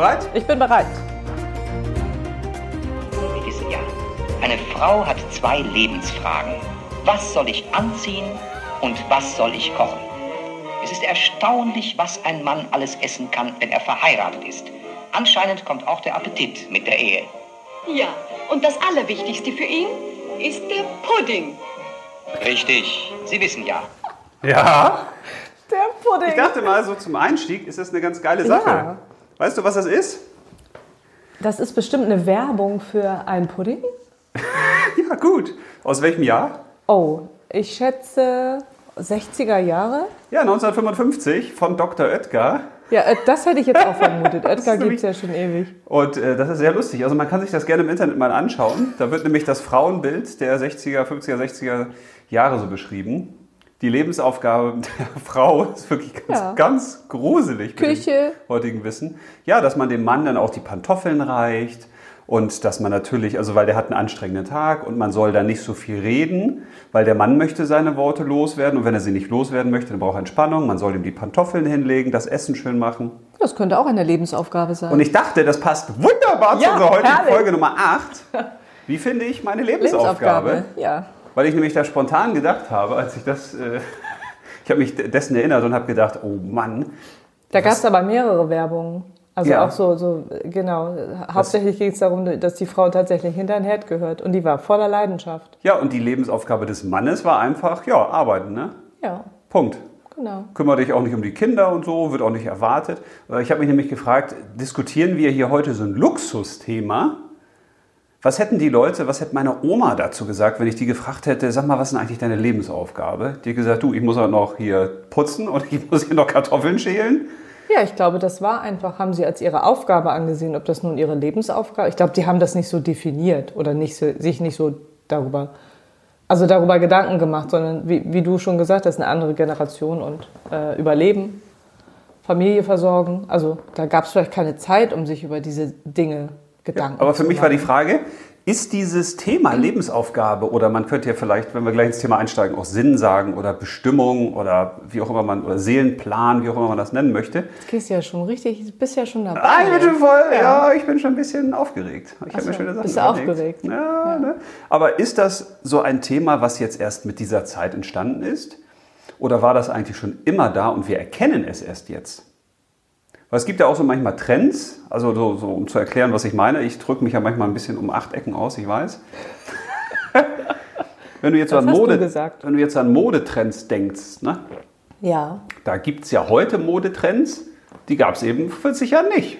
Bereit? Ich bin bereit. Sie wissen ja, eine Frau hat zwei Lebensfragen. Was soll ich anziehen und was soll ich kochen? Es ist erstaunlich, was ein Mann alles essen kann, wenn er verheiratet ist. Anscheinend kommt auch der Appetit mit der Ehe. Ja, und das Allerwichtigste für ihn ist der Pudding. Richtig, Sie wissen ja. Ja. Der Pudding. Ich dachte mal, so zum Einstieg ist das eine ganz geile Sache. Ja. Weißt du, was das ist? Das ist bestimmt eine Werbung für einen Pudding. Ja, gut. Aus welchem Jahr? Oh, ich schätze 60er Jahre. Ja, 1955 von Dr. Oetker. Ja, äh, das hätte ich jetzt auch vermutet. Oetker gibt es ja schon ewig. Und äh, das ist sehr lustig. Also man kann sich das gerne im Internet mal anschauen. Da wird nämlich das Frauenbild der 60er, 50er, 60er Jahre so beschrieben. Die Lebensaufgabe der Frau ist wirklich ganz, Ja. ganz gruselig Küche. heutigen Wissen. Ja, dass man dem Mann dann auch die Pantoffeln reicht und dass man natürlich, also weil der hat einen anstrengenden Tag und man soll da nicht so viel reden, weil der Mann möchte seine Worte loswerden und wenn er sie nicht loswerden möchte, dann braucht er Entspannung. Man soll ihm die Pantoffeln hinlegen, das Essen schön machen. Das könnte auch eine Lebensaufgabe sein. Und ich dachte, das passt wunderbar zu Ja, unserer heutigen herrlich. Folge Nummer 8. Wie finde ich meine Lebensaufgabe? Ja. Weil ich nämlich da spontan gedacht habe, als ich das. Äh, ich habe mich dessen erinnert und habe gedacht, oh Mann, Da gab es aber mehrere Werbungen. Also Ja. auch so, so, genau. Hauptsächlich ging es darum, dass die Frau tatsächlich hinter ein Herd gehört. Und die war voller Leidenschaft. ja, und die Lebensaufgabe des Mannes war einfach, ja, arbeiten, ne? Ja, Punkt. genau. Kümmere dich auch nicht um die Kinder und so, wird auch nicht erwartet. Äh, Ich habe mich nämlich gefragt, diskutieren wir hier heute so ein Luxusthema? Was hätten die Leute, was hätte meine Oma dazu gesagt, wenn ich die gefragt hätte, sag mal, was ist denn eigentlich deine Lebensaufgabe? Die gesagt, du, ich muss auch noch hier putzen und ich muss hier noch Kartoffeln schälen. Ja, ich glaube, das war einfach, haben sie als ihre Aufgabe angesehen, ob das nun ihre Lebensaufgabe Ich glaube, die haben das nicht so definiert oder nicht sich nicht so darüber, also darüber Gedanken gemacht, sondern wie, wie du schon gesagt hast, eine andere Generation und äh, Überleben, Familie versorgen. Also da gab es vielleicht keine Zeit, um sich über diese Dinge Gedanken Aber für mich war die. Frage, ist dieses Thema Lebensaufgabe oder man könnte ja vielleicht, wenn wir gleich ins Thema einsteigen, auch Sinn sagen oder Bestimmung oder wie auch immer man, oder Seelenplan, wie auch immer man das nennen möchte. Jetzt gehst du ja schon richtig, bist ja schon dabei. Ah, ich bin schon voll, ja, ich bin schon ein bisschen aufgeregt. Ich habe mir schöne Sachen bist du überlegt. aufgeregt? Ja, Ne? Aber ist das so ein Thema, was jetzt erst mit dieser Zeit entstanden ist? Oder war das eigentlich schon immer da und wir erkennen es erst jetzt? Weil es gibt ja auch so manchmal Trends, also so, so um zu erklären, was ich meine. Ich drücke mich ja manchmal ein bisschen um acht Ecken aus, ich weiß. wenn, du jetzt Das an du Mode, gesagt. wenn du jetzt an Modetrends denkst, ne? Ja, Da gibt es ja heute Modetrends, die gab es eben vor 40 Jahren nicht.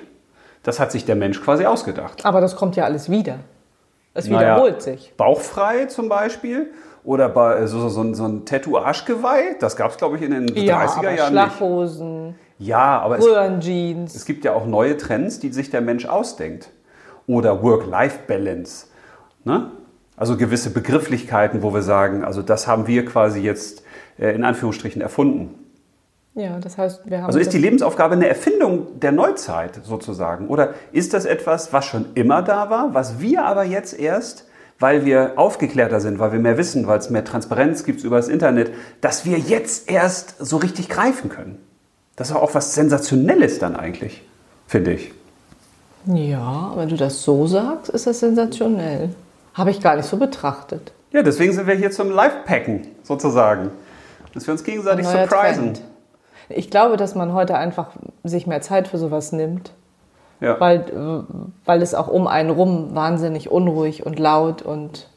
Das hat sich der Mensch quasi ausgedacht. aber das kommt ja alles wieder. Es Naja, wiederholt sich. Bauchfrei zum Beispiel. Oder bei äh, so, so, so ein Tattoo-Arschgeweih. Das gab es, glaube ich, in den 30er aber Jahren nicht. Ja, aber es, es gibt ja auch neue Trends, die sich der Mensch ausdenkt. Oder Work-Life-Balance. Ne? Also gewisse Begrifflichkeiten, wo wir sagen, also das haben wir quasi jetzt äh, in Anführungsstrichen erfunden. Ja, das heißt, wir haben. Also ist die Lebensaufgabe eine Erfindung der Neuzeit sozusagen? Oder ist das etwas, was schon immer da war, was wir aber jetzt erst, weil wir aufgeklärter sind, weil wir mehr wissen, weil es mehr Transparenz gibt über das Internet, dass wir jetzt erst so richtig greifen können? Das ist auch was Sensationelles dann eigentlich, finde ich. Ja, wenn du das so sagst, ist das sensationell. Habe ich gar nicht so betrachtet. Ja, deswegen sind wir hier zum Live-Packen sozusagen. Dass wir uns gegenseitig surprisen. Trend. Ich glaube, dass man heute einfach sich mehr Zeit für sowas nimmt, Ja. weil, weil es auch um einen rum wahnsinnig unruhig und laut und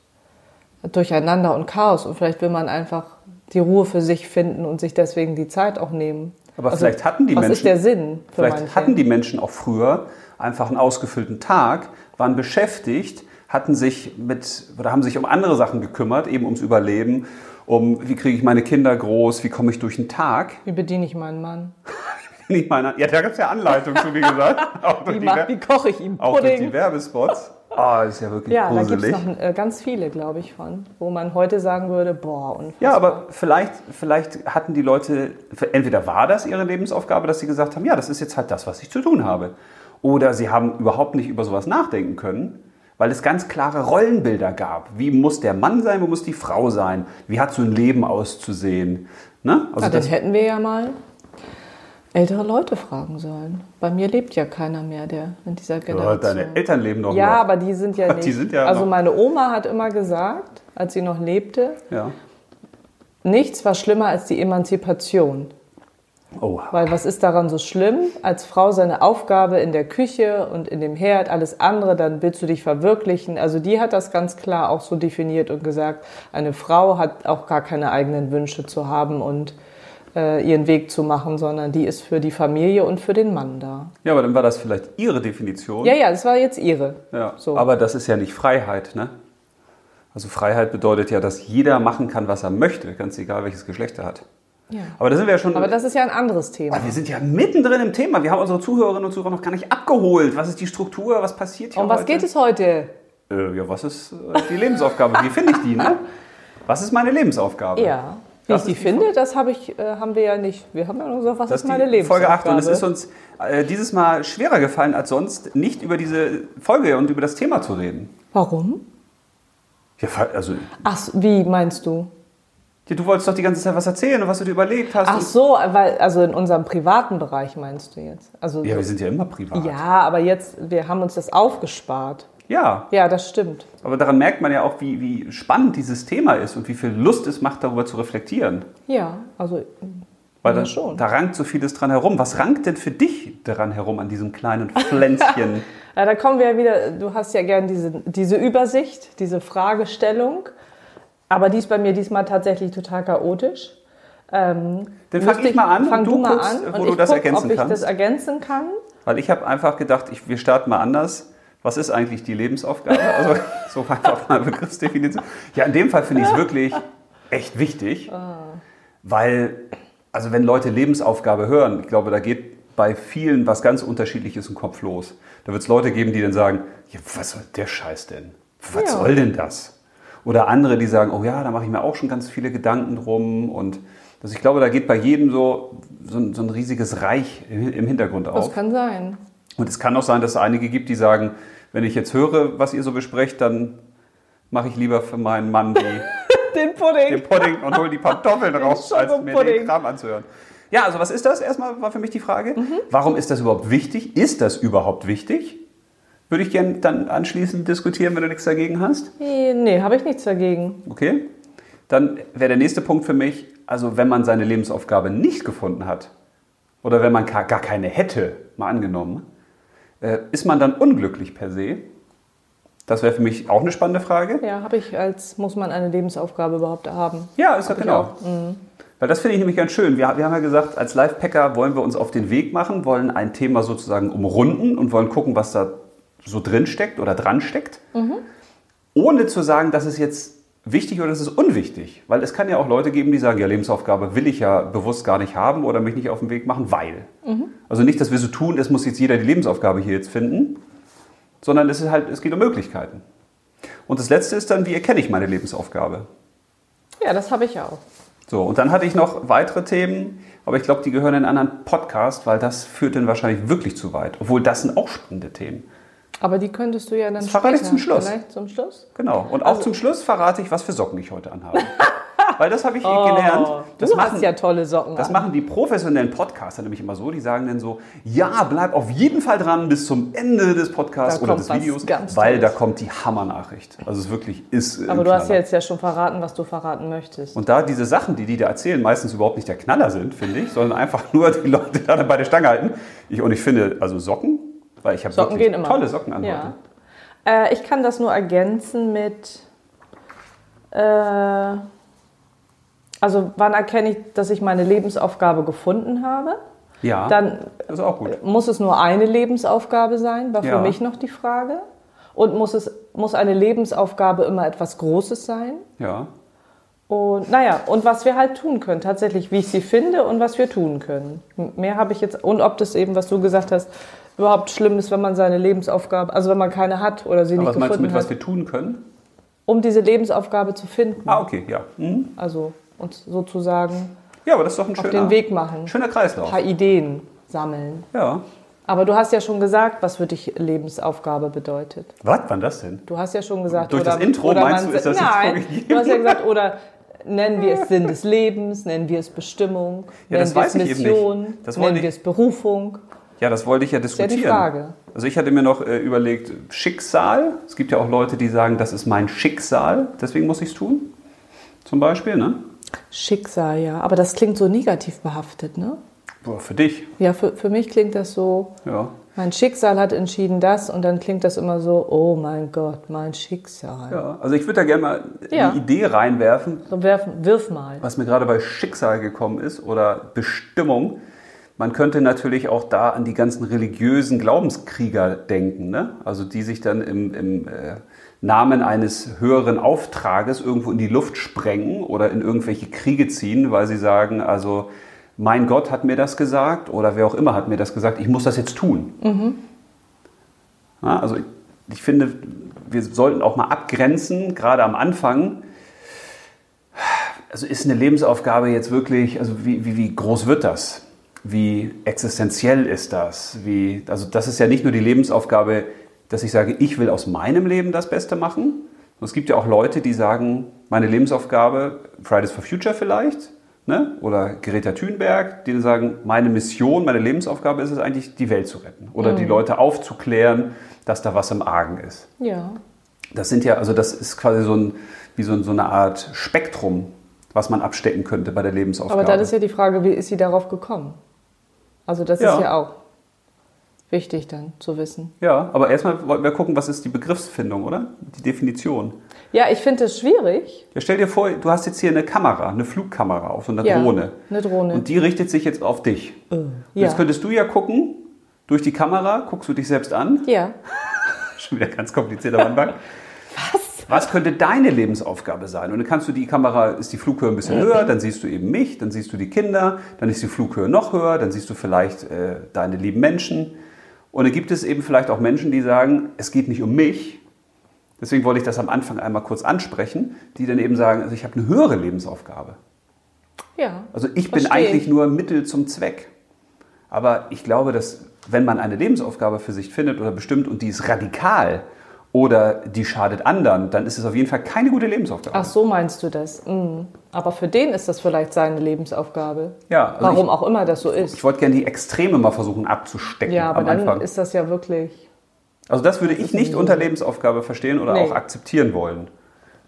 durcheinander und Chaos. Und vielleicht will man einfach die Ruhe für sich finden und sich deswegen die Zeit auch nehmen. Aber vielleicht hatten die was Menschen- ist der Sinn Vielleicht manche? hatten die Menschen auch früher einfach einen ausgefüllten Tag, waren beschäftigt, hatten sich mit oder haben sich um andere Sachen gekümmert, eben ums Überleben, um wie kriege ich meine Kinder groß, wie komme ich durch den Tag. Wie bediene ich meinen Mann? Nicht meine, ja, da gibt es ja Anleitung zu, wie gesagt. Auch durch, Wie, die, wie koche ich ihm auch durch Pudding? die Werbespots. Ah, ist ja wirklich Ja, da gibt es gruselig. noch äh, ganz viele, glaube ich, von, wo man heute sagen würde, boah, unfassbar. Ja, aber vielleicht, vielleicht hatten die Leute, entweder war das ihre Lebensaufgabe, dass sie gesagt haben, ja, das ist jetzt halt das, was ich zu tun habe. Oder sie haben überhaupt nicht über sowas nachdenken können, weil es ganz klare Rollenbilder gab. Wie muss der Mann sein, wie muss die Frau sein? Wie hat so ein Leben auszusehen? Ne? Also Ja, dann das, hätten wir ja mal ältere Leute fragen sollen. Bei mir lebt ja keiner mehr, der in dieser Ja, Generation. deine Eltern leben noch. ja, noch. aber die sind ja nicht. Die sind ja also noch- meine Oma hat immer gesagt, als sie noch lebte, Ja. nichts war schlimmer als die Emanzipation. Oh, Weil was ist daran so schlimm? Als Frau seine Aufgabe in der Küche und in dem Herd, alles andere, dann willst du dich verwirklichen. Also die hat das ganz klar auch so definiert und gesagt, eine Frau hat auch gar keine eigenen Wünsche zu haben und ihren Weg zu machen, sondern die ist für die Familie und für den Mann da. ja, aber dann war das vielleicht Ihre Definition. Ja, ja, das war jetzt ihre. Ja, So. Aber das ist ja nicht Freiheit, ne? Also Freiheit bedeutet ja, dass jeder machen kann, was er möchte, ganz egal welches Geschlecht er hat. Ja. Aber da sind wir ja schon. Aber das ist ja ein anderes Thema. wir sind ja mittendrin im Thema. Wir haben unsere Zuhörerinnen und Zuhörer noch gar nicht abgeholt. Was ist die Struktur? Was passiert hier Um was heute? geht es heute? Äh, ja, was ist äh, die Lebensaufgabe? Wie finde ich die, ne? Was ist meine Lebensaufgabe? Ja. Wie Das ich die finde, das habe ich, äh, haben wir ja nicht. Wir haben ja nur gesagt, was Das ist meine die Folge Lebensaufgabe? 8 und es ist uns äh, dieses Mal schwerer gefallen als sonst, nicht über diese Folge und über das Thema zu reden. Warum? Ja, also, Ach, wie meinst du? ja, du wolltest doch die ganze Zeit was erzählen und was du dir überlegt hast. Ach so, weil, also in unserem privaten Bereich meinst du jetzt? Also, Ja, wir sind ja immer privat. ja, aber jetzt, wir haben uns das aufgespart. Ja, Ja, das stimmt. aber daran merkt man ja auch, wie, wie spannend dieses Thema ist und wie viel Lust es macht, darüber zu reflektieren. Ja, also Weil da, schon. da rankt so vieles dran herum. Was rankt denn für dich daran herum an diesem kleinen Pflänzchen? Ja, da kommen wir ja wieder, du hast ja gern diese, diese Übersicht, diese Fragestellung, aber die ist bei mir diesmal tatsächlich total chaotisch. Ähm, Dann fang ich mal an Fang du du mal guckst, an wo du ich das guck, ergänzen ob ich kannst. das ergänzen kann. Weil ich habe einfach gedacht, ich, wir starten mal anders. Was ist eigentlich die Lebensaufgabe? Also so einfach mal Begriffsdefinition. Ja, in dem Fall finde ich es wirklich echt wichtig, weil, also wenn Leute Lebensaufgabe hören, ich glaube, da geht bei vielen was ganz Unterschiedliches im Kopf los. Da wird es Leute geben, die dann sagen, ja, was soll der Scheiß denn? Was Ja. soll denn das? Oder andere, die sagen, oh ja, da mache ich mir auch schon ganz viele Gedanken drum. Und also ich glaube, da geht bei jedem so, so, ein, so ein riesiges Reich im im Hintergrund auf. Das kann sein. Und es kann auch sein, dass es einige gibt, die sagen, wenn ich jetzt höre, was ihr so besprecht, dann mache ich lieber für meinen Mann die, Den Pudding. den Pudding und hole die Kartoffeln raus, als mir den. Kram anzuhören. Ja, also was ist das? Erstmal war für mich die Frage. Mhm. Warum ist das überhaupt wichtig? Ist das überhaupt wichtig? Würde ich gerne dann anschließend diskutieren, wenn du nichts dagegen hast. Nee, nee habe ich nichts dagegen. Okay? Dann wäre der nächste Punkt für mich, also wenn man seine Lebensaufgabe nicht gefunden hat oder wenn man gar keine hätte, mal angenommen, äh, ist man dann unglücklich per se? Das wäre für mich auch eine spannende Frage. Ja, habe ich als, muss man eine Lebensaufgabe überhaupt haben? Ja, ist ja genau. Mhm. Weil das finde ich nämlich ganz schön. Wir, wir haben ja gesagt, als Live-Packer wollen wir uns auf den Weg machen, wollen ein Thema sozusagen umrunden und wollen gucken, was da so drin steckt oder dran steckt. Mhm. Ohne zu sagen, das ist jetzt wichtig oder ist unwichtig. Weil es kann ja auch Leute geben, die sagen, ja, Lebensaufgabe will ich ja bewusst gar nicht haben oder mich nicht auf den Weg machen, weil. Mhm. Also nicht, dass wir so tun, es muss jetzt jeder die Lebensaufgabe hier jetzt finden, sondern es, ist halt, es geht um Möglichkeiten. Und das Letzte ist dann, wie erkenne ich meine Lebensaufgabe? Ja, das habe ich auch. So, und dann hatte ich noch weitere Themen, aber ich glaube, die gehören in einen anderen Podcast, weil das führt dann wahrscheinlich wirklich zu weit. Obwohl, das sind auch spannende Themen. Aber die könntest du ja dann Das verrate ich später- zum Schluss. Vielleicht zum Schluss? Genau. Und Also auch zum Schluss verrate ich, was für Socken ich heute anhabe. weil das habe ich gelernt. Das Oh, du machen, hast ja tolle Socken das an. machen die professionellen Podcaster nämlich immer so. Die sagen dann so, ja, bleib auf jeden Fall dran bis zum Ende des Podcasts Da oder des Videos, ganz weil da kommt die Hammernachricht. Also es wirklich ist Aber du hast ja Knaller. jetzt ja schon verraten, was du verraten möchtest. Und da diese Sachen, die die da erzählen, meistens überhaupt nicht der Knaller sind, finde ich, sondern einfach nur die Leute da bei der Stange halten. Ich, und ich finde, also Socken, weil ich habe Socken gehen immer. tolle Socken an Ja. heute. Äh, ich kann das nur ergänzen mit. Äh, also, wann erkenne ich, dass ich meine Lebensaufgabe gefunden habe? Ja, Dann das ist auch gut. muss es nur eine Lebensaufgabe sein, war Ja. für mich noch die Frage. Und muss, es, muss eine Lebensaufgabe immer etwas Großes sein? Ja. Und naja, und was wir halt tun können, tatsächlich, wie ich sie finde und was wir tun können. Mehr habe ich jetzt, und ob das eben, was du gesagt hast, überhaupt schlimm ist, wenn man seine Lebensaufgabe, also wenn man keine hat oder sie Aber nicht was meinst du gefunden mit, was hat, wir tun können? um diese Lebensaufgabe zu finden. Ah, okay, ja. Mhm. Also uns sozusagen Ja, aber das ist doch ein auf schöner, den Weg machen, schöner ein Kreislauf. paar Ideen sammeln. Ja. Aber du hast ja schon gesagt, was für dich Lebensaufgabe bedeutet. Was war das denn? Du hast ja schon gesagt, Durch oder, das Intro oder meinst du, ist das jetzt Nein, vorgegeben? du hast ja gesagt, oder nennen wir es Sinn des Lebens, nennen wir es Bestimmung, Ja, nennen wir es. Mission, nennen wir es Berufung. Ja, das wollte ich ja ja die diskutieren. Frage. Also ich hatte mir noch äh, überlegt, Schicksal. Es gibt ja auch Leute, die sagen, das ist mein Schicksal, deswegen muss ich es tun. Zum Beispiel, ne? Schicksal, ja. Aber das klingt so negativ behaftet, ne? Boah, für dich. Ja, für, für mich klingt das so, Ja. mein Schicksal hat entschieden das und dann klingt das immer so, oh mein Gott, mein Schicksal. ja. Also ich würde da gerne mal Ja. eine Idee reinwerfen, So wirf, wirf mal. was mir gerade bei Schicksal gekommen ist oder Bestimmung. Man könnte natürlich auch da an die ganzen religiösen Glaubenskrieger denken, ne? also die sich dann im, im äh, Namen eines höheren Auftrages irgendwo in die Luft sprengen oder in irgendwelche Kriege ziehen, weil sie sagen, also mein Gott hat mir das gesagt oder wer auch immer hat mir das gesagt, ich muss das jetzt tun. Ja, also ich, ich finde, wir sollten auch mal abgrenzen, gerade am Anfang, also ist eine Lebensaufgabe jetzt wirklich, also wie, wie, wie groß wird das? Wie existenziell ist das? Wie, also das ist ja nicht nur die Lebensaufgabe, dass ich sage, ich will aus meinem Leben das Beste machen. Und es gibt ja auch Leute, die sagen, meine Lebensaufgabe, Fridays for Future vielleicht, ne? oder Greta Thunberg, die sagen, meine Mission, meine Lebensaufgabe ist es eigentlich, die Welt zu retten. Oder die Leute aufzuklären, dass da was im Argen ist. Ja. Das sind ja, also das ist quasi so, ein, wie so, so eine Art Spektrum, was man abstecken könnte bei der Lebensaufgabe. Aber dann ist ja die Frage, wie ist sie darauf gekommen? Also das Ja. ist ja auch wichtig dann zu wissen. ja, aber erstmal wollten wir gucken, was ist die Begriffsfindung, oder? Die Definition. Ja, ich finde es schwierig. Ja, stell dir vor, du hast jetzt hier eine Kamera, eine Flugkamera auf so einer Ja, Drohne. eine Drohne. Und die richtet sich jetzt auf dich. Und ja. Jetzt könntest du ja gucken, durch die Kamera, guckst du dich selbst an. Ja. Schon wieder ganz kompliziert am Anfang. Was? Was könnte deine Lebensaufgabe sein? Und dann kannst du die Kamera, ist die Flughöhe ein bisschen höher, dann siehst du eben mich, dann siehst du die Kinder, dann ist die Flughöhe noch höher, dann siehst du vielleicht äh, deine lieben Menschen. Und dann gibt es eben vielleicht auch Menschen, die sagen, es geht nicht um mich. Deswegen wollte ich das am Anfang einmal kurz ansprechen, die dann eben sagen, also ich habe eine höhere Lebensaufgabe. Ja. Also ich bin Verstehe eigentlich ich. nur Mittel zum Zweck. Aber ich glaube, dass wenn man eine Lebensaufgabe für sich findet oder bestimmt und die ist radikal oder die schadet anderen, dann ist es auf jeden Fall keine gute Lebensaufgabe. Ach, so meinst du das. Mhm. Aber für den ist das vielleicht seine Lebensaufgabe. Ja, also Warum ich- auch immer das so ist. Ich wollte gerne die Extreme mal versuchen abzustecken Ja, aber am dann Anfang. ist das ja wirklich. also das würde ich nicht unter Lebensaufgabe verstehen oder Nee. auch akzeptieren wollen.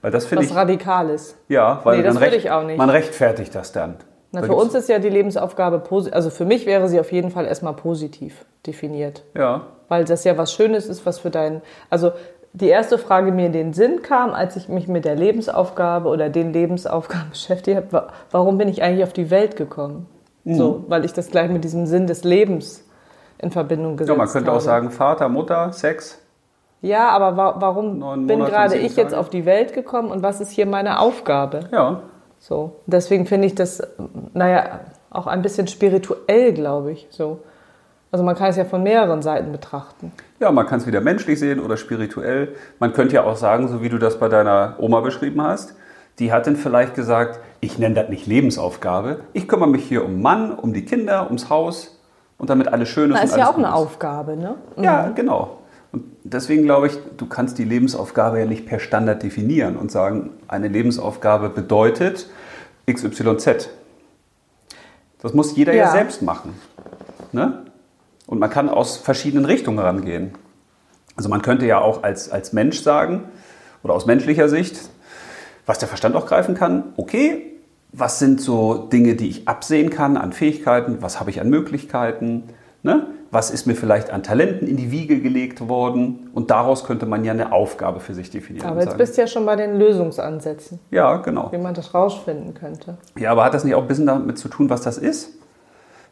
Weil das finde Was ich, Radikales. ja, weil Nee, das man, würde ich auch nicht. man rechtfertigt das dann. Na, Da für uns ist ja die Lebensaufgabe positiv. Also für mich wäre sie auf jeden Fall erstmal positiv definiert. Ja, Weil das ja was Schönes ist, was für deinen. Also die erste Frage mir in den Sinn kam, als ich mich mit der Lebensaufgabe oder den Lebensaufgaben beschäftigt habe, war, warum bin ich eigentlich auf die Welt gekommen? Mhm. So, weil ich das gleich mit diesem Sinn des Lebens in Verbindung gesetzt ja man könnte habe. auch sagen, Vater, Mutter, Sex. Ja, aber wa warum Neun bin Monate gerade ich jetzt auf die Welt gekommen und was ist hier meine Aufgabe? Ja, So, deswegen finde ich das, naja, auch ein bisschen spirituell, glaube ich. So. Also man kann es ja von mehreren Seiten betrachten. Ja, man kann es wieder menschlich sehen oder spirituell. Man könnte ja auch sagen, so wie du das bei deiner Oma beschrieben hast, die hat dann vielleicht gesagt, ich nenne das nicht Lebensaufgabe, ich kümmere mich hier um Mann, um die Kinder, ums Haus und damit alles Schönes Das ist ja auch eine Gutes. Aufgabe, ne? Ja, genau. Und deswegen glaube ich, du kannst die Lebensaufgabe ja nicht per Standard definieren und sagen, eine Lebensaufgabe bedeutet XYZ. Das muss jeder ja, Ja. selbst machen. Ne? Und man kann aus verschiedenen Richtungen rangehen. Also man könnte ja auch als, als Mensch sagen, oder aus menschlicher Sicht, was der Verstand auch greifen kann, okay, was sind so Dinge, die ich absehen kann an Fähigkeiten, was habe ich an Möglichkeiten, ne? was ist mir vielleicht an Talenten in die Wiege gelegt worden und daraus könnte man ja eine Aufgabe für sich definieren. Aber jetzt sagen, bist du ja schon bei den Lösungsansätzen, ja, genau. wie man das rausfinden könnte. Ja, aber hat das nicht auch ein bisschen damit zu tun, was das ist?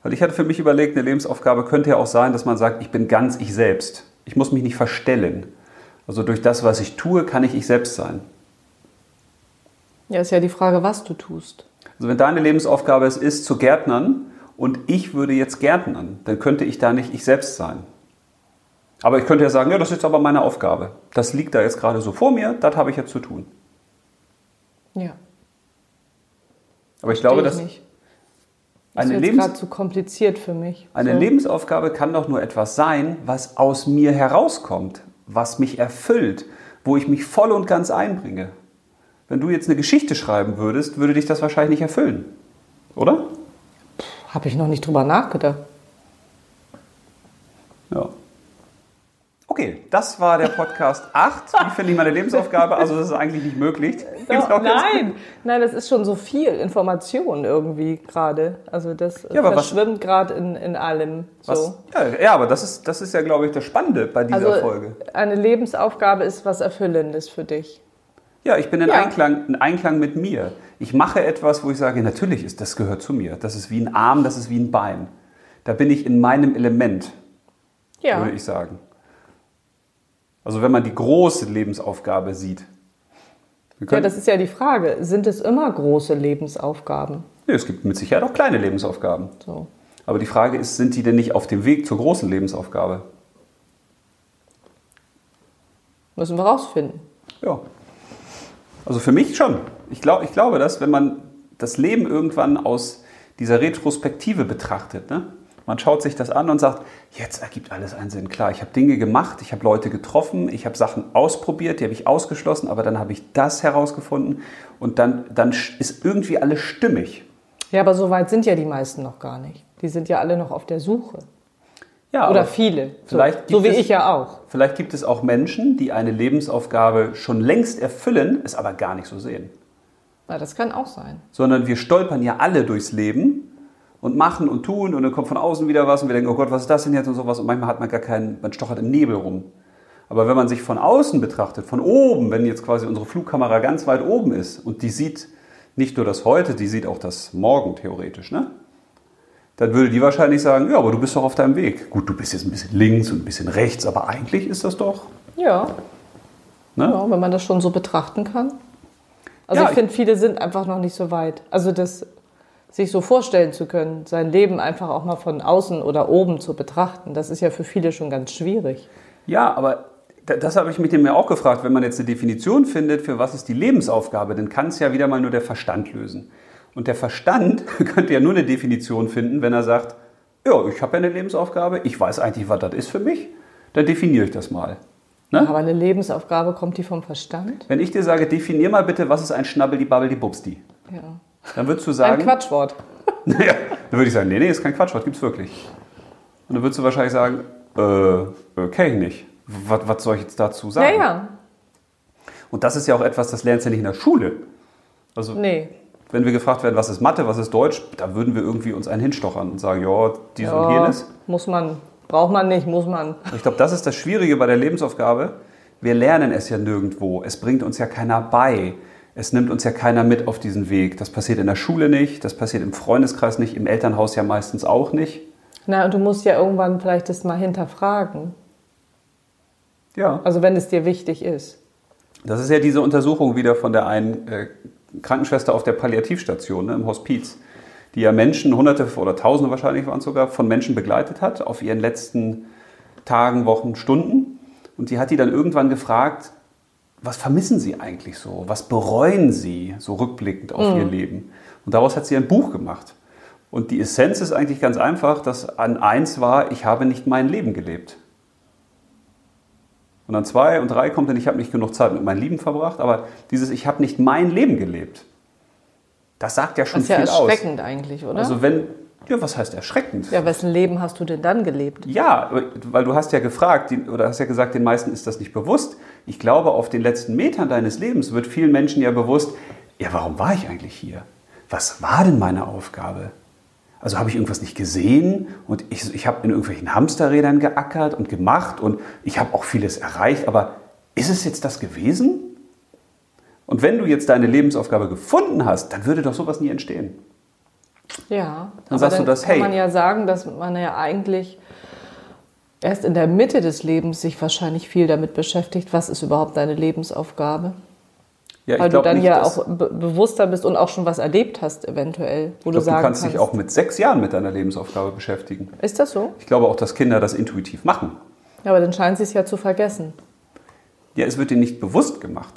Weil ich hatte für mich überlegt, eine Lebensaufgabe könnte ja auch sein, dass man sagt, ich bin ganz ich selbst. Ich muss mich nicht verstellen. Also durch das, was ich tue, kann ich ich selbst sein. Ja, ist ja die Frage, was du tust. Also wenn deine Lebensaufgabe es ist, zu gärtnern und ich würde jetzt gärtnern, dann könnte ich da nicht ich selbst sein. Aber ich könnte ja sagen, ja, das ist aber meine Aufgabe. Das liegt da jetzt gerade so vor mir, das habe ich jetzt zu tun. Ja. Aber ich glaube, Verstehe dass ich nicht. Das eine, ist gerade zu kompliziert für mich. eine so. Lebensaufgabe kann doch nur etwas sein, was aus mir herauskommt, was mich erfüllt, wo ich mich voll und ganz einbringe. wenn du jetzt eine Geschichte schreiben würdest, würde dich das wahrscheinlich nicht erfüllen. Oder? Habe ich noch nicht drüber nachgedacht. Ja. Okay, das war der Podcast 8. Wie finde ich meine Lebensaufgabe? Also, das ist eigentlich nicht möglich. Gibt's Doch, nein, nein, das ist schon so viel Information irgendwie gerade. Also das Ja, verschwimmt gerade in, in allem. So. Ja, ja, aber das ist, das ist ja, glaube ich, das Spannende bei dieser Also Folge. eine Lebensaufgabe ist was Erfüllendes für dich. Ja, ich bin in, Ja. Einklang, in Einklang mit mir. Ich mache etwas, wo ich sage, natürlich ist das gehört zu mir. Das ist wie ein Arm, das ist wie ein Bein. Da bin ich in meinem Element, Ja. würde ich sagen. Also wenn man die große Lebensaufgabe sieht. Ja, das ist ja die Frage. Sind es immer große Lebensaufgaben? nee, es gibt mit Sicherheit auch kleine Lebensaufgaben. So. Aber die Frage ist, sind die denn nicht auf dem Weg zur großen Lebensaufgabe? Müssen wir rausfinden. Ja. Also für mich schon. Ich, glaub, ich glaube, dass wenn man das Leben irgendwann aus dieser Retrospektive betrachtet, ne? Man schaut sich das an und sagt, jetzt ergibt alles einen Sinn. Klar, ich habe Dinge gemacht, ich habe Leute getroffen, ich habe Sachen ausprobiert, die habe ich ausgeschlossen, aber dann habe ich das herausgefunden und dann, dann ist irgendwie alles stimmig. Ja, aber so weit sind ja die meisten noch gar nicht. Die sind ja alle noch auf der Suche. Ja, Oder viele. So, vielleicht so gibt wie es- ich ja auch. Vielleicht gibt es auch Menschen, die eine Lebensaufgabe schon längst erfüllen, es aber gar nicht so sehen. Ja, das kann auch sein. sondern wir stolpern ja alle durchs Leben und machen und tun und dann kommt von außen wieder was und wir denken, oh Gott, was ist das denn jetzt und sowas und manchmal hat man gar keinen, man stochert im Nebel rum. Aber wenn man sich von außen betrachtet, von oben, wenn jetzt quasi unsere Flugkamera ganz weit oben ist und die sieht nicht nur das Heute, die sieht auch das Morgen theoretisch, ne? Dann würde die wahrscheinlich sagen, ja, aber du bist doch auf deinem Weg. Gut, du bist jetzt ein bisschen links und ein bisschen rechts, aber eigentlich ist das doch, Ja, ne? ja wenn man das schon so betrachten kann. Also Ja, ich finde, viele sind einfach noch nicht so weit. Also das sich so vorstellen zu können, sein Leben einfach auch mal von außen oder oben zu betrachten, das ist ja für viele schon ganz schwierig. Ja, aber da- das habe ich mich dem ja auch gefragt. Wenn man jetzt eine Definition findet, für was ist die Lebensaufgabe, dann kann es ja wieder mal nur der Verstand lösen. Und der Verstand könnte ja nur eine Definition finden, wenn er sagt, ja, ich habe ja eine Lebensaufgabe, ich weiß eigentlich, was das ist für mich, dann definiere ich das mal. Ne? Aber eine Lebensaufgabe kommt die vom Verstand? Wenn ich dir sage, definier mal bitte, was ist ein Schnabbel, die Bubsti, Ja. Dann würdest du Ein sagen, Quatschwort. Naja, dann würde ich sagen, nee, nee, ist kein Quatsch, gibt's wirklich. Und dann würdest du wahrscheinlich sagen, äh, äh kenn ich nicht. Was, was soll ich jetzt dazu sagen? ja. Und das ist ja auch etwas, das lernst du ja nicht in der Schule. Also, Nee. wenn wir gefragt werden, was ist Mathe, was ist Deutsch, da würden wir irgendwie uns einen hinstochern und sagen, ja, dies und Ja, jenes. muss man. Braucht man nicht, muss man. Ich glaube, das ist das Schwierige bei der Lebensaufgabe. Wir lernen es ja nirgendwo. Es bringt uns ja keiner bei. Es nimmt uns ja keiner mit auf diesen Weg. Das passiert in der Schule nicht, das passiert im Freundeskreis nicht, im Elternhaus ja meistens auch nicht. Na, und du musst ja irgendwann vielleicht das mal hinterfragen. Ja. Also wenn es dir wichtig ist. Das ist ja diese Untersuchung wieder von der einen äh, Krankenschwester auf der Palliativstation ne, im Hospiz, die ja Menschen, Hunderte oder Tausende wahrscheinlich waren es sogar, von Menschen begleitet hat auf ihren letzten Tagen, Wochen, Stunden. Und die hat die dann irgendwann gefragt, was vermissen Sie eigentlich so? Was bereuen Sie so rückblickend auf Ihr Leben? Und daraus hat sie ein Buch gemacht. Und die Essenz ist eigentlich ganz einfach, dass an eins war, ich habe nicht mein Leben gelebt. Und an zwei und drei kommt dann, ich habe nicht genug Zeit mit meinen Lieben verbracht, aber dieses, ich habe nicht mein Leben gelebt, das sagt ja schon Das ist ja viel aus. erschreckend eigentlich, oder? Also wenn, ja, was heißt erschreckend? ja, wessen Leben hast du denn dann gelebt? Ja, weil du hast ja gefragt, oder hast ja gesagt, den meisten ist das nicht bewusst. Ich glaube, auf den letzten Metern deines Lebens wird vielen Menschen ja bewusst, ja, warum war ich eigentlich hier? Was war denn meine Aufgabe? Also habe ich irgendwas nicht gesehen und ich, ich habe in irgendwelchen Hamsterrädern geackert und gemacht und ich habe auch vieles erreicht, aber ist es jetzt das gewesen? Und wenn du jetzt deine Lebensaufgabe gefunden hast, dann würde doch sowas nie entstehen. Ja. Dann sagst du das, kann hey. man ja sagen, dass man ja eigentlich erst in der Mitte des Lebens sich wahrscheinlich viel damit beschäftigt, was ist überhaupt deine Lebensaufgabe? Ja, Weil du glaub dann nicht, ja auch be bewusster bist und auch schon was erlebt hast, eventuell, wo Ich du glaube, sagen du kannst dich auch mit sechs Jahren mit deiner Lebensaufgabe beschäftigen. Ist das so? Ich glaube auch, dass Kinder das intuitiv machen. Ja, aber dann scheint sie es ja zu vergessen. Ja, es wird dir nicht bewusst gemacht.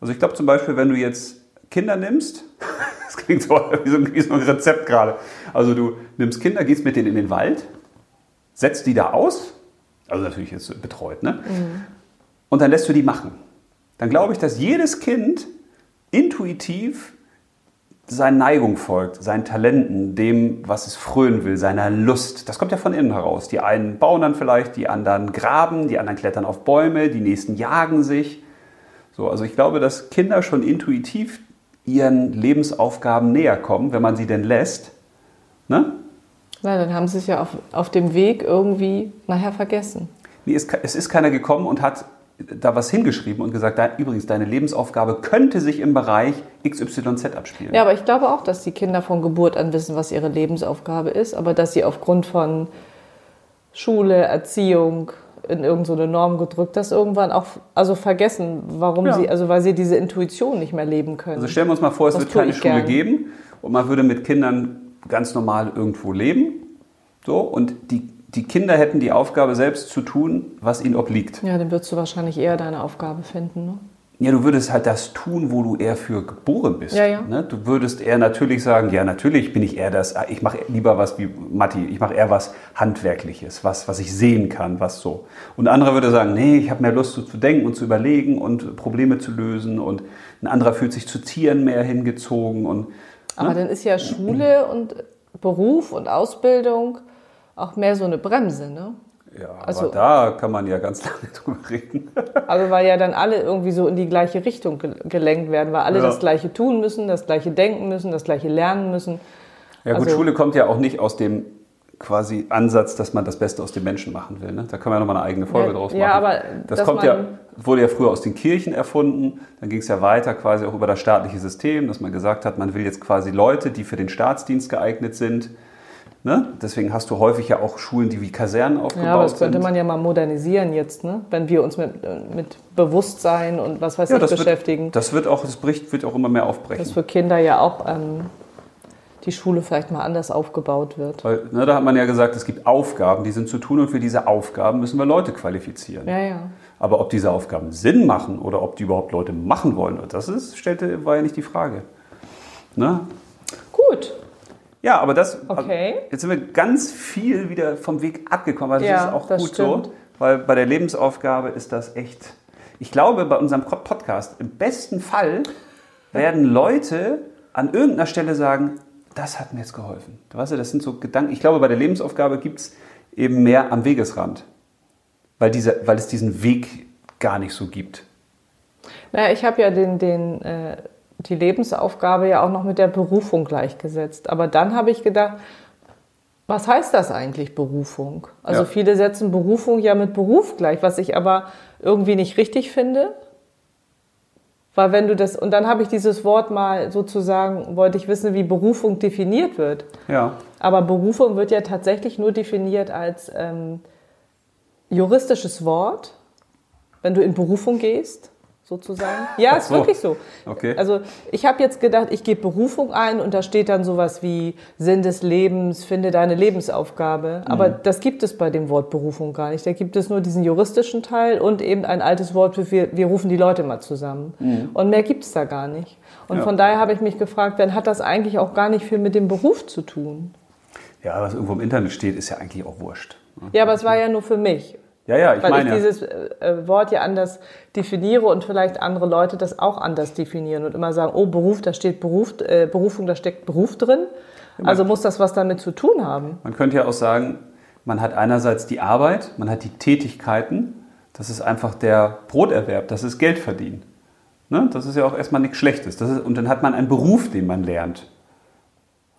Also ich glaube zum Beispiel, wenn du jetzt Kinder nimmst, das klingt so wie so, ein, wie so ein Rezept gerade. Also du nimmst Kinder, gehst mit denen in den Wald, setzt die da aus, also natürlich jetzt betreut, ne? Und dann lässt du die machen. Dann glaube ich, dass jedes Kind intuitiv seinen Neigung folgt, seinen Talenten, dem, was es frönen will, seiner Lust. Das kommt ja von innen heraus. Die einen bauen dann vielleicht, die anderen graben, die anderen klettern auf Bäume, die nächsten jagen sich. So, also ich glaube, dass Kinder schon intuitiv ihren Lebensaufgaben näher kommen, wenn man sie denn lässt. Ne? Na, dann haben sie es ja auf, auf dem Weg irgendwie nachher vergessen. Nee, es, es ist keiner gekommen und hat da was hingeschrieben und gesagt, da, übrigens, deine Lebensaufgabe könnte sich im Bereich XYZ abspielen. Ja, aber ich glaube auch, dass die Kinder von Geburt an wissen, was ihre Lebensaufgabe ist, aber dass sie aufgrund von Schule, Erziehung in irgendeine Norm gedrückt, das irgendwann auch also vergessen, warum Ja. sie, also weil sie diese Intuition nicht mehr leben können. Also stellen wir uns mal vor, es Das wird keine Schule gern. geben und man würde mit Kindern ganz normal irgendwo leben. So, und die, die Kinder hätten die Aufgabe, selbst zu tun, was ihnen obliegt. ja, dann würdest du wahrscheinlich eher deine Aufgabe finden. Ne? Ja, du würdest halt das tun, wo du eher für geboren bist. Ja, ja. Ne? Du würdest eher natürlich sagen, ja, natürlich bin ich eher das, ich mache lieber was wie Matti, ich mache eher was Handwerkliches, was, was ich sehen kann, was so. Und ein anderer würde sagen, nee, ich habe mehr Lust so zu denken und zu überlegen und Probleme zu lösen. Und ein anderer fühlt sich zu Tieren mehr hingezogen. Und Aber dann ist ja Schule und Beruf und Ausbildung auch mehr so eine Bremse, ne? Ja, aber Also- da kann man ja ganz lange drüber reden. Also weil ja dann alle irgendwie so in die gleiche Richtung ge- gelenkt werden, weil alle Ja. das Gleiche tun müssen, das Gleiche denken müssen, das Gleiche lernen müssen. Ja gut, Also- Schule kommt ja auch nicht aus dem quasi Ansatz, dass man das Beste aus dem Menschen machen will. Ne? Da können wir nochmal eine eigene Folge Ja, draus machen. ja, aber das kommt ja, wurde ja früher aus den Kirchen erfunden. Dann ging es ja weiter quasi auch über das staatliche System, dass man gesagt hat, man will jetzt quasi Leute, die für den Staatsdienst geeignet sind. Ne? Deswegen hast du häufig ja auch Schulen, die wie Kasernen aufgebaut Ja, aber das könnte sind. man ja mal modernisieren jetzt, ne? wenn wir uns mit, mit Bewusstsein und was weiß ja, ich das beschäftigen. Wird, das wird auch, das bricht, wird auch immer mehr aufbrechen. dass für Kinder ja auch ähm, die Schule vielleicht mal anders aufgebaut wird. Weil, ne, da hat man ja gesagt, es gibt Aufgaben, die sind zu tun und für diese Aufgaben müssen wir Leute qualifizieren. Ja, ja. Aber ob diese Aufgaben Sinn machen oder ob die überhaupt Leute machen wollen, das ist, stellte, war ja nicht die Frage. Ne? Gut. Ja, aber das. Okay. Jetzt sind wir ganz viel wieder vom Weg abgekommen. Also Ja, das ist auch das gut stimmt. so, weil bei der Lebensaufgabe ist das echt. Ich glaube, bei unserem Podcast, im besten Fall werden Leute an irgendeiner Stelle sagen, das hat mir jetzt geholfen. Du weißt ja, das sind so Gedanken. Ich glaube, bei der Lebensaufgabe gibt es eben mehr am Wegesrand. Weil, diese, weil es diesen Weg gar nicht so gibt. Naja, ich habe ja den, den, äh, die Lebensaufgabe ja auch noch mit der Berufung gleichgesetzt. Aber dann habe ich gedacht, was heißt das eigentlich Berufung? Also Ja. viele setzen Berufung ja mit Beruf gleich, was ich aber irgendwie nicht richtig finde. Weil wenn du das, und dann habe ich dieses Wort mal sozusagen, wollte ich wissen, wie Berufung definiert wird. Ja. Aber Berufung wird ja tatsächlich nur definiert als ähm, juristisches Wort, wenn du in Berufung gehst, sozusagen. Ja, ist so. wirklich so. Okay. Also ich habe jetzt gedacht, ich gebe Berufung ein und da steht dann sowas wie Sinn des Lebens, finde deine Lebensaufgabe. Aber Mhm. das gibt es bei dem Wort Berufung gar nicht. Da gibt es nur diesen juristischen Teil und eben ein altes Wort für wir, wir rufen die Leute mal zusammen. Und mehr gibt es da gar nicht. Und Mhm. Ja. von daher habe ich mich gefragt, dann hat das eigentlich auch gar nicht viel mit dem Beruf zu tun. Ja, was irgendwo im Internet steht, ist ja eigentlich auch wurscht. Ja, aber es war ja nur für mich. Ja, ja, ich Weil meine. ich dieses äh, äh, Wort ja anders definiere und vielleicht andere Leute das auch anders definieren und immer sagen, oh, Beruf, da steht Beruf, äh, Berufung, da steckt Beruf drin. Also muss das was damit zu tun haben. Man könnte ja auch sagen, man hat einerseits die Arbeit, man hat die Tätigkeiten, das ist einfach der Broterwerb, das ist Geld verdienen. Ne? Das ist ja auch erstmal nichts Schlechtes. Ist, und dann hat man einen Beruf, den man lernt.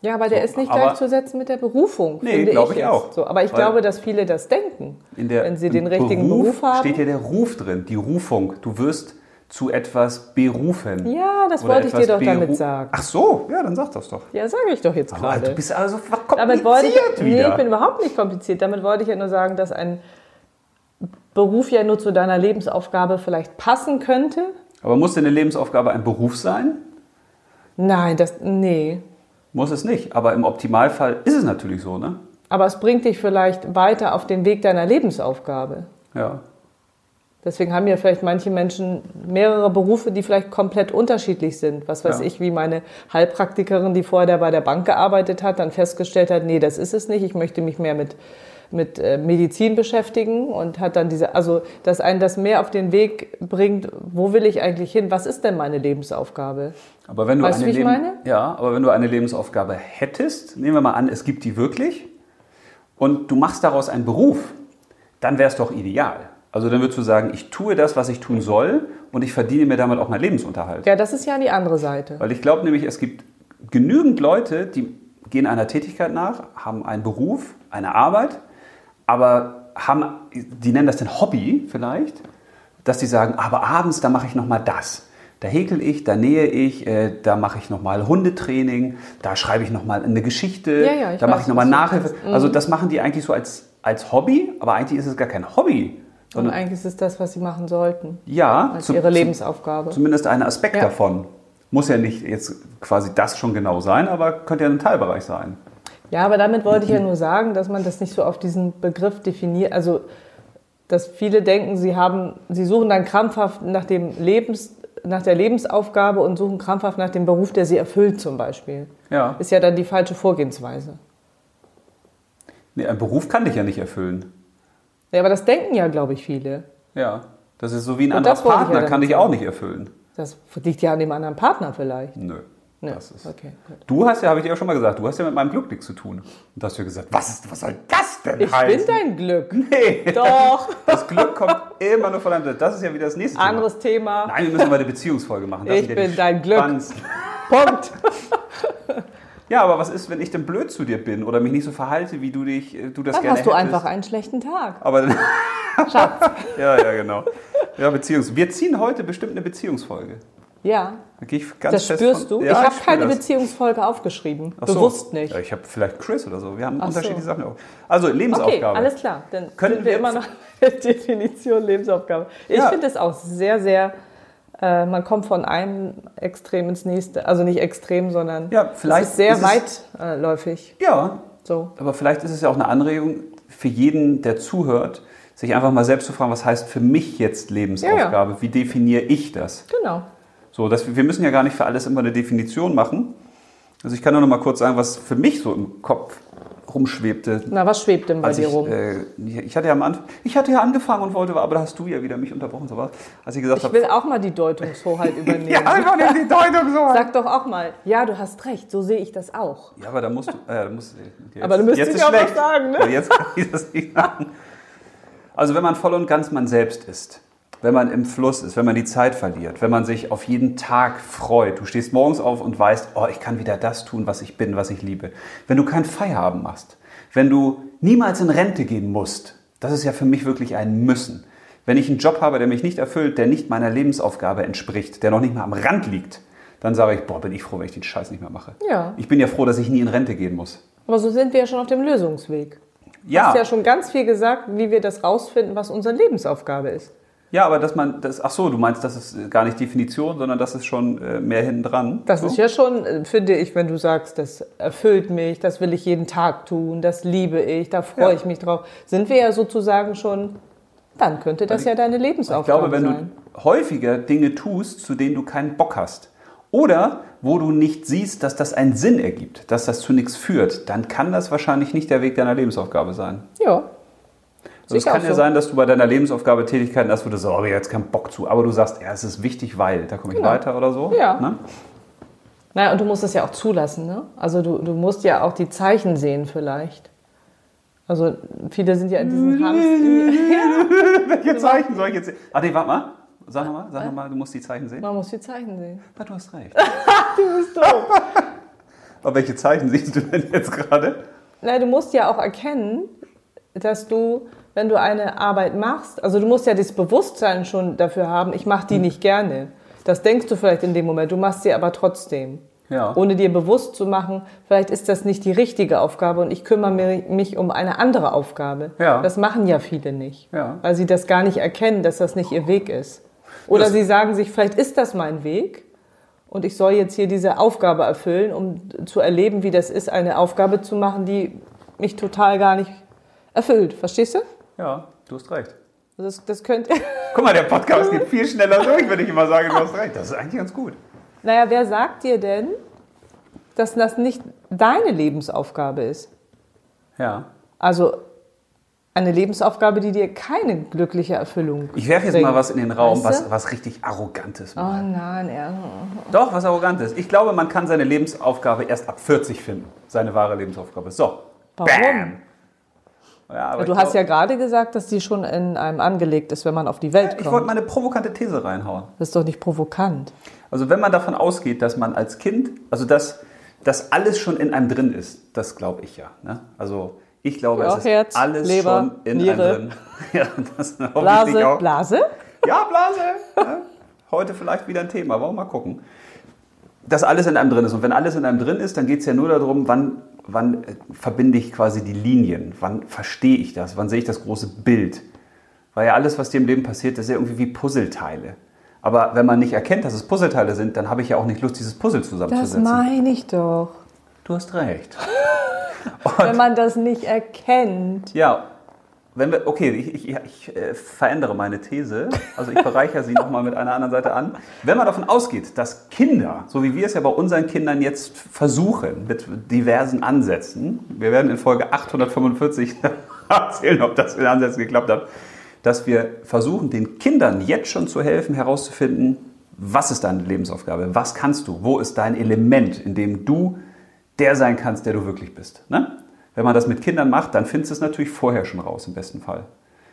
Ja, aber der So, ist nicht gleichzusetzen mit der Berufung. Nee, glaube ich jetzt. auch. So, aber ich Weil- glaube, dass viele das denken. In der, wenn sie den richtigen Beruf, haben. steht ja der Ruf drin, die Rufung. Du wirst zu etwas berufen. Ja, das wollte ich dir doch damit sagen. Ach so, ja, dann sag das doch. Ja, sage ich doch jetzt Aber gerade. du bist also Damit wollte ich, kompliziert nee, wieder. ich bin überhaupt nicht kompliziert. Damit wollte ich ja nur sagen, dass ein Beruf ja nur zu deiner Lebensaufgabe vielleicht passen könnte. Aber muss denn eine Lebensaufgabe ein Beruf sein? Nein, das, nee. Muss es nicht. Aber im Optimalfall ist es natürlich so, ne? Aber es bringt dich vielleicht weiter auf den Weg deiner Lebensaufgabe. Ja. Deswegen haben ja vielleicht manche Menschen mehrere Berufe, die vielleicht komplett unterschiedlich sind. Was weiß Ja. ich, wie meine Heilpraktikerin, die vorher bei der Bank gearbeitet hat, dann festgestellt hat, nee, das ist es nicht. Ich möchte mich mehr mit, mit äh, Medizin beschäftigen und hat dann diese, also dass einen das mehr auf den Weg bringt, wo will ich eigentlich hin? Was ist denn meine Lebensaufgabe? Aber wenn du Weißt du, wie ich meine? Ja, aber wenn du eine Lebensaufgabe hättest, nehmen wir mal an, es gibt die wirklich und du machst daraus einen Beruf, dann wäre es doch ideal. Also dann würdest du sagen, ich tue das, was ich tun soll und ich verdiene mir damit auch meinen Lebensunterhalt. Ja, das ist ja die andere Seite. Weil ich glaube nämlich, es gibt genügend Leute, die gehen einer Tätigkeit nach, haben einen Beruf, eine Arbeit, aber haben, die nennen das dann Hobby vielleicht, dass die sagen, aber abends, da mache ich nochmal das. Da häkel ich, da nähe ich, äh, da mache ich nochmal Hundetraining, da schreibe ich nochmal eine Geschichte, Ja, ja, da mache ich nochmal Nachhilfe. meinst. Mhm. Also das machen die eigentlich so als, als Hobby, aber eigentlich ist es gar kein Hobby. Und eigentlich ist es das, was sie machen sollten. ja, Als zum- ihre Lebensaufgabe. Zumindest ein Aspekt Ja. davon. Muss ja nicht jetzt quasi das schon genau sein, aber könnte ja ein Teilbereich sein. Ja, aber damit wollte ich ja nur sagen, dass man das nicht so auf diesen Begriff definiert. Also, dass viele denken, sie haben, sie suchen dann krampfhaft nach dem Lebens, nach der Lebensaufgabe und suchen krampfhaft nach dem Beruf, der sie erfüllt, zum Beispiel. Ja. Ist ja dann die falsche Vorgehensweise. Nee, ein Beruf kann dich ja nicht erfüllen. Ja, aber das denken ja, glaube ich, viele. Ja. Das ist so wie ein Und anderer ja Partner, damit kann dich auch nicht erfüllen. Das liegt ja an dem anderen Partner vielleicht. Nö. Ne, Das ist, okay, gut. Du hast ja, habe ich dir ja schon mal gesagt, du hast ja mit meinem Glück nichts zu tun. Und da hast du ja gesagt, was, ist, was soll das denn Ich heißen? bin dein Glück. Nee. Doch. Das Glück kommt immer nur von einem. Das ist ja wieder das nächste Anderes Thema. Thema. Nein, wir müssen mal eine Beziehungsfolge machen. Das Ich ja bin dein Glück. Punkt. Ja, aber was ist, wenn ich denn blöd zu dir bin oder mich nicht so verhalte, wie du dich, äh, du das Dann gerne hast du hättest? einfach einen schlechten Tag. Aber dann, Schatz. ja, ja, genau. Ja, Beziehungs. Wir ziehen heute bestimmt eine Beziehungsfolge. Ja. Das spürst von- du? Ja, ich habe keine das. Beziehungsfolge aufgeschrieben. So. Bewusst nicht. Ja, ich habe vielleicht Chris oder so. Wir haben Ach unterschiedliche so. Sachen. Also Okay, Lebensaufgabe. alles klar. Dann Können wir wir immer noch Definition Lebensaufgabe. Ich Ja. finde es auch sehr, sehr, äh, man kommt von einem Extrem ins nächste. Also nicht extrem, sondern Ja, vielleicht es ist sehr ist es- weitläufig. Ja, So. aber vielleicht ist es ja auch eine Anregung für jeden, der zuhört, sich einfach mal selbst zu fragen, was heißt für mich jetzt Lebensaufgabe? Wie definiere ich das? Genau. So, das, wir müssen ja gar nicht für alles immer eine Definition machen. Also ich kann nur noch mal kurz sagen, was für mich so im Kopf rumschwebte. Na, was schwebt denn bei dir ich, rum? äh, ich hatte ja am Anfang, ich hatte ja angefangen und wollte, aber da hast du ja wieder mich unterbrochen, so was. Als ich gesagt ich habe, will auch mal die Deutungshoheit übernehmen. ja, einfach nicht die Deutung so. Sag doch auch mal, ja, du hast recht, so sehe ich das auch. Ja, aber da musst du. Äh, da musst, jetzt, Aber du müsstest jetzt ja auch sagen, ne? Jetzt kann ich das nicht sagen. Also, wenn man voll und ganz man selbst ist, wenn man im Fluss ist, wenn man die Zeit verliert, wenn man sich auf jeden Tag freut, du stehst morgens auf und weißt, oh, ich kann wieder das tun, was ich bin, was ich liebe. Wenn du keinen Feierabend machst, wenn du niemals in Rente gehen musst, das ist ja für mich wirklich ein Müssen. Wenn ich einen Job habe, der mich nicht erfüllt, der nicht meiner Lebensaufgabe entspricht, der noch nicht mal am Rand liegt, dann sage ich, boah, bin ich froh, wenn ich den Scheiß nicht mehr mache. Ja. Ich bin ja froh, dass ich nie in Rente gehen muss. Aber so sind wir ja schon auf dem Lösungsweg. Du Ja, hast ja schon ganz viel gesagt, wie wir das rausfinden, was unsere Lebensaufgabe ist. Ja, aber dass man das, ach so, du meinst, das ist gar nicht Definition, sondern das ist schon äh, mehr hinten dran. Das so? ist ja schon, äh, finde ich, wenn du sagst, das erfüllt mich, das will ich jeden Tag tun, das liebe ich, da freue Ja. ich mich drauf, sind wir ja sozusagen schon, dann könnte das Also ja deine Ich Lebensaufgabe glaube, wenn sein. du häufiger Dinge tust, zu denen du keinen Bock hast, oder wo du nicht siehst, dass das einen Sinn ergibt, dass das zu nichts führt, dann kann das wahrscheinlich nicht der Weg deiner Lebensaufgabe sein. Ja. Also es kann ja so. sein, dass du bei deiner Lebensaufgabe Tätigkeiten hast, wo du sagst, oh, jetzt keinen Bock zu, aber du sagst, ja, es ist wichtig, weil, da komme ich Genau. weiter oder so. Ja. Ne? Naja, und du musst es ja auch zulassen, ne? Also du, du musst ja auch die Zeichen sehen vielleicht. Also viele sind ja in diesem Hamster. Welche Zeichen soll ich jetzt sehen? Ach nee, warte mal. Sag nochmal, sag noch mal, du musst die Zeichen sehen. Man muss die Zeichen sehen. Ah, du hast recht. Du bist doof. Aber welche Zeichen siehst du denn jetzt gerade? Na, du musst ja auch erkennen, dass du, wenn du eine Arbeit machst, also du musst ja das Bewusstsein schon dafür haben, ich mache die nicht gerne. Das denkst du vielleicht in dem Moment, du machst sie aber trotzdem. Ja. Ohne dir bewusst zu machen, vielleicht ist das nicht die richtige Aufgabe und ich kümmere mi- mich um eine andere Aufgabe. Ja. Das machen ja viele nicht, Ja. weil sie das gar nicht erkennen, dass das nicht ihr Weg ist. Oder Das- sie sagen sich, vielleicht ist das mein Weg und ich soll jetzt hier diese Aufgabe erfüllen, um zu erleben, wie das ist, eine Aufgabe zu machen, die mich total gar nicht erfüllt. Verstehst du? Ja, du hast recht. Das, das könnte. Guck mal, der Podcast geht viel schneller durch, wenn ich immer sage, du hast recht. Das ist eigentlich ganz gut. Naja, wer sagt dir denn, dass das nicht deine Lebensaufgabe ist? Ja. Also, eine Lebensaufgabe, die dir keine glückliche Erfüllung Ich werfe jetzt bringt. mal was in den Raum, Weißt was, du? was richtig Arrogantes. Oh mal. nein, ja. Doch, was Arrogantes. Ich glaube, man kann seine Lebensaufgabe erst ab 40 finden. Seine wahre Lebensaufgabe. So. Warum? Bam. Ja, Du hast glaub- ja gerade gesagt, dass die schon in einem angelegt ist, wenn man auf die Welt Ich wollte kommt. mal eine provokante These reinhauen. Das ist doch nicht provokant. Also wenn man davon ausgeht, dass man als Kind, also dass, dass alles schon in einem drin ist, das glaube ich ja. Ne? Also ich glaube, Ja, es ist Herz, alles Leber, schon in Niere. einem drin. Ja, das Blase, auch. Blase? Ja, Blase. Ja. Heute vielleicht wieder ein Thema, wollen wir mal gucken. Dass alles in einem drin ist. Und wenn alles in einem drin ist, dann geht es ja nur darum, wann, wann äh, verbinde ich quasi die Linien, wann verstehe ich das, wann sehe ich das große Bild. Weil ja alles, was dir im Leben passiert, das ist ja irgendwie wie Puzzleteile. Aber wenn man nicht erkennt, dass es Puzzleteile sind, dann habe ich ja auch nicht Lust, dieses Puzzle Das zusammenzusetzen. meine ich doch. Du hast recht. Wenn man das nicht erkennt. Ja, wenn wir, okay, ich, ich, ich äh, verändere meine These, also ich bereichere sie nochmal mit einer anderen Seite an. Wenn man davon ausgeht, dass Kinder, so wie wir es ja bei unseren Kindern jetzt versuchen, mit diversen Ansätzen, wir werden in Folge 845 erzählen, ob das mit Ansätzen geklappt hat, dass wir versuchen, den Kindern jetzt schon zu helfen, herauszufinden, was ist deine Lebensaufgabe, was kannst du, wo ist dein Element, in dem du der sein kannst, der du wirklich bist. Ne? Wenn man das mit Kindern macht, dann findest du es natürlich vorher schon raus, im besten Fall.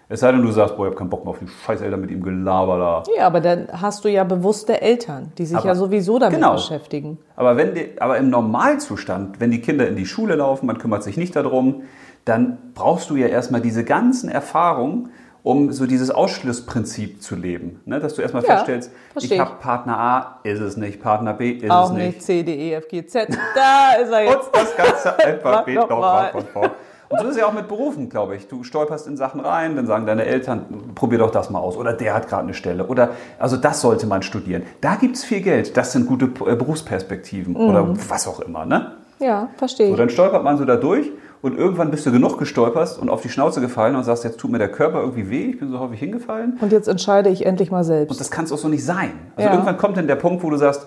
Es sei denn, du sagst, boah, ich habe keinen Bock mehr auf die Scheißeltern mit ihm Gelaber da. Ja, aber dann hast du ja bewusste Eltern, die sich Aber- ja sowieso damit genau. beschäftigen. Aber, wenn die, aber im Normalzustand, wenn die Kinder in die Schule laufen, man kümmert sich nicht darum, dann brauchst du ja erstmal diese ganzen Erfahrungen, um so dieses Ausschlussprinzip zu leben. Ne? Dass du erstmal Ja, feststellst, ich habe Partner A, ist es nicht, Partner B, ist Auch es nicht. nicht C, D, E, F, G, Z. Da ist er Und jetzt. das ganze Alphabet Mach noch nochmal mal. von vorn. Und so ist es ja auch mit Berufen, glaube ich. Du stolperst in Sachen rein, dann sagen deine Eltern, probier doch das mal aus. Oder der hat gerade eine Stelle. Oder also das sollte man studieren. Da gibt es viel Geld. Das sind gute äh, Berufsperspektiven. Oder was auch immer. Ne? Ja, verstehe So, dann stolpert man so da durch und irgendwann bist du genug gestolpert und auf die Schnauze gefallen und sagst, jetzt tut mir der Körper irgendwie weh, ich bin so häufig hingefallen. Und jetzt entscheide ich endlich mal Und selbst. das kann es auch so nicht sein. Also Ja. irgendwann kommt dann der Punkt, wo du sagst,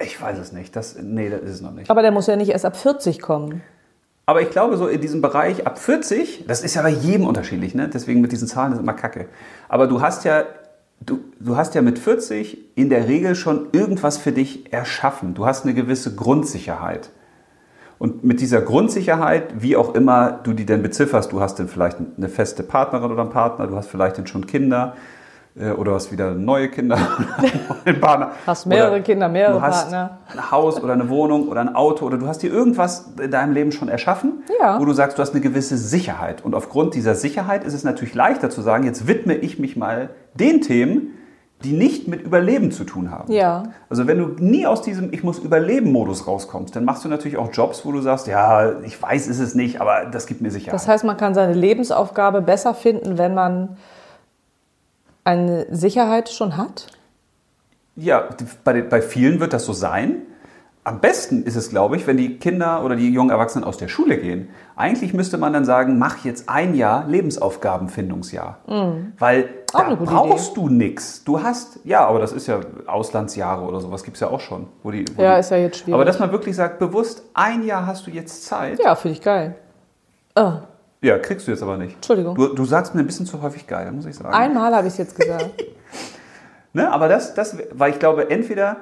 ich weiß es nicht. Das, nee, das ist es noch nicht. Aber der muss ja nicht erst ab 40 kommen. Aber ich glaube, so in diesem Bereich ab 40, das ist ja bei jedem unterschiedlich, ne? deswegen mit diesen Zahlen ist immer kacke. Aber du hast ja, du, du hast ja mit 40 in der Regel schon irgendwas für dich erschaffen. Du hast eine gewisse Grundsicherheit. Und mit dieser Grundsicherheit, wie auch immer du die denn bezifferst, du hast dann vielleicht eine feste Partnerin oder einen Partner, du hast vielleicht dann schon Kinder äh, oder hast wieder neue Kinder oder einen Partner. Hast mehrere Oder Kinder, mehrere Partner. ein Haus oder eine Wohnung oder ein Auto oder du hast dir irgendwas in deinem Leben schon erschaffen, Ja. wo du sagst, du hast eine gewisse Sicherheit. Und aufgrund dieser Sicherheit ist es natürlich leichter zu sagen, jetzt widme ich mich mal den Themen, die nicht mit Überleben zu tun haben. Ja. Also wenn du nie aus diesem Ich muss Überleben-Modus rauskommst, dann machst du natürlich auch Jobs, wo du sagst, ja, ich weiß, ist es nicht, aber das gibt mir Sicherheit. Das heißt, man kann seine Lebensaufgabe besser finden, wenn man eine Sicherheit schon hat? Ja, bei, bei vielen wird das so sein. Am besten ist es, glaube ich, wenn die Kinder oder die jungen Erwachsenen aus der Schule gehen. Eigentlich müsste man dann sagen, mach jetzt ein Jahr Lebensaufgabenfindungsjahr. Weil Mhm. Auch da brauchst du nichts. Du hast, ja, aber das ist ja Auslandsjahre oder sowas gibt es ja auch schon. Wo die, wo Ja, die, ist ja jetzt schwierig. Aber dass man wirklich sagt, bewusst, ein Jahr hast du jetzt Zeit. Ja, finde ich geil. Oh, Ja, kriegst du jetzt aber nicht. Entschuldigung. Du, du sagst mir ein bisschen zu häufig geil, muss ich sagen. einmal habe ich es jetzt gesagt. Ne? Aber das, das, weil ich glaube, entweder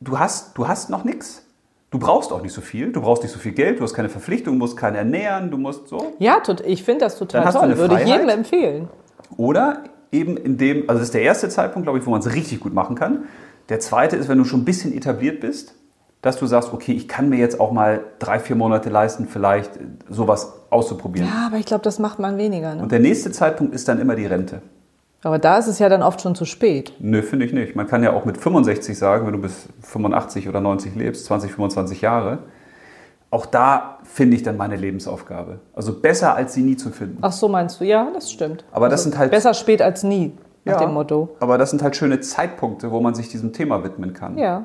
du hast, du hast noch nichts, du brauchst auch nicht so viel, du brauchst nicht so viel Geld, du hast keine Verpflichtung, du musst keinen ernähren, du musst so. Ja, tot- ich finde das total Dann toll. Würde ich jedem empfehlen. Oder eben in dem, also das ist der erste Zeitpunkt, glaube ich, wo man es richtig gut machen kann. Der zweite ist, wenn du schon ein bisschen etabliert bist, dass du sagst, okay, ich kann mir jetzt auch mal drei, vier Monate leisten, vielleicht sowas auszuprobieren. Ja, aber ich glaube, das macht man weniger. Ne? Und der nächste Zeitpunkt ist dann immer die Rente. Aber da ist es ja dann oft schon zu spät. Nö, finde ich nicht. Man kann ja auch mit 65 sagen, wenn du bis 85 oder 90 lebst, 20, 25 Jahre, auch da finde ich dann meine Lebensaufgabe. Also besser als sie nie zu finden. Ach so, meinst du? Ja, das stimmt. Also Aber das sind halt- Besser spät als nie, nach dem Motto. Aber das sind halt schöne Zeitpunkte, wo man sich diesem Thema widmen kann. Ja.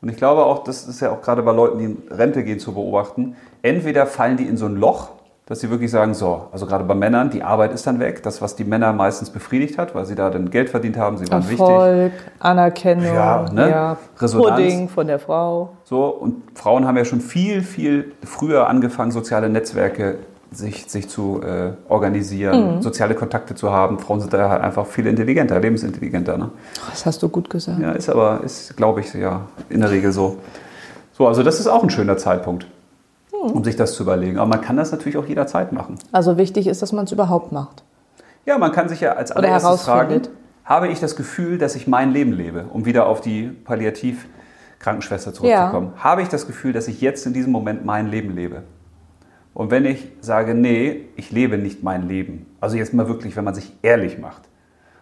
Und ich glaube auch, das ist ja auch gerade bei Leuten, die in Rente gehen, zu beobachten. Entweder fallen die in so ein Loch, dass sie wirklich sagen, so, also gerade bei Männern, die Arbeit ist dann weg, das, was die Männer meistens befriedigt hat, weil sie da dann Geld verdient haben, sie waren wichtig. Erfolg, Anerkennung, Ja, ne? Resonanz. Pudding von der Frau. So, und Frauen haben ja schon viel, viel früher angefangen, soziale Netzwerke sich, sich zu äh, organisieren, soziale Kontakte zu haben. Frauen sind da halt einfach viel intelligenter, lebensintelligenter. Ne? Das hast du gut gesagt. Ja, ist aber, ist, glaube ich, ja in der Regel so. So, also das ist auch ein schöner Zeitpunkt, um sich das zu überlegen. Aber man kann das natürlich auch jederzeit machen. Also wichtig ist, dass man es überhaupt macht. Ja, man kann sich ja als allererstes fragen, habe ich das Gefühl, dass ich mein Leben lebe, um wieder auf die Palliativ-Krankenschwester zurückzukommen. Habe ich das Gefühl, dass ich jetzt in diesem Moment mein Leben lebe? Und wenn ich sage, nee, ich lebe nicht mein Leben, also jetzt mal wirklich, wenn man sich ehrlich macht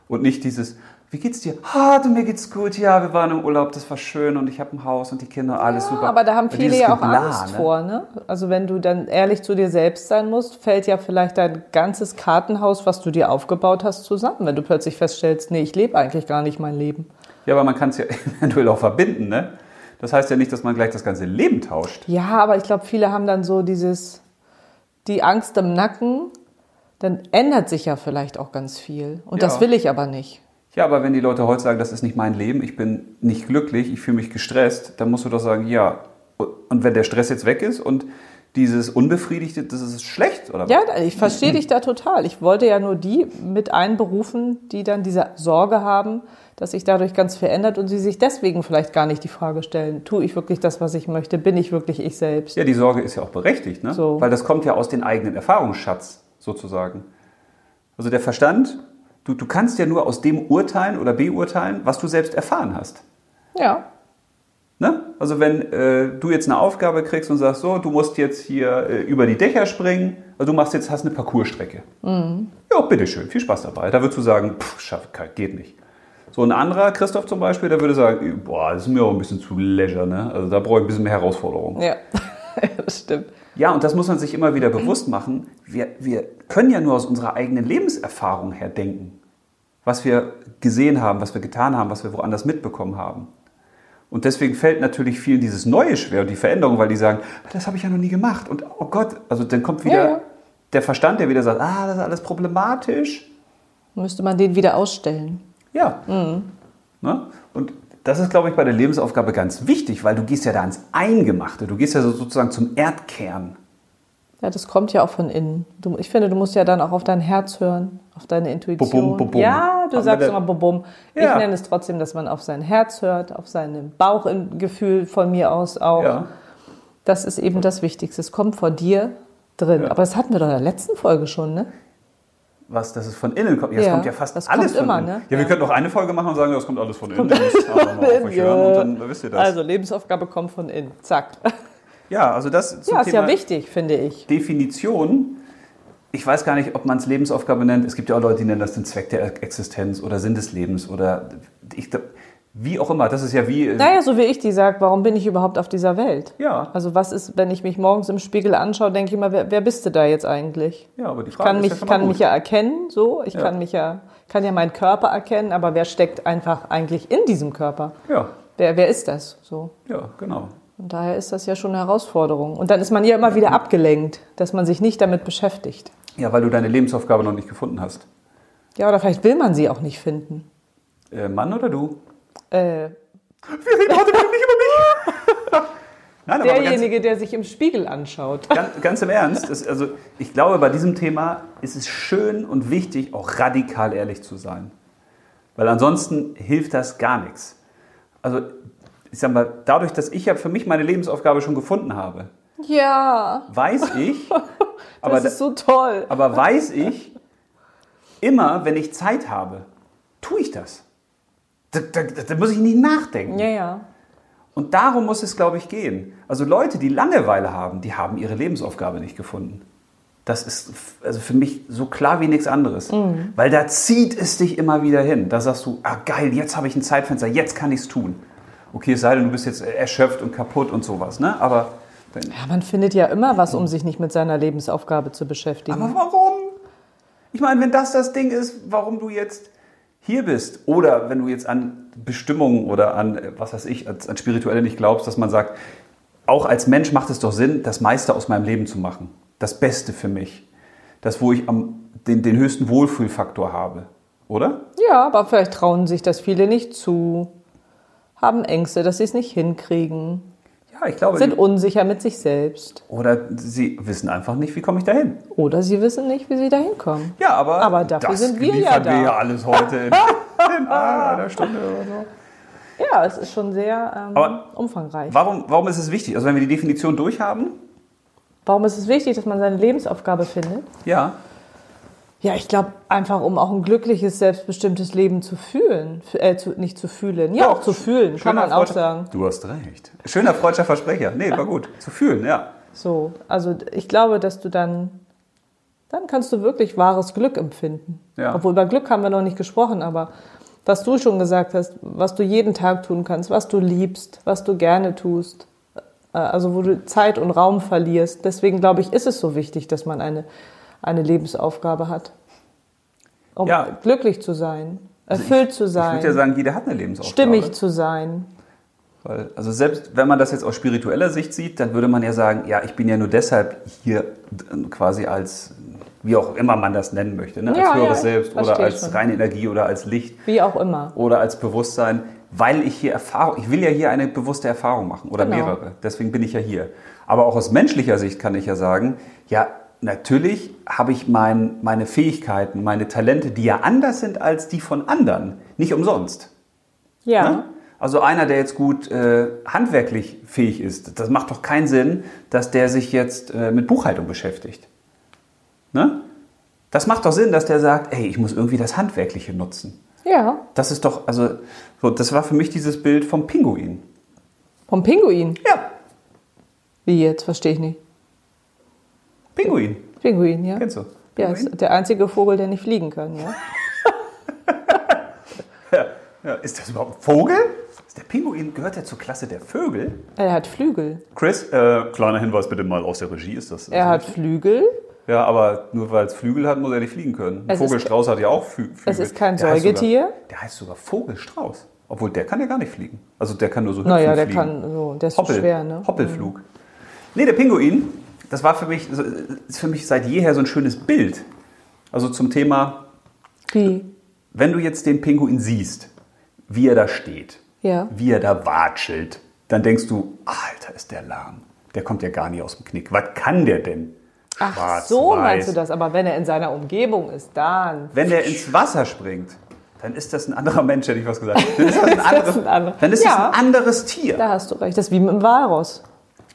und nicht dieses, wie geht's dir? Ah, du, mir geht's gut, ja, wir waren im Urlaub, das war schön und ich habe ein Haus und die Kinder, alles super. Aber da haben viele ja auch Gebla, Angst ne? vor, ne? Also wenn du dann ehrlich zu dir selbst sein musst, fällt ja vielleicht dein ganzes Kartenhaus, was du dir aufgebaut hast, zusammen. Wenn du plötzlich feststellst, nee, ich lebe eigentlich gar nicht mein Leben. Ja, aber man kann es ja eventuell auch verbinden, ne? Das heißt ja nicht, dass man gleich das ganze Leben tauscht. Ja, aber ich glaube, viele haben dann so dieses, die Angst im Nacken, dann ändert sich ja vielleicht auch ganz viel. Und Ja. das will ich aber nicht. Ja, aber wenn die Leute heute sagen, das ist nicht mein Leben, ich bin nicht glücklich, ich fühle mich gestresst, dann musst du doch sagen, ja. Und wenn der Stress jetzt weg ist und dieses Unbefriedigte, das ist schlecht, oder was? Ja, ich verstehe dich da total. Ich wollte ja nur die mit einberufen, die dann diese Sorge haben, dass sich dadurch ganz verändert und sie sich deswegen vielleicht gar nicht die Frage stellen, tue ich wirklich das, was ich möchte? Bin ich wirklich ich selbst? Ja, die Sorge ist ja auch berechtigt, ne? So. Weil das kommt ja aus dem eigenen Erfahrungsschatz, sozusagen. Also der Verstand, du, du kannst ja nur aus dem urteilen oder beurteilen, was du selbst erfahren hast. Ja. Ne? Also wenn äh, du jetzt eine Aufgabe kriegst und sagst, so, du musst jetzt hier äh, über die Dächer springen, also du machst jetzt, hast eine Parcoursstrecke. Ja, bitteschön, viel Spaß dabei. Da würdest du sagen, pff, schaff, geht nicht. So ein anderer, Christoph zum Beispiel, der würde sagen, boah, das ist mir auch ein bisschen zu leisure, ne? Also da brauche ich ein bisschen mehr Herausforderung. Ja, das stimmt. Ja, und das muss man sich immer wieder bewusst machen. Wir, wir können ja nur aus unserer eigenen Lebenserfahrung her denken. Was wir gesehen haben, was wir getan haben, was wir woanders mitbekommen haben. Und deswegen fällt natürlich vielen dieses Neue schwer und die Veränderung, weil die sagen, "Ah, das habe ich ja noch nie gemacht. Und oh Gott, also dann kommt wieder Ja, der Verstand, der wieder sagt, ah, das ist alles problematisch. Müsste man den wieder ausstellen. Ja. Ne? Das ist, glaube ich, bei der Lebensaufgabe ganz wichtig, weil du gehst ja da ans Eingemachte. Du gehst ja so sozusagen zum Erdkern. Ja, das kommt ja auch von innen. Du, ich finde, du musst ja dann auch auf dein Herz hören, auf deine Intuition. Bobum, bobum. Ja, du Aber sagst immer Bobum. Ja. Ich nenne es trotzdem, dass man auf sein Herz hört, auf sein Bauchgefühl von mir aus auch. Ja. Das ist eben das Wichtigste. Es kommt von dir drin. Ja. Aber das hatten wir doch in der letzten Folge schon, ne? Was, dass es von innen kommt. Ja, es Ja, kommt ja fast das alles kommt von immer, innen. ne? Ja, wir Ja. könnten auch eine Folge machen und sagen, das kommt alles von innen. Also Lebensaufgabe kommt von innen. Zack. ja, also das zum Ja, ist Thema ja wichtig, finde ich. Definition. Ich weiß gar nicht, ob man es Lebensaufgabe nennt. Es gibt ja auch Leute, die nennen das den Zweck der Existenz oder Sinn des Lebens oder ich, wie auch immer. Das ist ja wie... Naja, so wie ich die sage, warum bin ich überhaupt auf dieser Welt? Ja. Also was ist, wenn ich mich morgens im Spiegel anschaue, denke ich immer, wer, wer bist du da jetzt eigentlich? ja, aber die Ich Frage kann ist mich, ja schon kann gut. mich ja erkennen, so. Ich Ja. kann mich ja, kann ja meinen Körper erkennen, aber wer steckt einfach eigentlich in diesem Körper? Ja, Wer, wer ist das? So. ja, genau. Und daher ist das ja schon eine Herausforderung. Und dann ist man ja immer wieder abgelenkt, dass man sich nicht damit beschäftigt. Ja, weil du deine Lebensaufgabe noch nicht gefunden hast. Ja, oder vielleicht will man sie auch nicht finden. Äh, Mann oder du? Äh, Wir reden heute nicht über mich. Nein, aber ganz, derjenige, der sich im Spiegel anschaut. ganz, ganz im Ernst, ist, also ich glaube, bei diesem Thema ist es schön und wichtig, auch radikal ehrlich zu sein. Weil ansonsten hilft das gar nichts. Also, ich sag mal, dadurch, dass ich ja für mich meine Lebensaufgabe schon gefunden habe, Ja, weiß ich, aber, das ist so toll. aber weiß ich, immer wenn ich Zeit habe, tue ich das. Da, da, da muss ich nicht nachdenken. Ja, ja. Und darum muss es, glaube ich, gehen. Also Leute, die Langeweile haben, die haben ihre Lebensaufgabe nicht gefunden. Das ist also für mich so klar wie nichts anderes. Weil da zieht es dich immer wieder hin. Da sagst du, ah geil, jetzt habe ich ein Zeitfenster, jetzt kann ich es tun. Okay, es sei denn, du bist jetzt erschöpft und kaputt und sowas, ne? Aber, Ja, man findet ja immer was, um sich nicht mit seiner Lebensaufgabe zu beschäftigen. aber warum? Ich meine, wenn das das Ding ist, warum du jetzt hier bist oder wenn du jetzt an Bestimmungen oder an, äh, was weiß ich, an Spirituelle nicht glaubst, dass man sagt, auch als Mensch macht es doch Sinn, das meiste aus meinem Leben zu machen. Das Beste für mich. Das, wo ich am, den, den höchsten Wohlfühlfaktor habe. Oder? Ja, aber vielleicht trauen sich das viele nicht zu, haben Ängste, dass sie es nicht hinkriegen. Ja, ich glaube. sind unsicher mit sich selbst. oder sie wissen einfach nicht, wie komme ich dahin. Oder sie wissen nicht, wie sie da hinkommen. Ja, aber, Aber dafür sind wir ja da. wir ja alles heute in, in einer Stunde oder so. Ja, es ist schon sehr ähm, umfangreich. Warum, warum ist es wichtig? Also wenn wir die Definition durchhaben, Warum ist es wichtig, dass man seine Lebensaufgabe findet? ja, Ja, ich glaube einfach, um auch ein glückliches, selbstbestimmtes Leben zu fühlen. Äh, zu, nicht zu fühlen. Ja, Doch, auch zu fühlen, kann man auch sagen. Du hast recht. Schöner freudscher Versprecher. Nee, war gut. Zu fühlen, ja. So, also ich glaube, dass du dann, dann kannst du wirklich wahres Glück empfinden. Ja. Obwohl über Glück haben wir noch nicht gesprochen, aber was du schon gesagt hast, was du jeden Tag tun kannst, was du liebst, was du gerne tust, äh, also wo du Zeit und Raum verlierst. Deswegen glaube ich, ist es so wichtig, dass man eine, eine Lebensaufgabe hat. Um Ja. glücklich zu sein, erfüllt zu Ich sein, würde ja sagen, jeder hat eine Lebensaufgabe. stimmig zu sein. Weil, also selbst wenn man das jetzt aus spiritueller Sicht sieht, dann würde man ja sagen, ja, ich bin ja nur deshalb hier äh, quasi als, wie auch immer man das nennen möchte, ne? als Ja, höheres ja, Selbst oder als schon. reine Energie oder als Licht Wie auch immer. oder als Bewusstsein, weil ich hier Erfahrung, ich will ja hier eine bewusste Erfahrung machen oder Genau. mehrere. Deswegen bin ich ja hier. Aber auch aus menschlicher Sicht kann ich ja sagen, ja, natürlich habe ich mein, meine Fähigkeiten, meine Talente, die ja anders sind als die von anderen, nicht umsonst. Ja. Ne? Also einer, der jetzt gut äh, handwerklich fähig ist, das macht doch keinen Sinn, dass der sich jetzt äh, mit Buchhaltung beschäftigt. Ne? Das macht doch Sinn, dass der sagt, ey, ich muss irgendwie das Handwerkliche nutzen. Ja. Das ist doch, also, so, das war für mich dieses Bild vom Pinguin. Vom Pinguin. Ja, Wie jetzt? Verstehe ich nicht. Pinguin. Pinguin, ja. Kennst du? Ja, Pinguin? ist der einzige Vogel, der nicht fliegen kann, ja. Ja, ja. Ist das überhaupt ein Vogel? Ist der Pinguin, gehört er zur Klasse der Vögel? Er hat Flügel. Chris, äh, kleiner Hinweis bitte mal aus der Regie, ist das? Er hat Flügel. Ja, aber nur weil es Flügel hat, muss er nicht fliegen können. Ein Es ist- Vogelstrauß hat ja auch Flü Flügel. Es ist kein Der heißt Säugetier. Sogar, der heißt sogar Vogelstrauß. Obwohl, der kann ja gar nicht fliegen. Also der kann nur so hüpfen Naja, der fliegen. kann so, der ist so Hoppel, schwer, ne? Hoppelflug. Nee, der Pinguin, das war für mich, ist für mich seit jeher so ein schönes Bild. Also zum Thema, Wie? wenn du jetzt den Pinguin siehst, wie er da steht, Ja. wie er da watschelt, dann denkst du, Alter, ist der lahm. Der kommt ja gar nicht aus dem Knick. Was kann der denn? Ach, Schwarz, so weiß. meinst du das. Aber wenn er in seiner Umgebung ist, dann. Wenn der ins Wasser springt, dann ist das ein anderer Mensch, hätte ich was gesagt. Dann ist das ein, Das anderes, ein anderer- dann ist das Ja. ein anderes Tier. Da hast du recht. Das ist wie mit dem Walross.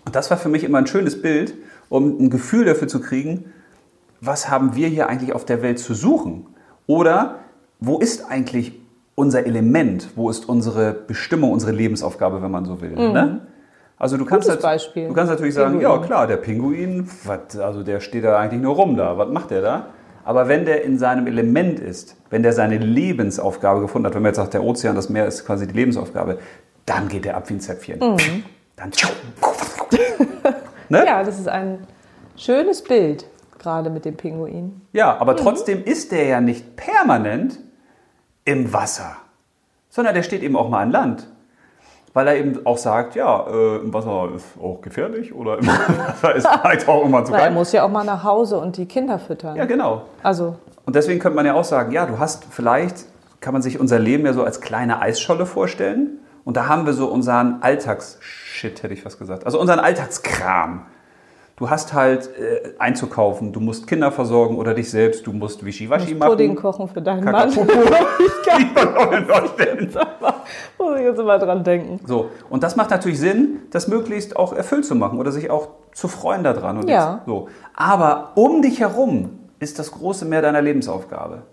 Und das war für mich immer ein schönes Bild, um ein Gefühl dafür zu kriegen, was haben wir hier eigentlich auf der Welt zu suchen? Oder wo ist eigentlich unser Element? Wo ist unsere Bestimmung, unsere Lebensaufgabe, wenn man so will? Ne? Also du kannst, Mhm. Beispiel. du kannst natürlich sagen, Pinguin. ja klar, der Pinguin, was, also der steht da eigentlich nur rum da. Was macht der da? Aber wenn der in seinem Element ist, wenn der seine Lebensaufgabe gefunden hat, wenn man jetzt sagt, der Ozean, das Meer ist quasi die Lebensaufgabe, dann geht der ab wie ein Zäpfchen. Mhm. Dann ne? Ja, das ist ein schönes Bild, gerade mit dem Pinguin. Ja, Mhm. aber trotzdem ist der ja nicht permanent im Wasser, sondern der steht eben auch mal an Land. Weil er eben auch sagt, ja, äh, im Wasser ist auch gefährlich oder im Wasser ist vielleicht auch immer zu Weil er kalt. muss ja auch mal nach Hause und die Kinder füttern. Ja, genau. Also, Und deswegen könnte man ja auch sagen, ja, du hast vielleicht, kann man sich unser Leben ja so als kleine Eisscholle vorstellen. Und da haben wir so unseren Alltagsshit, hätte ich fast gesagt. Also unseren Alltagskram. Du hast halt äh, einzukaufen, du musst Kinder versorgen oder dich selbst, du musst Wischiwaschi machen. Pudding kochen für deinen Mann. Ich kann vorstellen. Muss ich jetzt immer dran denken. So, und das macht natürlich Sinn, das möglichst auch erfüllt zu machen oder sich auch zu freuen daran. Und Ja. jetzt, so. Aber um dich herum ist das große Meer deiner Lebensaufgabe.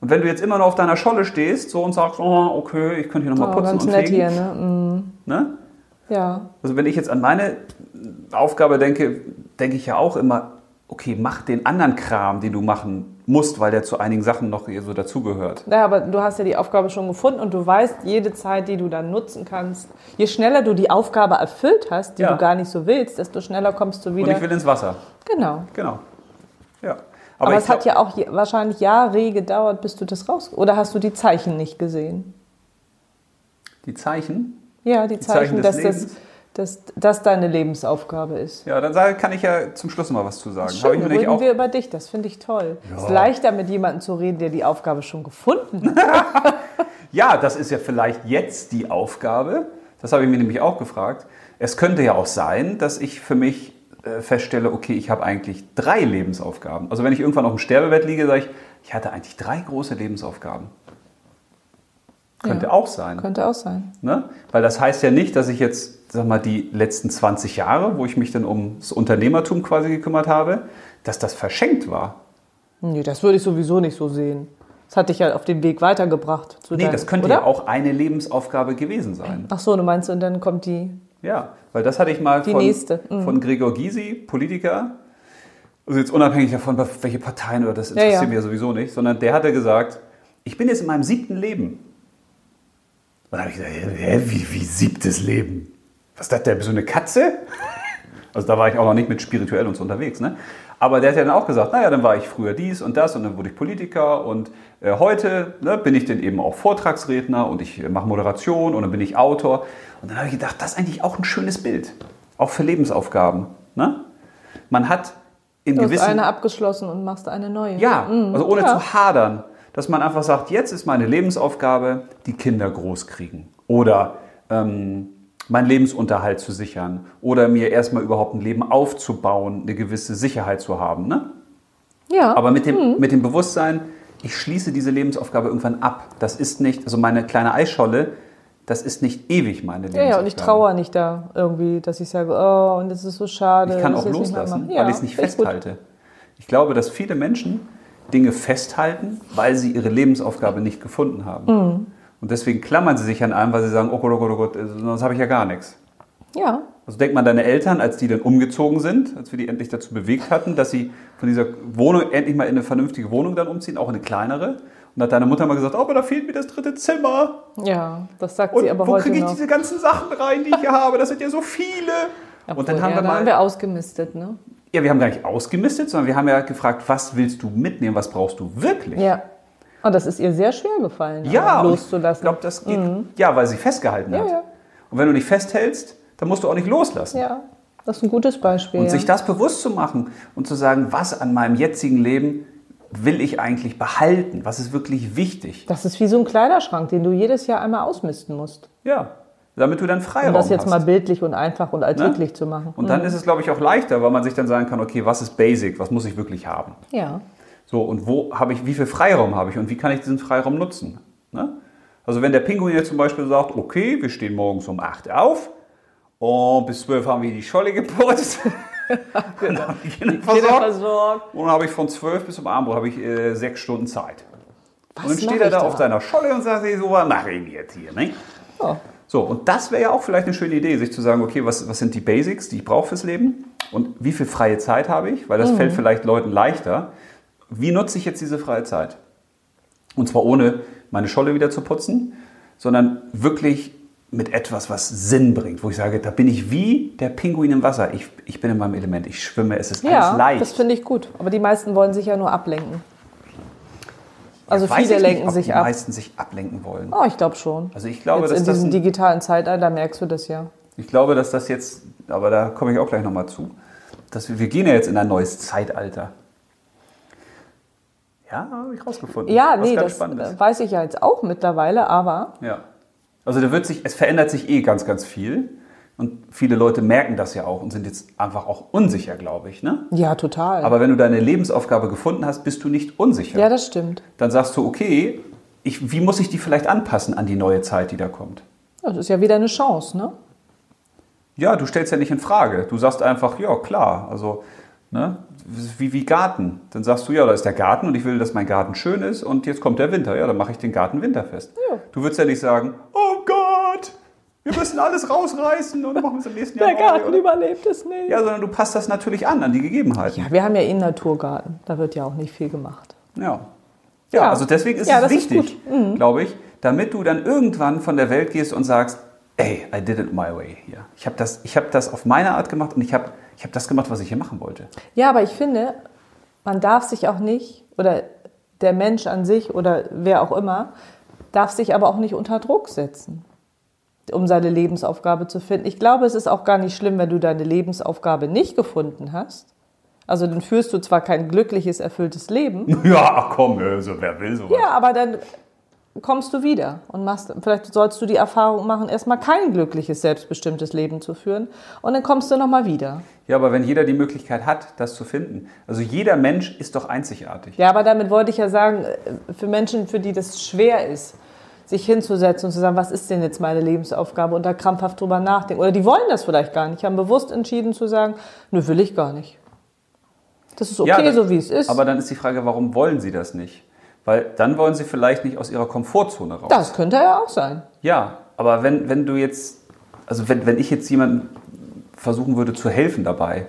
Und wenn du jetzt immer nur auf deiner Scholle stehst so und sagst, oh, okay, ich könnte hier nochmal Oh, putzen und nett fegen. hier, ne? Mm, Ne? Ja. Also wenn ich jetzt an meine Aufgabe denke, denke ich ja auch immer, okay, mach den anderen Kram, den du machen musst, weil der zu einigen Sachen noch so dazugehört. Ja, aber du hast ja die Aufgabe schon gefunden und du weißt, jede Zeit, die du dann nutzen kannst, je schneller du die Aufgabe erfüllt hast, die Ja. du gar nicht so willst, desto schneller kommst du Und wieder. ich will ins Wasser. genau. Genau. Ja. Aber, ich es hat ja auch je, wahrscheinlich Jahre gedauert, bis du das raus. Oder hast du die Zeichen nicht gesehen? die Zeichen, Ja, die, Zeichen Zeichen, des dass, das, dass das deine Lebensaufgabe ist. Ja, dann kann ich ja zum Schluss noch mal was zu sagen. Schön, reden auch, wir über dich, das finde ich toll. Es ist leichter, mit jemandem zu reden, der die Aufgabe schon gefunden hat. ja, das ist ja vielleicht jetzt die Aufgabe. Das habe ich mir nämlich auch gefragt. Es könnte ja auch sein, dass ich für mich äh, feststelle, okay, ich habe eigentlich drei Lebensaufgaben. Also wenn ich irgendwann auf dem Sterbebett liege, sage ich, ich hatte eigentlich drei große Lebensaufgaben. Könnte Ja. auch sein. Könnte auch sein. Ne? Weil das heißt ja nicht, dass ich jetzt, sag mal, die letzten 20 Jahre, wo ich mich dann ums Unternehmertum quasi gekümmert habe, dass das verschenkt war. Nee, das würde ich sowieso nicht so sehen. Das hat dich ja auf den Weg weitergebracht. Zu Nee, deinem- das könnte oder? ja auch eine Lebensaufgabe gewesen sein. Ach so, du meinst, und dann kommt die. Ja, weil das hatte ich mal von, mhm. von Gregor Gysi, Politiker. Also jetzt unabhängig davon, welche Parteien oder das interessiert Ja, ja. mich ja sowieso nicht, sondern der hatte gesagt, ich bin jetzt in meinem siebten Leben. Und dann habe ich gesagt, hä, wie, wie siebtes Leben? Was ist das denn, bist du eine Katze? Also da war ich auch noch nicht mit spirituell und so unterwegs. Ne? Aber der hat ja dann auch gesagt, naja, dann war ich früher dies und das und dann wurde ich Politiker und äh, heute ne, bin ich dann eben auch Vortragsredner und ich äh, mache Moderation und dann bin ich Autor. Und dann habe ich gedacht, das ist eigentlich auch ein schönes Bild, auch für Lebensaufgaben. Ne? Man hat in Du hast gewissen... eine abgeschlossen und machst eine neue. Ja, also ohne Ja. zu hadern, dass man einfach sagt, jetzt ist meine Lebensaufgabe, die Kinder großkriegen oder ähm, meinen Lebensunterhalt zu sichern oder mir erstmal überhaupt ein Leben aufzubauen, eine gewisse Sicherheit zu haben. Ne? Ja. Aber mit dem, Mhm. mit dem Bewusstsein, ich schließe diese Lebensaufgabe irgendwann ab. Das ist nicht, also meine kleine Eisscholle, das ist nicht ewig meine ja, Lebensaufgabe. ja, und ich trauere nicht da irgendwie, dass ich sage, oh, und das ist so schade. Ich kann auch loslassen. Ja, weil ich es nicht gut. festhalte. Ich glaube, dass viele Menschen Dinge festhalten, weil sie ihre Lebensaufgabe nicht gefunden haben. Mhm. Und deswegen klammern sie sich an einem, weil sie sagen, oh Gott, oh Gott, oh Gott, äh, sonst habe ich ja gar nichts. Ja, Also denkt man deine Eltern, als die dann umgezogen sind, als wir die endlich dazu bewegt hatten, dass sie von dieser Wohnung endlich mal in eine vernünftige Wohnung dann umziehen, auch in eine kleinere. Und da hat deine Mutter mal gesagt, oh, aber da fehlt mir das dritte Zimmer. ja, das sagt Und sie aber wo heute kriege ich noch. diese ganzen Sachen rein, die ich hier habe? Das sind ja so viele. und dann Obwohl, haben ja, wir mal haben wir ausgemistet, ne? ja, wir haben gar nicht ausgemistet, sondern wir haben ja gefragt, was willst du mitnehmen, was brauchst du wirklich? Ja. Und das ist ihr sehr schwer gefallen, Ja, und ich loszulassen. glaube, das geht, ja, weil sie festgehalten Ja, hat. ja. Und wenn du nicht festhältst, dann musst du auch nicht loslassen. ja, das ist ein gutes Beispiel. Und ja. sich das bewusst zu machen und zu sagen, was an meinem jetzigen Leben will ich eigentlich behalten? Was ist wirklich wichtig? das ist wie so ein Kleiderschrank, den du jedes Jahr einmal ausmisten musst. Ja, damit du dann Freiraum Um das jetzt hast. mal bildlich und einfach und alltäglich Ne? zu machen. Und dann ist es, glaube ich, auch leichter, weil man sich dann sagen kann, okay, was ist Basic? Was muss ich wirklich haben? Ja. So, und wo habe ich, wie viel Freiraum habe ich und wie kann ich diesen Freiraum nutzen? Ne? Also wenn der Pinguin jetzt zum Beispiel sagt, okay, wir stehen morgens um 8 auf und bis 12 haben wir die Scholle geputzt. Dann habe ich versorgt. versorgt. Und dann habe ich von 12 bis zum Abendbrot habe ich äh, sechs Stunden Zeit. Was und dann steht er ich da auf seiner Scholle und sagt so, was mache ich jetzt hier? Ne? Oh. So, und das wäre ja auch vielleicht eine schöne Idee, sich zu sagen, okay, was, was sind die Basics, die ich brauche fürs Leben und wie viel freie Zeit habe ich, weil das fällt vielleicht Leuten leichter. Wie nutze ich jetzt diese freie Zeit? Und zwar ohne meine Scholle wieder zu putzen, sondern wirklich mit etwas, was Sinn bringt, wo ich sage, da bin ich wie der Pinguin im Wasser. Ich, ich bin in meinem Element, ich schwimme, es ist Ja, alles leicht. das finde ich gut. Aber die meisten wollen sich ja nur ablenken. Also Weiß viele lenken nicht, sich die ab. meisten sich ablenken wollen. Oh, ich glaube schon. Also ich glaube, Jetzt dass in diesem ein- digitalen Zeitalter merkst du das ja. Ich glaube, dass das jetzt, aber da komme ich auch gleich nochmal zu, dass wir, wir gehen ja jetzt in ein neues Zeitalter. Ja, habe ich rausgefunden. Ja, Was nee, ganz das äh, weiß ich ja jetzt auch mittlerweile, aber Ja. Also da wird sich, es verändert sich eh ganz, ganz viel. Und viele Leute merken das ja auch und sind jetzt einfach auch unsicher, glaube ich. Ne? ja, total. Aber wenn du deine Lebensaufgabe gefunden hast, bist du nicht unsicher. ja, das stimmt. Dann sagst du, okay, ich, wie muss ich die vielleicht anpassen an die neue Zeit, die da kommt? Das ist ja wieder eine Chance, ne? Ja, du stellst ja nicht in Frage. Du sagst einfach, ja, klar. Also, ne, wie, wie Garten. Dann sagst du, ja, da ist der Garten und ich will, dass mein Garten schön ist und jetzt kommt der Winter. Ja, dann mache ich den Garten winterfest. Ja. Du würdest ja nicht sagen, oh Gott, wir müssen alles rausreißen und machen es im nächsten Jahr Der neu, Garten oder? überlebt es nicht. Ja, sondern du passt das natürlich an, an die Gegebenheiten. Ja, wir haben ja eh einen Naturgarten. Da wird ja auch nicht viel gemacht. Ja. Ja, Ja. also deswegen ist Ja, es wichtig. Mhm. glaube ich, damit du dann irgendwann von der Welt gehst und sagst, ey, I did it my way hier. Ich habe das, ich hab das auf meine Art gemacht und ich habe ich hab das gemacht, was ich hier machen wollte. Ja, aber ich finde, man darf sich auch nicht, oder der Mensch an sich oder wer auch immer, darf sich aber auch nicht unter Druck setzen, um seine Lebensaufgabe zu finden. Ich glaube, es ist auch gar nicht schlimm, wenn du deine Lebensaufgabe nicht gefunden hast. Also dann führst du zwar kein glückliches, erfülltes Leben, Ja, komm, also wer will sowas? ja, aber dann kommst du wieder und machst, vielleicht sollst du die Erfahrung machen, erstmal kein glückliches, selbstbestimmtes Leben zu führen und dann kommst du nochmal wieder. Ja, aber wenn jeder die Möglichkeit hat, das zu finden. Also jeder Mensch ist doch einzigartig. Ja, aber damit wollte ich ja sagen, äh, für Menschen, für die das schwer ist, sich hinzusetzen und zu sagen, was ist denn jetzt meine Lebensaufgabe und da krampfhaft drüber nachdenken. Oder die wollen das vielleicht gar nicht, haben bewusst entschieden zu sagen, nö, will ich gar nicht. Das ist okay, Ja, das- so wie es ist. Aber dann ist die Frage, warum wollen sie das nicht? Weil dann wollen sie vielleicht nicht aus ihrer Komfortzone raus. das könnte ja auch sein. Ja, aber wenn, wenn du jetzt, also wenn, wenn ich jetzt jemandem versuchen würde zu helfen dabei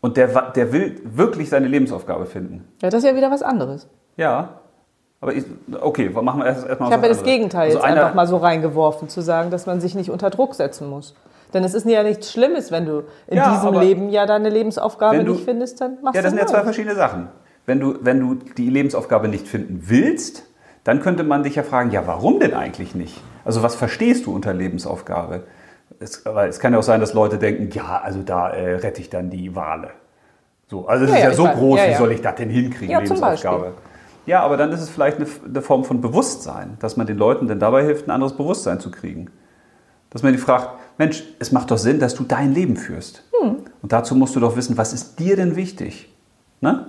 und der, der will wirklich seine Lebensaufgabe finden. Ja, das ist ja wieder was anderes. Ja, aber ich, okay, machen wir erst erstmal Ich habe ja das. Gegenteil Also jetzt einer- einfach mal so reingeworfen, zu sagen, dass man sich nicht unter Druck setzen muss. Denn es ist ja nichts Schlimmes, wenn du in Ja, diesem Leben ja deine Lebensaufgabe du- nicht findest, dann machst Ja, das du sind ja zwei verschiedene Sachen. Wenn du, wenn du die Lebensaufgabe nicht finden willst, dann könnte man dich ja fragen, ja, warum denn eigentlich nicht? Also was verstehst du unter Lebensaufgabe? Es, es kann ja auch sein, dass Leute denken, ja, also da äh, rette ich dann die Wale. So, also das Ja, ist ja, ja, so weiß. groß, Ja, wie soll ich das denn hinkriegen, Lebensaufgabe? Ja, aber dann ist es vielleicht eine, eine Form von Bewusstsein, dass man den Leuten dann dabei hilft, ein anderes Bewusstsein zu kriegen. Dass man die fragt, Mensch, es macht doch Sinn, dass du dein Leben führst. Hm. Und dazu musst du doch wissen, was ist dir denn wichtig? Ne?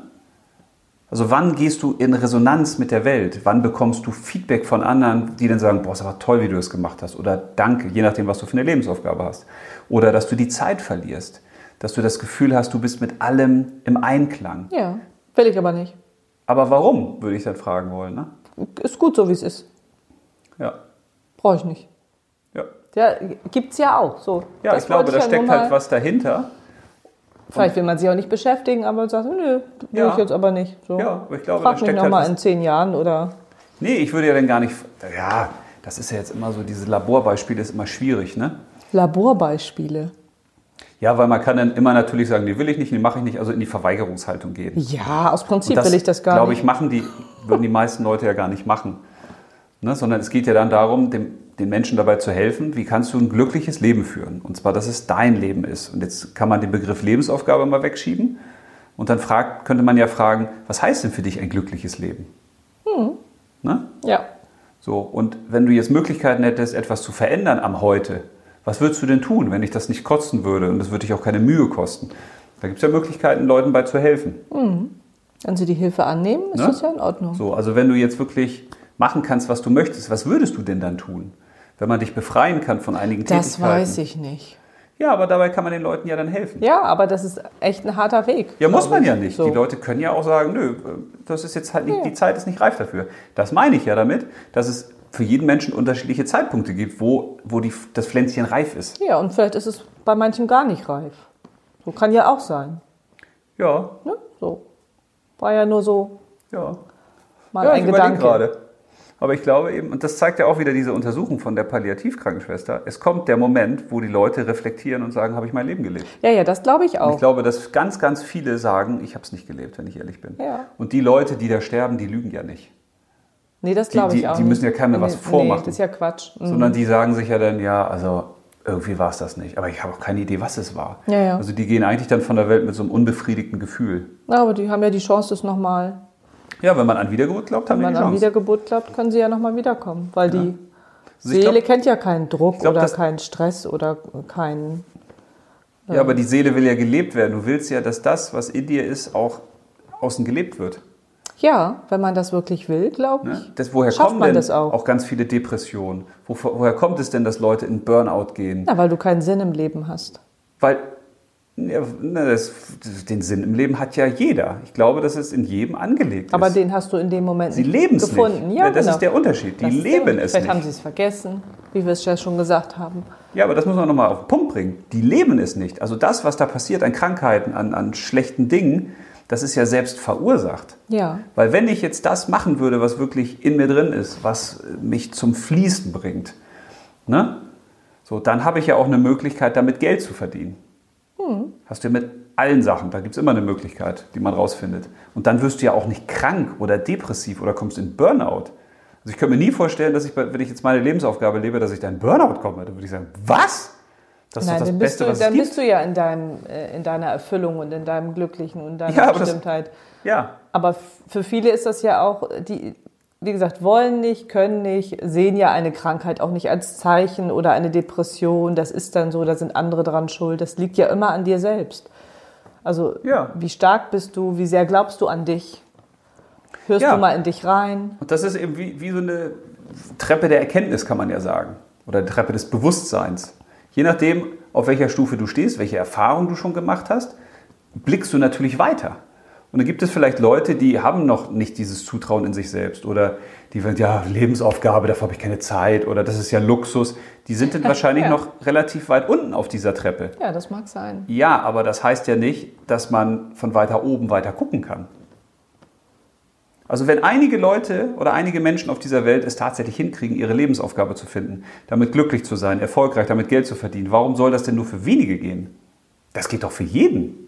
Also wann gehst du in Resonanz mit der Welt? Wann bekommst du Feedback von anderen, die dann sagen, boah, ist aber toll, wie du das gemacht hast. Oder danke, je nachdem, was du für eine Lebensaufgabe hast. Oder dass du die Zeit verlierst. Dass du das Gefühl hast, du bist mit allem im Einklang. Ja, will ich aber nicht. Aber warum, würde ich dann fragen wollen. Ne? Ist gut so, wie es ist. Ja. Brauche ich nicht. Ja, Ja, gibt's ja auch. So. ja ich glaube, da ja steckt halt was dahinter. Vielleicht will man sich auch nicht beschäftigen, aber sagt, nö, will Ja. ich jetzt aber nicht. So. Ja, aber ich glaube, Frag mich steckt noch halt in zehn Jahren oder Nee, ich würde ja dann gar nicht. Ja, das ist ja jetzt immer so, diese Laborbeispiele ist immer schwierig, ne? Laborbeispiele. Ja, weil man kann dann immer natürlich sagen, nee, will ich nicht, nee, mache ich nicht, also in die Verweigerungshaltung gehen. Ja, aus Prinzip Und will ich das gar glaube nicht. ich, machen die, würden die meisten Leute ja gar nicht machen. Ne? Sondern es geht ja dann darum, dem, den Menschen dabei zu helfen, wie kannst du ein glückliches Leben führen. Und zwar, dass es dein Leben ist. Und jetzt kann man den Begriff Lebensaufgabe mal wegschieben. Und dann fragt, könnte man ja fragen, was heißt denn für dich ein glückliches Leben? Hm. Ne? Ja. So, und wenn du jetzt Möglichkeiten hättest, etwas zu verändern am Heute, was würdest du denn tun, wenn dich das nicht kosten würde und das würde dich auch keine Mühe kosten? Da gibt es ja Möglichkeiten, Leuten bei zu helfen. Wenn sie die Hilfe annehmen, ist Ne? das ja in Ordnung. So, also wenn du jetzt wirklich machen kannst, was du möchtest, was würdest du denn dann tun? Wenn man dich befreien kann von einigen Das Tätigkeiten. weiß ich nicht. Ja, aber dabei kann man den Leuten ja dann helfen. Ja, aber das ist echt ein harter Weg. Ja, muss man ja nicht. So. Die Leute können ja auch sagen, nö, das ist jetzt halt nicht, Ja. die Zeit ist nicht reif dafür. Das meine ich ja damit, dass es für jeden Menschen unterschiedliche Zeitpunkte gibt, wo, wo die, das Pflänzchen reif ist. Ja, und vielleicht ist es bei manchen gar nicht reif. So kann ja auch sein. Ja, Ne? So. War ja nur so ja. mal ja, ein ich Gedanke. gerade. Aber ich glaube eben, und das zeigt ja auch wieder diese Untersuchung von der Palliativkrankenschwester, es kommt der Moment, wo die Leute reflektieren und sagen, habe ich mein Leben gelebt? Ja, ja, das glaube ich Und auch. ich glaube, dass ganz, ganz viele sagen, ich habe es nicht gelebt, wenn ich ehrlich bin. Ja. Und die Leute, die da sterben, die lügen ja nicht. nee, das glaube ich die- auch. die müssen ja keinem was vormachen. Nee, das ist ja Quatsch. Mhm. Sondern die sagen sich ja dann, ja, also irgendwie war es das nicht. Aber ich habe auch keine Idee, was es war. Ja, ja. Also die gehen eigentlich dann von der Welt mit so einem unbefriedigten Gefühl. Ja, aber die haben ja die Chance, das nochmal, Ja, wenn man an Wiedergeburt glaubt, haben wenn man die an. Wiedergeburt glaubt, können sie ja nochmal wiederkommen. Weil die Also Seele glaub- kennt ja keinen Druck glaub, oder keinen Stress oder keinen. Ja, aber die Seele will ja gelebt werden. Du willst ja, dass das, was in dir ist, auch außen gelebt wird. Ja, wenn man das wirklich will, glaube Ne? ich. Das, woher Schafft kommen man denn das auch? ganz viele Depressionen? Wo, woher kommt es denn, dass Leute in Burnout gehen? Ja, weil du keinen Sinn im Leben hast. Weil ja, das, den Sinn im Leben hat ja jeder. Ich glaube, dass es in jedem angelegt Aber ist. den hast du in dem Moment Sie nicht leben es gefunden. nicht. Ja, das genau. ist der Unterschied. Die Das leben es Vielleicht haben nicht. sie es vergessen, wie wir es ja schon gesagt haben. Ja, aber das muss man nochmal auf den Punkt bringen. Die leben es nicht. Also das, was da passiert an Krankheiten, an, an schlechten Dingen, das ist ja selbst verursacht. Ja. Weil wenn ich jetzt das machen würde, was wirklich in mir drin ist, was mich zum Fließen bringt, ne? so, dann habe ich ja auch eine Möglichkeit, damit Geld zu verdienen. Hast du ja mit allen Sachen, da gibt es immer eine Möglichkeit, die man rausfindet. Und dann wirst du ja auch nicht krank oder depressiv oder kommst in Burnout. Also ich könnte mir nie vorstellen, dass ich, wenn ich jetzt meine Lebensaufgabe lebe, dass ich da in Burnout komme. Da würde ich sagen, was? Das ist Nein, das dann, bist Beste, du, was dann bist du ja in, deinem, äh, in deiner Erfüllung und in deinem Glücklichen und deiner Ja, aber das- Bestimmtheit. ja, Aber für viele ist das ja auch, die, wie gesagt, wollen nicht, können nicht, sehen ja eine Krankheit auch nicht als Zeichen oder eine Depression. Das ist dann so, da sind andere dran schuld. Das liegt ja immer an dir selbst. Also, Ja. wie stark bist du? Wie sehr glaubst du an dich? Hörst Ja. du mal in dich rein? Und das ist eben wie, wie so eine Treppe der Erkenntnis, kann man ja sagen. Oder die Treppe des Bewusstseins. Je nachdem, auf welcher Stufe du stehst, welche Erfahrungen du schon gemacht hast, blickst du natürlich weiter. Und dann gibt es vielleicht Leute, die haben noch nicht dieses Zutrauen in sich selbst oder die werden, ja, Lebensaufgabe, dafür habe ich keine Zeit oder das ist ja Luxus. Die sind dann wahrscheinlich Ja. noch relativ weit unten auf dieser Treppe. Ja, das mag sein. Ja, aber das heißt ja nicht, dass man von weiter oben weiter gucken kann. Also wenn einige Leute oder einige Menschen auf dieser Welt es tatsächlich hinkriegen, ihre Lebensaufgabe zu finden, damit glücklich zu sein, erfolgreich, damit Geld zu verdienen, warum soll das denn nur für wenige gehen? Das geht doch für jeden.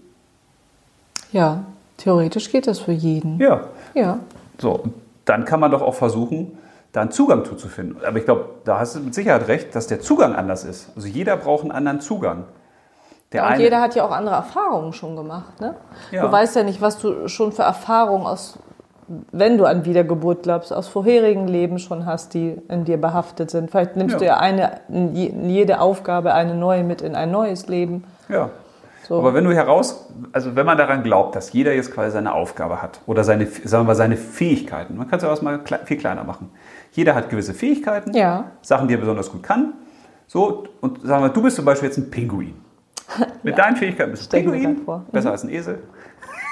Ja, theoretisch geht das für jeden. Ja. Ja. So, dann kann man doch auch versuchen, da einen Zugang zu finden. Aber ich glaube, da hast du mit Sicherheit recht, dass der Zugang anders ist. Also jeder braucht einen anderen Zugang. Der Und eine- jeder hat ja auch andere Erfahrungen schon gemacht. Ne? Ja. Du weißt ja nicht, was du schon für Erfahrungen aus, wenn du an Wiedergeburt glaubst, aus vorherigen Leben schon hast, die in dir behaftet sind. Vielleicht nimmst Ja. du ja eine, in je- in jede Aufgabe eine neue mit in ein neues Leben. Ja. So. Aber wenn du heraus, also wenn man daran glaubt, dass jeder jetzt quasi seine Aufgabe hat oder seine, sagen wir seine Fähigkeiten, man kann es ja auch mal viel kleiner machen. Jeder hat gewisse Fähigkeiten, Ja. Sachen, die er besonders gut kann. So, und sagen wir, du bist zum Beispiel jetzt ein Pinguin. Mit deinen Fähigkeiten bist du ein Pinguin. Mhm. besser als ein Esel.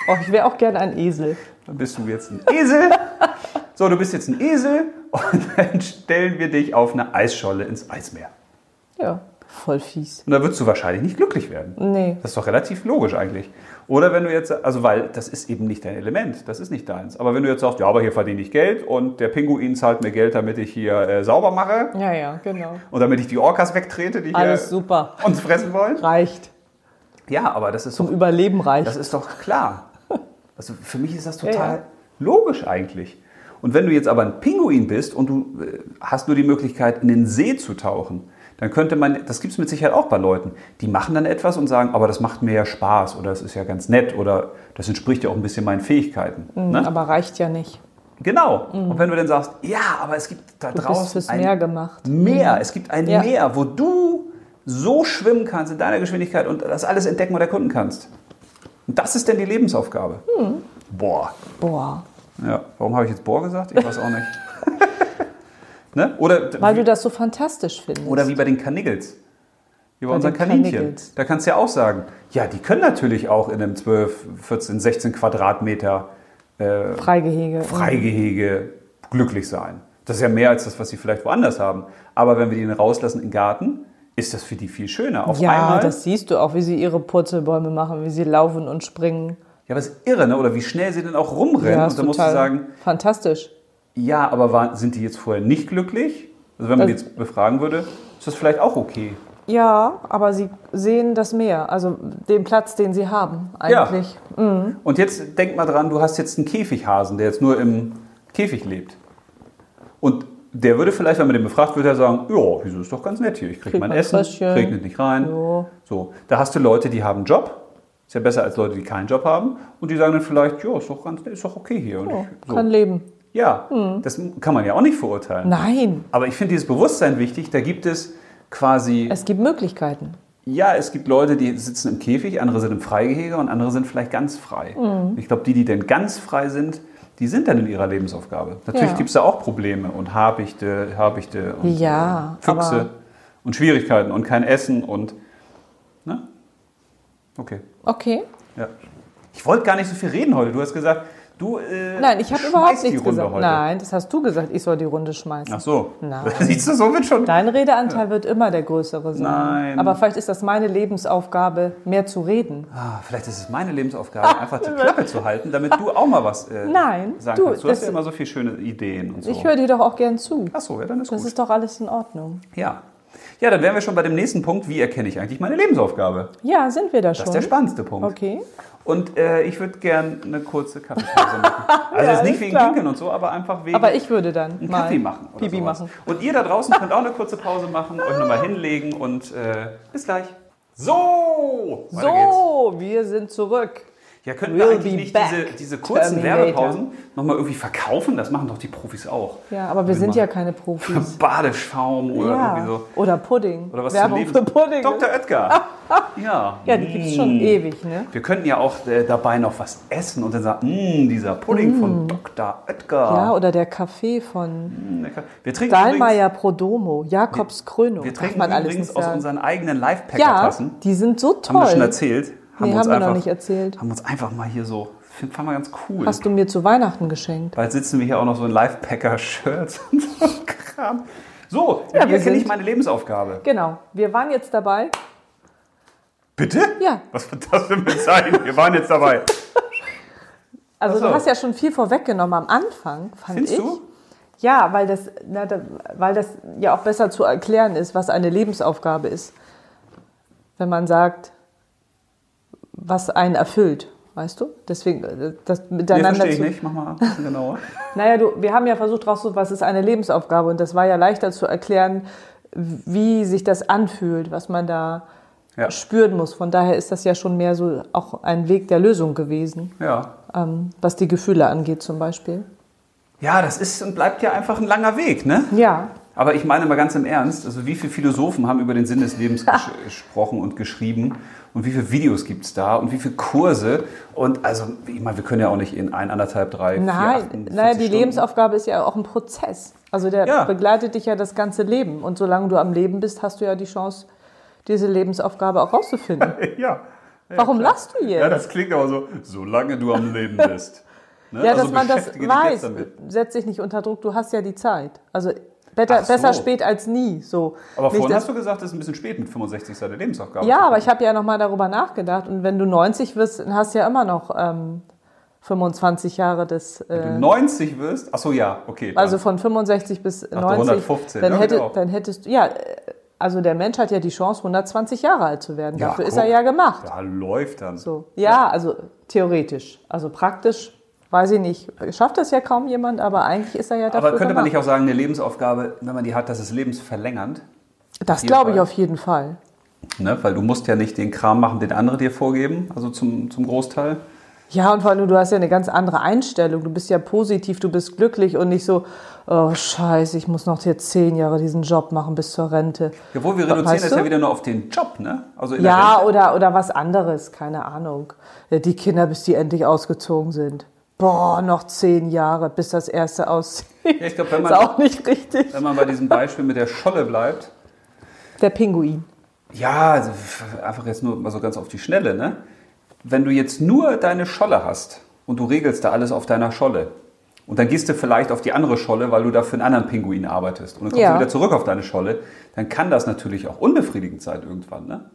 Oh, ich wäre auch gerne ein Esel. Dann bist du jetzt ein Esel. So, du bist jetzt ein Esel und dann stellen wir dich auf eine Eisscholle ins Eismeer. Ja, voll fies. Und da würdest du wahrscheinlich nicht glücklich werden. Nee. Das ist doch relativ logisch eigentlich. Oder wenn du jetzt, also weil das ist eben nicht dein Element, das ist nicht deins. Aber wenn du jetzt sagst, ja, aber hier verdiene ich Geld und der Pinguin zahlt mir Geld, damit ich hier äh, sauber mache Ja, ja, genau. und damit ich die Orcas wegtrete, die Alles hier super. uns fressen wollen. Reicht. Ja, aber das ist Zum doch, Überleben reicht. das ist doch klar. Also für mich ist das total ja. logisch eigentlich. Und wenn du jetzt aber ein Pinguin bist und du äh, hast nur die Möglichkeit, in den See zu tauchen, dann könnte man, das gibt es mit Sicherheit auch bei Leuten, die machen dann etwas und sagen, aber das macht mir ja Spaß oder das ist ja ganz nett oder das entspricht ja auch ein bisschen meinen Fähigkeiten. Ne? Aber reicht ja nicht. Genau. Und wenn du dann sagst, ja, aber es gibt da Du bist draußen fürs ein Meer gemacht. Meer, es gibt ein Ja. Meer, wo du so schwimmen kannst in deiner Geschwindigkeit und das alles entdecken und erkunden kannst. Und das ist denn die Lebensaufgabe. Hm. Boah. Boah. Ja, warum habe ich jetzt Boah gesagt? Ich weiß auch nicht. ne? Oder, Weil du das so fantastisch findest. oder wie bei den Kanigels. Wie bei, Bei unseren Kaninchen. Kanigels. Da kannst du ja auch sagen, ja, die können natürlich auch in einem 12, 14, 16 Quadratmeter äh, Freigehege. Freigehege glücklich sein. Das ist ja mehr als das, was sie vielleicht woanders haben. Aber wenn wir die dann rauslassen im Garten, ist das für die viel schöner. Auf Ja, einmal. das siehst du auch, wie sie ihre Purzelbäume machen, wie sie laufen und springen. ja, aber ist irre, ne? Oder wie schnell sie dann auch rumrennen. Ja, und dann musst du sagen, fantastisch. Ja, aber waren, sind die jetzt vorher nicht glücklich? Also wenn man die Also- jetzt befragen würde, ist das vielleicht auch okay. Ja, aber sie sehen das Meer, also den Platz, den sie haben eigentlich. Und jetzt denk mal dran, du hast jetzt einen Käfighasen, der jetzt nur im Käfig lebt. Und der würde vielleicht, wenn man den befragt, würde er sagen, ja, wieso ist doch ganz nett hier. Ich kriege Krieg mein Essen, Fröschchen. regnet nicht rein. Ja. So, da hast du Leute, die haben einen Job. Ist ja besser als Leute, die keinen Job haben. Und die sagen dann vielleicht, ja, ist doch ganz nett, ist doch okay hier. Und Ja, ich, so. Kann leben. Ja, das kann man ja auch nicht verurteilen. Nein, Aber ich finde dieses Bewusstsein wichtig. Da gibt es quasi, es gibt Möglichkeiten. ja, es gibt Leute, die sitzen im Käfig, andere sind im Freigehege und andere sind vielleicht ganz frei. Ich glaube, die, die denn ganz frei sind, die sind dann in ihrer Lebensaufgabe. Natürlich Ja. gibt es da auch Probleme und Habichte, Habichte und Ja, äh, Füchse aber- und Schwierigkeiten und kein Essen und. Ne? Okay. Okay. Ja. Ich wollte gar nicht so viel reden heute. Du hast gesagt, du. Äh, Nein, ich habe überhaupt nichts gesagt. Heute. Nein, das hast du gesagt, ich soll die Runde schmeißen. Ach so. Nein. Siehst du, so wird schon. Dein Redeanteil wird immer der größere sein. Nein. Aber vielleicht ist das meine Lebensaufgabe, mehr zu reden. Ah, vielleicht ist es meine Lebensaufgabe, einfach die Klappe zu halten, damit du auch mal was äh, Nein, sagen du, kannst. Du hast das- ja immer so viele schöne Ideen und so. Ich höre dir doch auch gern zu. Ach so, ja, dann ist Das gut. ist doch alles in Ordnung. ja. Ja, dann wären wir schon bei dem nächsten Punkt. Wie erkenne ich eigentlich meine Lebensaufgabe? Ja, sind wir da Das schon. ist der spannendste Punkt. Okay. Und äh, ich würde gern eine kurze Kaffeepause machen. Also Ja, jetzt nicht ist wegen klar. Pinkeln und so, aber einfach wegen Aber ich würde dann einen Kaffee machen. Oder Pipi sowas. machen. Und ihr da draußen könnt auch eine kurze Pause machen, euch nochmal hinlegen und äh, bis gleich. So! So, wir sind zurück. Ja, könnten wir eigentlich nicht diese, diese kurzen Terminator. Werbepausen nochmal irgendwie verkaufen? Das machen doch die Profis auch. Ja, aber wir sind ja keine Profis. Badeschaum oder Ja. irgendwie so. Oder Pudding. Oder was Werbung für Pudding. Dr. Oetker. ja. Ja, die gibt es schon Mm. ewig, ne? Wir könnten ja auch äh, dabei noch was essen und dann sagen, "Mm, dieser Pudding von Dr. Oetker. Mm. Ja, oder der Kaffee von Mm, lecker. Wir trinken Dahlmeier Prodomo, Jakobs Krönung. wir trinken man alles übrigens nicht aus unseren eigenen Ja, Live-Packer-Tassen. die sind so toll. Haben wir schon erzählt. Nee, uns haben wir noch einfach, nicht erzählt. Haben uns einfach mal hier so, fanden wir ganz cool. Hast du mir zu Weihnachten geschenkt. Bald sitzen wir hier auch noch so in Live-Packer-Shirts und so Kram. So, Ja, hier kenne ich meine Lebensaufgabe. Genau, wir waren jetzt dabei. Bitte? Ja. Was wird das denn mit sein? Wir waren jetzt dabei. Also so. du hast ja schon viel vorweggenommen am Anfang, fand Findest ich. du? Ja, weil das, na, da, weil das ja auch besser zu erklären ist, was eine Lebensaufgabe ist. Wenn man sagt, was einen erfüllt, weißt du? Deswegen, äh, das Nee, miteinander verstehe ich zu. nicht. Mach mal ein bisschen genauer. Naja, du, wir haben ja versucht rauszufinden, was ist eine Lebensaufgabe und das war ja leichter zu erklären, wie sich das anfühlt, was man da Ja. spüren muss. Von daher ist das ja schon mehr so auch ein Weg der Lösung gewesen, Ja. ähm, was die Gefühle angeht zum Beispiel. Ja, das ist und bleibt ja einfach ein langer Weg, ne? Ja, Aber ich meine mal ganz im Ernst, also wie viele Philosophen haben über den Sinn des Lebens ges gesprochen und geschrieben und wie viele Videos gibt es da und wie viele Kurse und also ich meine, wir können ja auch nicht in ein, anderthalb, drei, vier, Nein, 48 naja, die Stunden. Lebensaufgabe ist ja auch ein Prozess. Also der Ja. begleitet dich ja das ganze Leben. Und solange du am Leben bist, hast du ja die Chance, diese Lebensaufgabe auch rauszufinden. Ja. Warum lachst du jetzt? Ja, das klingt aber so, solange du am Leben bist. Ne? Ja, Also dass man das weiß, setz dich nicht unter Druck, du hast ja die Zeit. Also better, Ach so. besser spät als nie. So. Aber vorhin hast du gesagt, das ist ein bisschen spät mit 65 sei der Lebensaufgabe. Ja, aber ich habe ja nochmal darüber nachgedacht. Und wenn du 90 wirst, dann hast du ja immer noch ähm, 25 Jahre des... Wenn Äh, du 90 wirst, ach so, ja, okay. dann. also von 65 bis 90. 115, dann, ja, hätte, genau. dann hättest du... Ja, äh, also der Mensch hat ja die Chance, 120 Jahre alt zu werden. Ja, Dafür ist guck. er ja gemacht. ja, läuft dann. So. Ja, also theoretisch. Also praktisch, weiß ich nicht, schafft das ja kaum jemand, aber eigentlich ist er ja dafür Aber könnte man nicht auch sagen, eine Lebensaufgabe, wenn man die hat, das ist lebensverlängernd? Das glaube ich auf jeden Fall. Ne? Weil du musst ja nicht den Kram machen, den andere dir vorgeben, also zum, zum Großteil. Ja, und vor allem, du hast ja eine ganz andere Einstellung. Du bist ja positiv, du bist glücklich und nicht so, oh Scheiße, ich muss noch jetzt zehn Jahre diesen Job machen bis zur Rente. Jawohl, wir reduzieren Weißt das du? ja wieder nur auf den Job, ne? Also Ja, oder, oder was anderes, keine Ahnung. Die Kinder, bis die endlich ausgezogen sind. Boah, noch zehn Jahre, bis das erste auszieht. Ja, ich glaube, wenn Ist man, auch nicht richtig. wenn man bei diesem Beispiel mit der Scholle bleibt, Der Pinguin. ja, also einfach jetzt nur mal so ganz auf die Schnelle, ne? Wenn du jetzt nur deine Scholle hast und du regelst da alles auf deiner Scholle und dann gehst du vielleicht auf die andere Scholle, weil du da für einen anderen Pinguin arbeitest und dann kommst Ja. du wieder zurück auf deine Scholle, dann kann das natürlich auch unbefriedigend sein irgendwann, ne?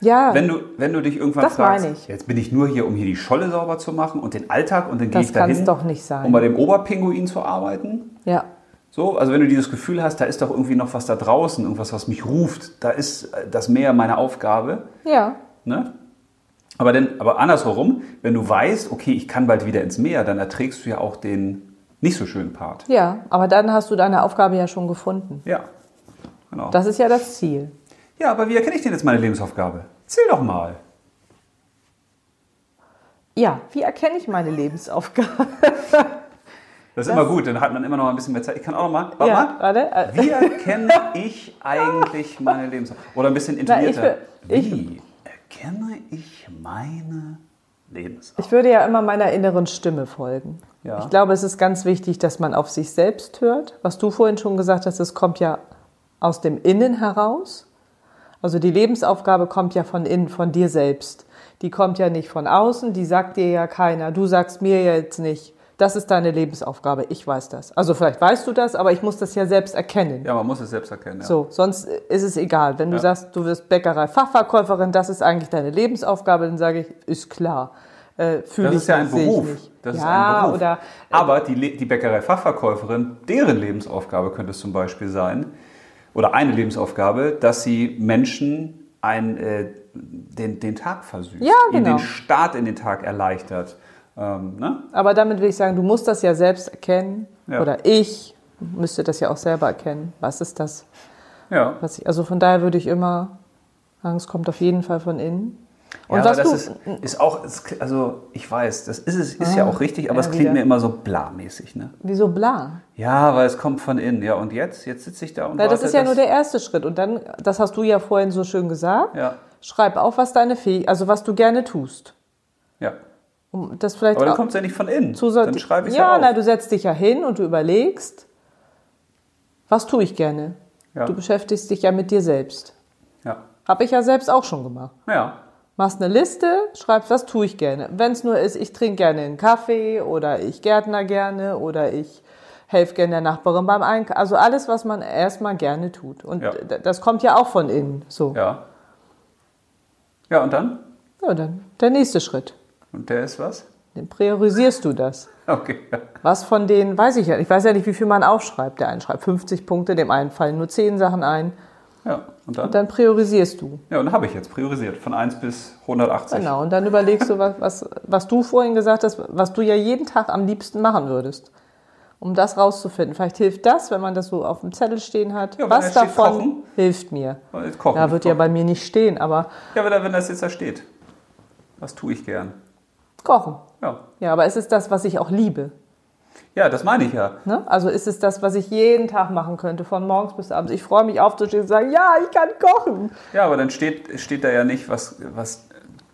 Ja, Wenn du, wenn du dich irgendwann Das fragst, meine ich. jetzt bin ich nur hier, um hier die Scholle sauber zu machen und den Alltag und dann gehe Das ich dahin, doch nicht sein. um bei dem Oberpinguin zu arbeiten. ja. So, also wenn du dieses Gefühl hast, da ist doch irgendwie noch was da draußen, irgendwas, was mich ruft, da ist äh, das Meer meine Aufgabe. Ja. Ne? Aber, denn, aber andersherum, wenn du weißt, okay, ich kann bald wieder ins Meer, dann erträgst du ja auch den nicht so schönen Part. Ja, aber dann hast du deine Aufgabe ja schon gefunden. Ja, genau. Das ist ja das Ziel. Ja, aber wie erkenne ich denn jetzt meine Lebensaufgabe? Erzähl doch mal. Ja, wie erkenne ich meine Lebensaufgabe? Das ist immer gut, dann hat man immer noch ein bisschen mehr Zeit. Ich kann auch noch mal. Warte ja, mal. warte. äh, Wie erkenne ich eigentlich meine Lebensaufgabe? Oder ein bisschen Na, ich intonierter. will- ich- Wie erkenne ich meine Lebensaufgabe? Ich würde ja immer meiner inneren Stimme folgen. Ja. Ich glaube, es ist ganz wichtig, dass man auf sich selbst hört. Was du vorhin schon gesagt hast, es kommt ja aus dem Innen heraus. Also die Lebensaufgabe kommt ja von innen, von dir selbst. Die kommt ja nicht von außen, die sagt dir ja keiner. Du sagst mir jetzt nicht, das ist deine Lebensaufgabe, ich weiß das. Also vielleicht weißt du das, aber ich muss das ja selbst erkennen. Ja, man muss es selbst erkennen. Ja. So, sonst ist es egal. Wenn du Ja. sagst, du wirst Bäckerei-Fachverkäuferin, das ist eigentlich deine Lebensaufgabe, dann sage ich, ist klar. Äh, Das ist ja ein Beruf. Das ist ja, ein Beruf. oder Aber die, die Bäckerei-Fachverkäuferin, deren Lebensaufgabe könnte es zum Beispiel sein, oder eine Lebensaufgabe, dass sie Menschen ein, äh, den, den Tag versüßt, Ja, ihnen genau. den Start in den Tag erleichtert. Ähm, ne? Aber damit will ich sagen, du musst das ja selbst erkennen. Ja. Oder ich müsste das ja auch selber erkennen. Was ist das? Ja. Was ich, also von daher würde ich immer sagen, es kommt auf jeden Fall von innen. Und ja, was aber das du- ist, ist auch, also ich weiß, das ist es, ist ja auch richtig, aber ja, es klingt wieder. mir immer so blamäßig, ne? Wieso bla? Ja, weil es kommt von innen. Ja, und jetzt? Jetzt sitze ich da und Weil das ist ja nur der erste Schritt. Und dann, das hast du ja vorhin so schön gesagt. Ja, Schreib auf, was deine Fähigkeit, also was du gerne tust. ja. Um das vielleicht Aber dann kommt es ja nicht von innen. zu Dann schreibe ich ja, ja, auf. na, du setzt dich ja hin und du überlegst, was tue ich gerne. Ja. Du beschäftigst dich ja mit dir selbst. ja. Habe ich ja selbst auch schon gemacht. ja. Machst eine Liste, schreibst, was tue ich gerne. Wenn es nur ist, ich trinke gerne einen Kaffee oder ich gärtner gerne oder ich helfe gerne der Nachbarin beim Einkaufen. Also alles, was man erstmal gerne tut. Und Ja. das kommt ja auch von innen. So. Ja. Ja, und dann? Ja, dann der nächste Schritt. Und der ist was? Dann priorisierst du das. Okay. Was von denen, weiß ich ja. Ich weiß ja nicht, wie viel man aufschreibt. Der eine schreibt 50 Punkte, dem einen fallen nur 10 Sachen ein. Ja, und dann? Und dann priorisierst du. Ja, und habe ich jetzt priorisiert. Von 1 bis 180. Genau. Und dann überlegst du, was, was, was du vorhin gesagt hast, was du ja jeden Tag am liebsten machen würdest. Um das rauszufinden. Vielleicht hilft das, wenn man das so auf dem Zettel stehen hat. Ja, was davon Kochen. hilft mir? Kochen. Da wird ja bei mir nicht stehen, aber Ja, wenn, da- wenn das jetzt da steht. Was tue ich gern? kochen. Ja. Ja, aber ist es das, was ich auch liebe? Ja, das meine ich ja. Ne? Also ist es das, was ich jeden Tag machen könnte, von morgens bis abends. Ich freue mich aufzustehen und zu sagen, ja, ich kann kochen. Ja, aber dann steht, steht da ja nicht, was, was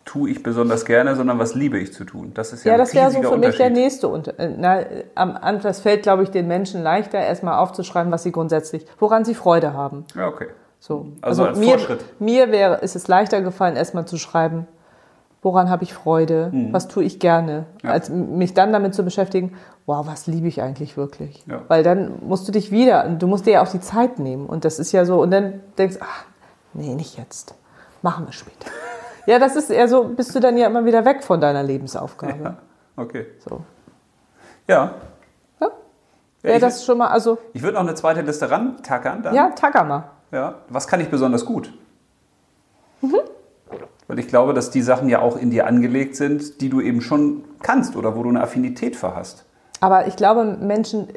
tue ich besonders gerne, sondern was liebe ich zu tun. Das ist ja, Ja, das wäre so für mich der nächste. Unter äh, na, am Anfang das fällt, glaube ich, den Menschen leichter, erstmal aufzuschreiben, was sie grundsätzlich, woran sie Freude haben. Ja, okay. So. Also als mir, Fortschritt. mir wäre, ist es leichter gefallen, erstmal zu schreiben, woran habe ich Freude, was tue ich gerne, Mhm. Ja. als mich dann damit zu beschäftigen, wow, was liebe ich eigentlich wirklich. Ja. Weil dann musst du dich wieder, du musst dir ja auch die Zeit nehmen. Und das ist ja so, und dann denkst du, ach, nee, nicht jetzt. Machen wir später. ja, das ist eher so, bist du dann ja immer wieder weg von deiner Lebensaufgabe. Ja, okay. So. Ja. Ja? Ja, das schon mal, also, ich würde noch eine zweite Liste rantackern. Dann. ja, tacker mal. ja. Was kann ich besonders gut? Mhm. Weil ich glaube, dass die Sachen ja auch in dir angelegt sind, die du eben schon kannst oder wo du eine Affinität für hast. Aber ich glaube, Menschen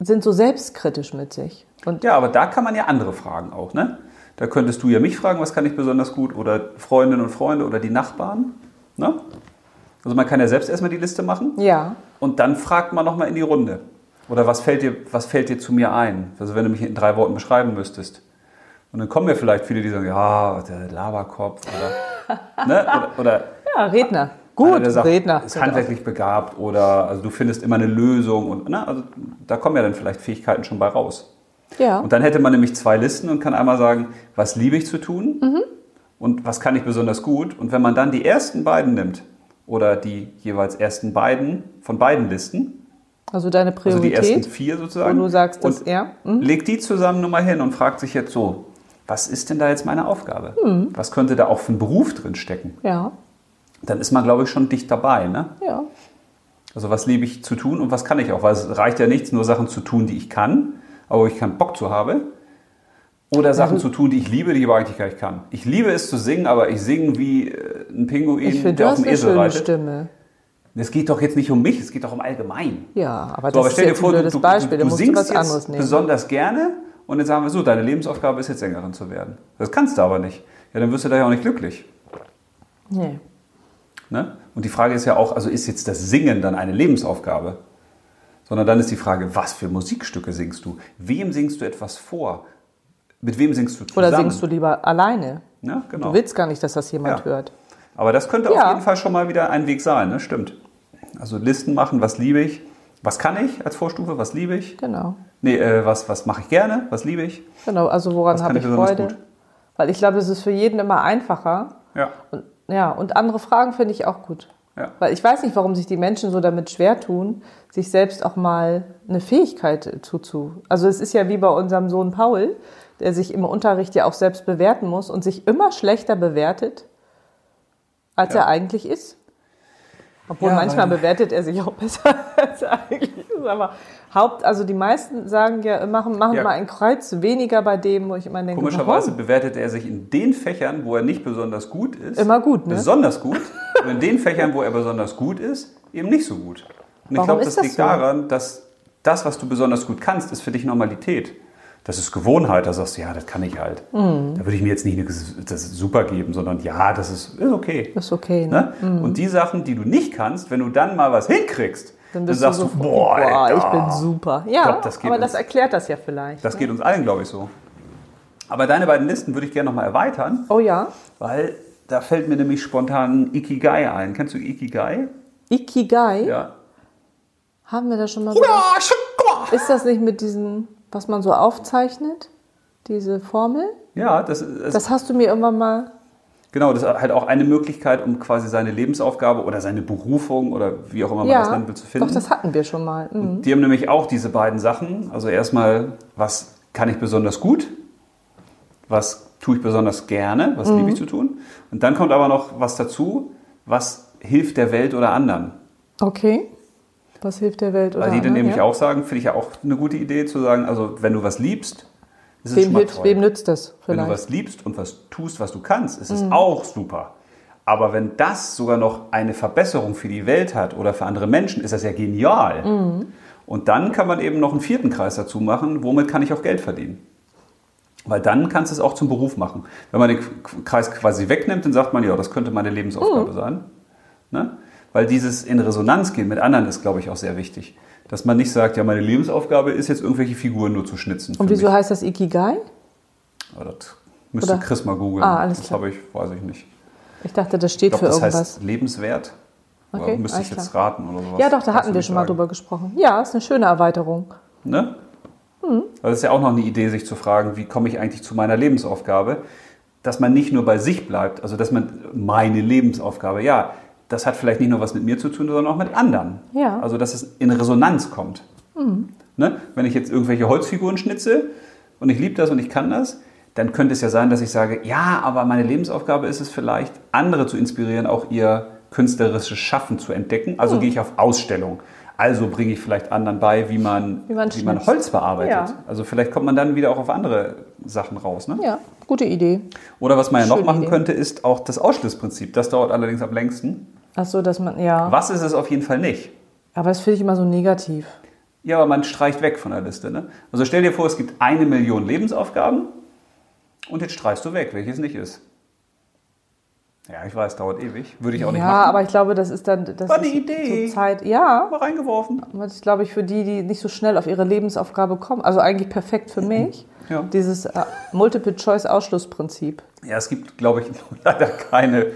sind so selbstkritisch mit sich. Und Ja, aber da kann man ja andere fragen auch, ne? Da könntest du ja mich fragen, was kann ich besonders gut? Oder Freundinnen und Freunde oder die Nachbarn. Ne? Also man kann ja selbst erstmal die Liste machen ja, und dann fragt man nochmal in die Runde. Oder was fällt, dir, was fällt dir zu mir ein? Also wenn du mich in drei Worten beschreiben müsstest. Und dann kommen ja vielleicht viele, die sagen, ja, der Laberkopf oder, ne? oder, oder ja, Redner. Gut, der sagt, Redner. ist handwerklich begabt oder also du findest immer eine Lösung. Und, ne? also da kommen ja dann vielleicht Fähigkeiten schon bei raus. Ja. Und dann hätte man nämlich zwei Listen und kann einmal sagen, was liebe ich zu tun Mhm. und was kann ich besonders gut. Und wenn man dann die ersten beiden nimmt oder die jeweils ersten beiden von beiden Listen, Also deine also die ersten Priorität, vier sozusagen, du sagst, dass und er. Hm? legt die zusammen nochmal hin und fragt sich jetzt so, was ist denn da jetzt meine Aufgabe? Mhm. Was könnte da auch für ein Beruf drin stecken? Ja, Dann ist man, glaube ich, schon dicht dabei. Ne? ja. Also was liebe ich zu tun und was kann ich auch? Weil es reicht ja nichts, nur Sachen zu tun, die ich kann, aber wo ich keinen Bock zu habe. Oder Sachen du- zu tun, die ich liebe, die ich aber eigentlich gar nicht kann. Ich liebe es zu singen, aber ich singe wie äh, ein Pinguin, Ich finde, du der auf dem eine Esel reitet. Stimme. Es geht doch jetzt nicht um mich, es geht doch um allgemein. Ja, aber So, das ist jetzt ein blödes Beispiel. Da musst du singst was jetzt anderes nehmen. besonders gerne und jetzt sagen wir so, deine Lebensaufgabe ist jetzt Sängerin zu werden. Das kannst du aber nicht. Ja, dann wirst du da ja auch nicht glücklich. Nee. Ne? Und die Frage ist ja auch, also ist jetzt das Singen dann eine Lebensaufgabe? Sondern dann ist die Frage, was für Musikstücke singst du? Wem singst du etwas vor? Mit wem singst du zusammen? Oder singst du lieber alleine? Ja, genau. Du willst gar nicht, dass das jemand Ja. hört. Aber das könnte Ja. auf jeden Fall schon mal wieder ein Weg sein, ne? stimmt. Also Listen machen, was liebe ich? Was kann ich als Vorstufe? Was liebe ich? Genau. Nee, äh, was, was mache ich gerne? Was liebe ich? Genau, also woran habe ich ich Freude? gut? Weil ich glaube, es ist für jeden immer einfacher. Ja. Und, ja, und andere Fragen finde ich auch gut. Ja. Weil ich weiß nicht, warum sich die Menschen so damit schwer tun, sich selbst auch mal eine Fähigkeit zuzu. Also es ist ja wie bei unserem Sohn Paul, der sich im Unterricht ja auch selbst bewerten muss und sich immer schlechter bewertet, als Ja. er eigentlich ist. Obwohl Ja, manchmal weil- bewertet er sich auch besser, als er eigentlich ist. Aber Haupt, also die meisten sagen ja, machen, machen Ja. mal ein Kreuz weniger bei dem, wo ich immer denke, Komischerweise warum? bewertet er sich in den Fächern, wo er nicht besonders gut ist, Immer gut, ne? besonders gut. und in den Fächern, wo er besonders gut ist, eben nicht so gut. Und ich Warum glaube, ist das das liegt so? daran, dass das, was du besonders gut kannst, ist für dich Normalität. Das ist Gewohnheit, da sagst du, ja, das kann ich halt. Mhm. Da würde ich mir jetzt nicht eine, das super geben, sondern ja, das ist, ist okay. Ist okay, ne? Ne? Und die Sachen, die du nicht kannst, wenn du dann mal was hinkriegst, dann, bist sagst du so, boah, Alter, ich bin super. Ja, glaub, das geht aber das uns- erklärt das ja vielleicht. Das ne? geht uns allen, glaube ich, so. Aber deine beiden Listen würde ich gerne nochmal erweitern, Oh ja. weil da fällt mir nämlich spontan Ikigai ein. Kennst du Ikigai? Ikigai, Ja. haben wir da schon mal drüber? Ist das nicht mit diesen, was man so aufzeichnet? Diese Formel? Ja, das, das, Das hast du mir irgendwann mal. genau, das ist halt auch eine Möglichkeit, um quasi seine Lebensaufgabe oder seine Berufung oder wie auch immer man das Ja, nennen will, zu finden. doch, das hatten wir schon mal. Mhm. Die haben nämlich auch diese beiden Sachen. Also erstmal, was kann ich besonders gut? Was tue ich besonders gerne? Was liebe ich zu tun? Und dann kommt aber noch was dazu, was hilft der Welt oder anderen. Okay. Was hilft der Welt? Weil oder die dann anderen, nämlich ja? auch sagen, finde ich ja auch eine gute Idee zu sagen, also wenn du was liebst, ist es schon Wem, mal hilft, toll. wem nützt das Wenn du vielleicht? was liebst und was tust, was du kannst, ist es Mhm. auch super. Aber wenn das sogar noch eine Verbesserung für die Welt hat oder für andere Menschen, ist das ja genial. Mhm. Und dann kann man eben noch einen vierten Kreis dazu machen, womit kann ich auch Geld verdienen. Weil dann kannst du es auch zum Beruf machen. Wenn man den Kreis quasi wegnimmt, dann sagt man, ja, das könnte meine Mhm. Lebensaufgabe sein. Ne? Weil dieses in Resonanz gehen mit anderen ist, glaube ich, auch sehr wichtig. Dass man nicht sagt, ja, meine Lebensaufgabe ist jetzt irgendwelche Figuren nur zu schnitzen. Und wieso mich. heißt das Ikigai? Aber das müsste Oder- Chris mal googeln. Ah, alles das klar. habe ich, weiß ich nicht. Ich dachte, das steht Ich glaube, für das irgendwas. heißt lebenswert. Okay, Oder müsste ich jetzt raten oder sowas. ja, doch, da hatten wir schon mal sagen. drüber gesprochen. Ja, ist eine schöne Erweiterung. Ne? Hm. Also das ist ja auch noch eine Idee, sich zu fragen, wie komme ich eigentlich zu meiner Lebensaufgabe? Dass man nicht nur bei sich bleibt, also dass man meine Lebensaufgabe, ja, das hat vielleicht nicht nur was mit mir zu tun, sondern auch mit anderen. Ja. Also dass es in Resonanz kommt. Ne? Wenn ich jetzt irgendwelche Holzfiguren schnitze und ich liebe das und ich kann das, dann könnte es ja sein, dass ich sage, ja, aber meine Lebensaufgabe ist es vielleicht, andere zu inspirieren, auch ihr künstlerisches Schaffen zu entdecken. Also Hm. gehe ich auf Ausstellung. Also bringe ich vielleicht anderen bei, wie man, Wie man wie man. Holz bearbeitet. Ja. Also vielleicht kommt man dann wieder auch auf andere Sachen raus. Ne? Ja, gute Idee. Oder was man ja noch Schöne machen Idee. könnte, ist auch das Ausschlussprinzip. Das dauert allerdings am längsten. Ach so, dass man, ja. Was ist es auf jeden Fall nicht? Aber das finde ich immer so negativ. Ja, aber man streicht weg von der Liste. Ne? Also stell dir vor, es gibt eine Million Lebensaufgaben und jetzt streichst du weg, welches nicht ist. Ja, ich weiß, dauert ewig. Würde ich auch nicht ja, machen. aber ich glaube, das ist dann. Das War eine Idee. Zur Zeit, ja. Mal reingeworfen. Das ist, glaube ich, für die, die nicht so schnell auf ihre Lebensaufgabe kommen. Also eigentlich perfekt für mich. Ja. Dieses äh, Multiple-Choice-Ausschlussprinzip. Ja, es gibt, glaube ich, leider keine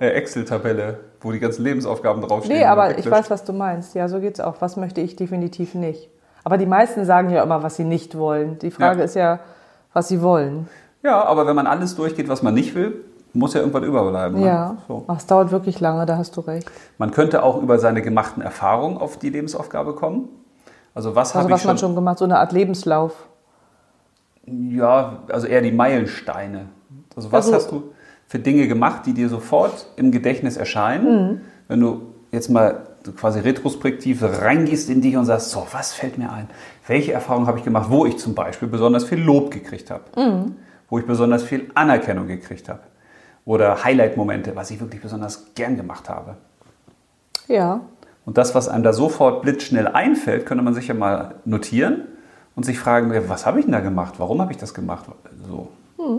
äh, Excel-Tabelle, wo die ganzen Lebensaufgaben draufstehen. Nee, aber ich weiß, was du meinst. Ja, so geht's auch. Was möchte ich definitiv nicht? Aber die meisten sagen ja immer, was sie nicht wollen. Die Frage Ja. ist ja, was sie wollen. Ja, aber wenn man alles durchgeht, was man nicht will, muss ja irgendwann überbleiben. Ne? Ja. So. Ach, es dauert wirklich lange, da hast du recht. Man könnte auch über seine gemachten Erfahrungen auf die Lebensaufgabe kommen. Also was Also habe ich man schon, schon gemacht, so eine Art Lebenslauf. Ja, also eher die Meilensteine. Also was Also- hast du für Dinge gemacht, die dir sofort im Gedächtnis erscheinen, Mhm. wenn du jetzt mal quasi retrospektiv reingehst in dich und sagst, so, was fällt mir ein? Welche Erfahrungen habe ich gemacht, wo ich zum Beispiel besonders viel Lob gekriegt habe? Mhm. Wo ich besonders viel Anerkennung gekriegt habe? Oder Highlight-Momente, was ich wirklich besonders gern gemacht habe? Ja. Und das, was einem da sofort blitzschnell einfällt, könnte man sich ja mal notieren und sich fragen, was habe ich denn da gemacht? Warum habe ich das gemacht? So.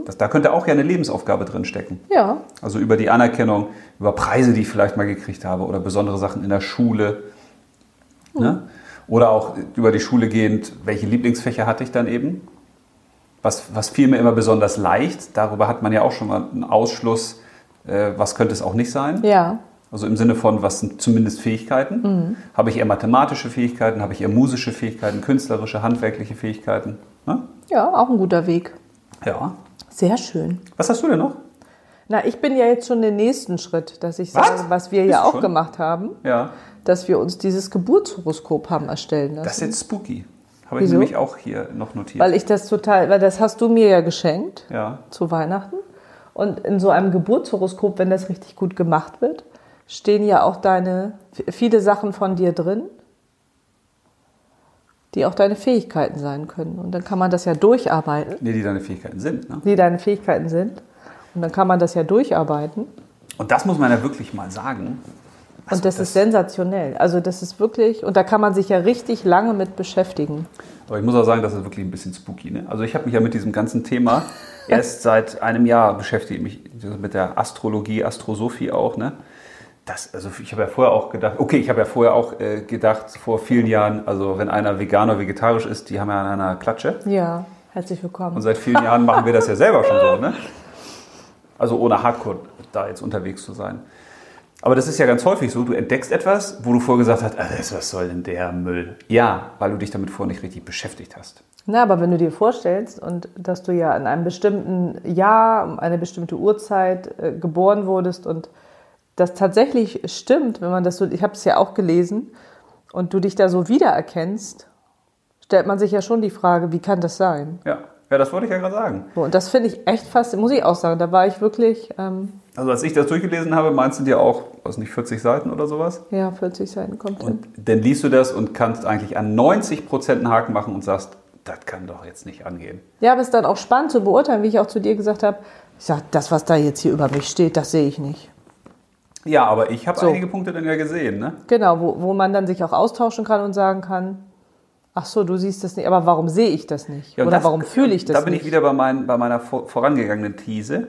Das, da könnte auch ja eine Lebensaufgabe drin stecken. Ja. Also über die Anerkennung, über Preise, die ich vielleicht mal gekriegt habe oder besondere Sachen in der Schule. Ne? Oder auch über die Schule gehend, welche Lieblingsfächer hatte ich dann eben? Was, was fiel mir immer besonders leicht? Darüber hat man ja auch schon mal einen Ausschluss. Äh, was könnte es auch nicht sein? Ja. Also im Sinne von, was sind zumindest Fähigkeiten? Habe ich eher mathematische Fähigkeiten? Habe ich eher musische Fähigkeiten, künstlerische, handwerkliche Fähigkeiten? Ne? Ja, auch ein guter Weg. Ja. Sehr schön. Was hast du denn noch? Na, ich bin ja jetzt schon den nächsten Schritt, dass ich Was? sage, was wir Bist ja auch schon? gemacht haben, Ja. dass wir uns dieses Geburtshoroskop haben erstellen lassen. Das ist jetzt spooky. Habe ich Wieso? nämlich auch hier noch notiert. weil ich das total, weil das hast du mir ja geschenkt ja. zu Weihnachten. Und in so einem Geburtshoroskop, wenn das richtig gut gemacht wird, stehen ja auch deine, viele Sachen von dir drin, die auch deine Fähigkeiten sein können. Und dann kann man das ja durcharbeiten, Nee, die deine Fähigkeiten sind. Ne? wie deine Fähigkeiten sind. Und dann kann man das ja durcharbeiten. Und das muss man ja wirklich mal sagen. Also und das, ist sensationell. Also das ist wirklich, und da kann man sich ja richtig lange mit beschäftigen. Aber ich muss auch sagen, das ist wirklich ein bisschen spooky. Ne? Also ich habe mich ja mit diesem ganzen Thema erst seit einem Jahr beschäftigt, mich mit der Astrologie, Astrosophie auch. Ne? Das, also ich habe ja vorher auch gedacht, okay, ich habe ja vorher auch äh, gedacht, vor vielen Jahren, also wenn einer vegan oder vegetarisch ist, die haben ja an einer Klatsche. Ja, herzlich willkommen. Und seit vielen Jahren machen wir das ja selber schon so, ne? Also ohne Hardcore da jetzt unterwegs zu sein. Aber das ist ja ganz häufig so, du entdeckst etwas, wo du vorher gesagt hast, also was soll denn der Müll? Ja, weil du dich damit vorher nicht richtig beschäftigt hast. Na, aber wenn du dir vorstellst und dass du ja in einem bestimmten Jahr, um eine bestimmte Uhrzeit äh, geboren wurdest und das tatsächlich stimmt, wenn man das so, ich habe es ja auch gelesen, und du dich da so wiedererkennst, stellt man sich ja schon die Frage, wie kann das sein? Ja, ja das wollte ich ja gerade sagen. So, und das finde ich echt fast, muss ich auch sagen, da war ich wirklich. Ähm, also als ich das durchgelesen habe, meinst du dir auch, was nicht, 40 Seiten oder sowas? Ja, 40 Seiten kommt Und dann liest du das und kannst eigentlich an 90 Prozent einen Haken machen und sagst, das kann doch jetzt nicht angehen. Ja, aber es ist dann auch spannend zu beurteilen, wie ich auch zu dir gesagt habe. Ich sage, das, was da jetzt hier über mich steht, das sehe ich nicht. Ja, aber ich habe So. einige Punkte dann ja gesehen, ne? Genau, wo, wo man dann sich auch austauschen kann und sagen kann, ach so, du siehst das nicht, aber warum sehe ich das nicht? Ja, Oder das- warum fühle ich das Da bin nicht? ich wieder bei, mein, bei meiner vor, vorangegangenen These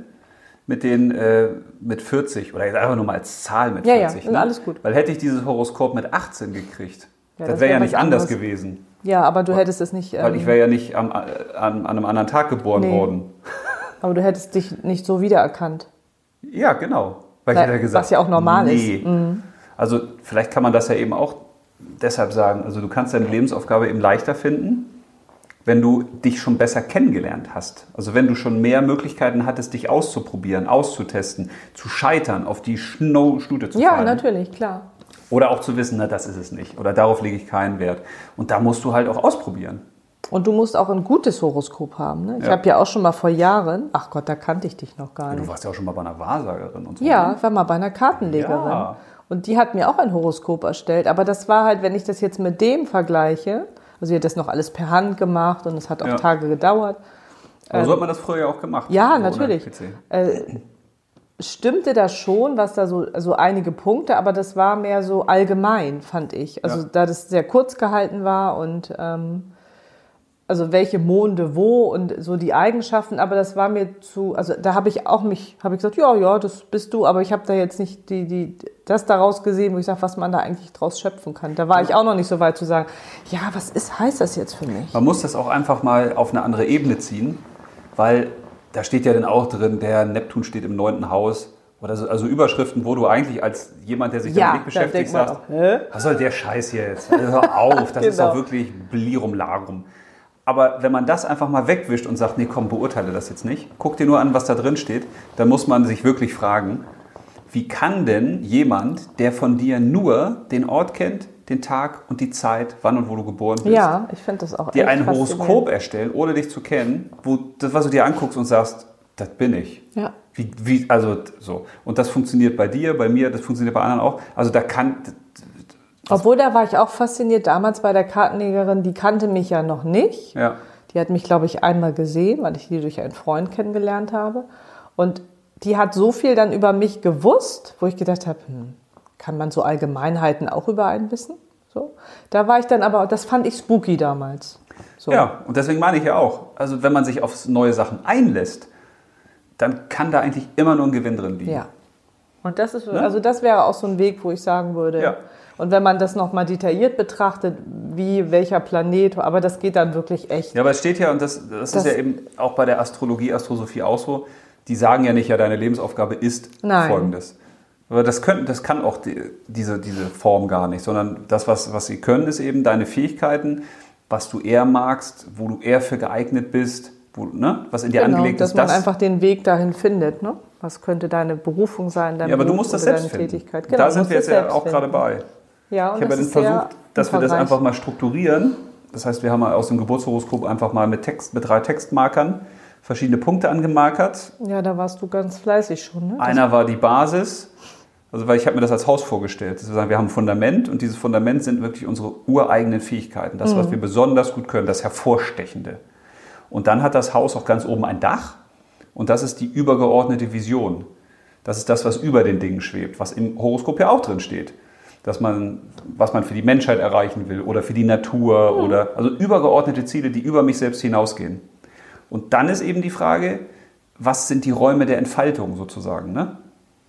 mit den äh, mit 40 oder jetzt einfach nur mal als Zahl mit Ja, ja, 40. ne? alles gut. Weil hätte ich dieses Horoskop mit 18 gekriegt, Ja, das das wäre wär ja nicht anders gewesen. Ja, aber du hättest es nicht, Weil ähm, ich wäre ja nicht am, an, an einem anderen Tag geboren Nee. worden. aber du hättest dich nicht so wiedererkannt. Ja, genau. Weil Weil- ich hätte gesagt, was ja auch normal ist. nee. Also vielleicht kann man das ja eben auch deshalb sagen. Also du kannst deine Lebensaufgabe eben leichter finden, wenn du dich schon besser kennengelernt hast. Also wenn du schon mehr Möglichkeiten hattest, dich auszuprobieren, auszutesten, zu scheitern, auf die Schno- Stute zu Ja, fallen. natürlich, klar. Oder auch zu wissen, na, das ist es nicht. Oder darauf lege ich keinen Wert. Und da musst du halt auch ausprobieren. Und du musst auch ein gutes Horoskop haben. Ne? Ich Ja. habe ja auch schon mal vor Jahren, ach Gott, da kannte ich dich noch gar Du nicht. warst ja auch schon mal bei einer Wahrsagerin und so. Ja, ne? ich war mal bei einer Kartenlegerin. Ja. Und die hat mir auch ein Horoskop erstellt. Aber das war halt, wenn ich das jetzt mit dem vergleiche, also sie hat das noch alles per Hand gemacht und es hat auch Ja. Tage gedauert. Aber so hat man das früher ja auch gemacht. Ähm, Ja, natürlich. Äh, stimmte das schon, was da so, so einige Punkte, aber das war mehr so allgemein, fand ich. Also Ja. da das sehr kurz gehalten war und ähm, also welche Monde wo und so die Eigenschaften, aber das war mir zu, also da habe ich auch mich, habe ich gesagt, ja, ja, das bist du, aber ich habe da jetzt nicht die, die, das daraus gesehen, wo ich sage, was man da eigentlich draus schöpfen kann. Da war ich auch noch nicht so weit zu sagen, ja, was ist, heißt das jetzt für mich? Man muss das auch einfach mal auf eine andere Ebene ziehen, weil da steht ja dann auch drin, der Neptun steht im neunten Haus. Oder so, also Überschriften, wo du eigentlich als jemand, der sich Ja, damit beschäftigt, sagst, auch, was soll der Scheiß hier jetzt? Also hör auf, das ist Genau. doch wirklich Blirum Lagrum. Aber wenn man das einfach mal wegwischt und sagt, nee, komm, beurteile das jetzt nicht, guck dir nur an, was da drin steht, dann muss man sich wirklich fragen, wie kann denn jemand, der von dir nur den Ort kennt, den Tag und die Zeit, wann und wo du geboren bist, Ja, ich finde das auch dir ein. Horoskop erstellen, ohne dich zu kennen, wo das, was du dir anguckst und sagst, das bin ich. Ja. Wie, wie, also so. Und das funktioniert bei dir, bei mir, das funktioniert bei anderen auch. Also da kann, Obwohl, da war ich auch fasziniert damals bei der Kartenlegerin, die kannte mich ja noch nicht. ja. Die hat mich, glaube ich, einmal gesehen, weil ich die durch einen Freund kennengelernt habe. Und die hat so viel dann über mich gewusst, wo ich gedacht habe, hm, kann man so Allgemeinheiten auch über einen wissen? So. Da war ich dann aber, das fand ich spooky damals. So. Ja, und deswegen meine ich ja auch, also wenn man sich auf neue Sachen einlässt, dann kann da eigentlich immer nur ein Gewinn drin liegen. Ja. Und das ist, also das wäre auch so ein Weg, wo ich sagen würde. Ja. Und wenn man das nochmal detailliert betrachtet, wie, welcher Planet, aber das geht dann wirklich echt. Ja, aber es steht ja, und das, das, Das- ist ja eben auch bei der Astrologie, Astrosophie auch so, die sagen ja nicht, ja, deine Lebensaufgabe ist Nein. folgendes. Aber das, können, das kann auch die, diese, diese Form gar nicht, sondern das, was, was sie können, ist eben deine Fähigkeiten, was du eher magst, wo du eher für geeignet bist, wo, ne, was in dir Genau, angelegt dass ist. man das, einfach den Weg dahin findet. Ne? Was könnte deine Berufung sein, dein ja, aber du Beruf musst das selbst deine finden. Tätigkeit? da Genau, sind musst wir jetzt ja auch gerade finden. bei. Ja, Ich habe dann versucht, dass wir das einfach mal strukturieren. Das heißt, wir haben aus dem Geburtshoroskop einfach mal mit, Text, mit drei Textmarkern verschiedene Punkte angemarkert. Ja, da warst du ganz fleißig schon. Ne? Einer war die Basis, also weil ich habe mir das als Haus vorgestellt. Das sagen, wir haben ein Fundament und dieses Fundament sind wirklich unsere ureigenen Fähigkeiten, das, Mhm. was wir besonders gut können, das Hervorstechende. Und dann hat das Haus auch ganz oben ein Dach und das ist die übergeordnete Vision. Das ist das, was über den Dingen schwebt, was im Horoskop ja auch drin steht. Dass man, was man für die Menschheit erreichen will oder für die Natur oder also übergeordnete Ziele, die über mich selbst hinausgehen. Und dann ist eben die Frage, was sind die Räume der Entfaltung sozusagen? Ne?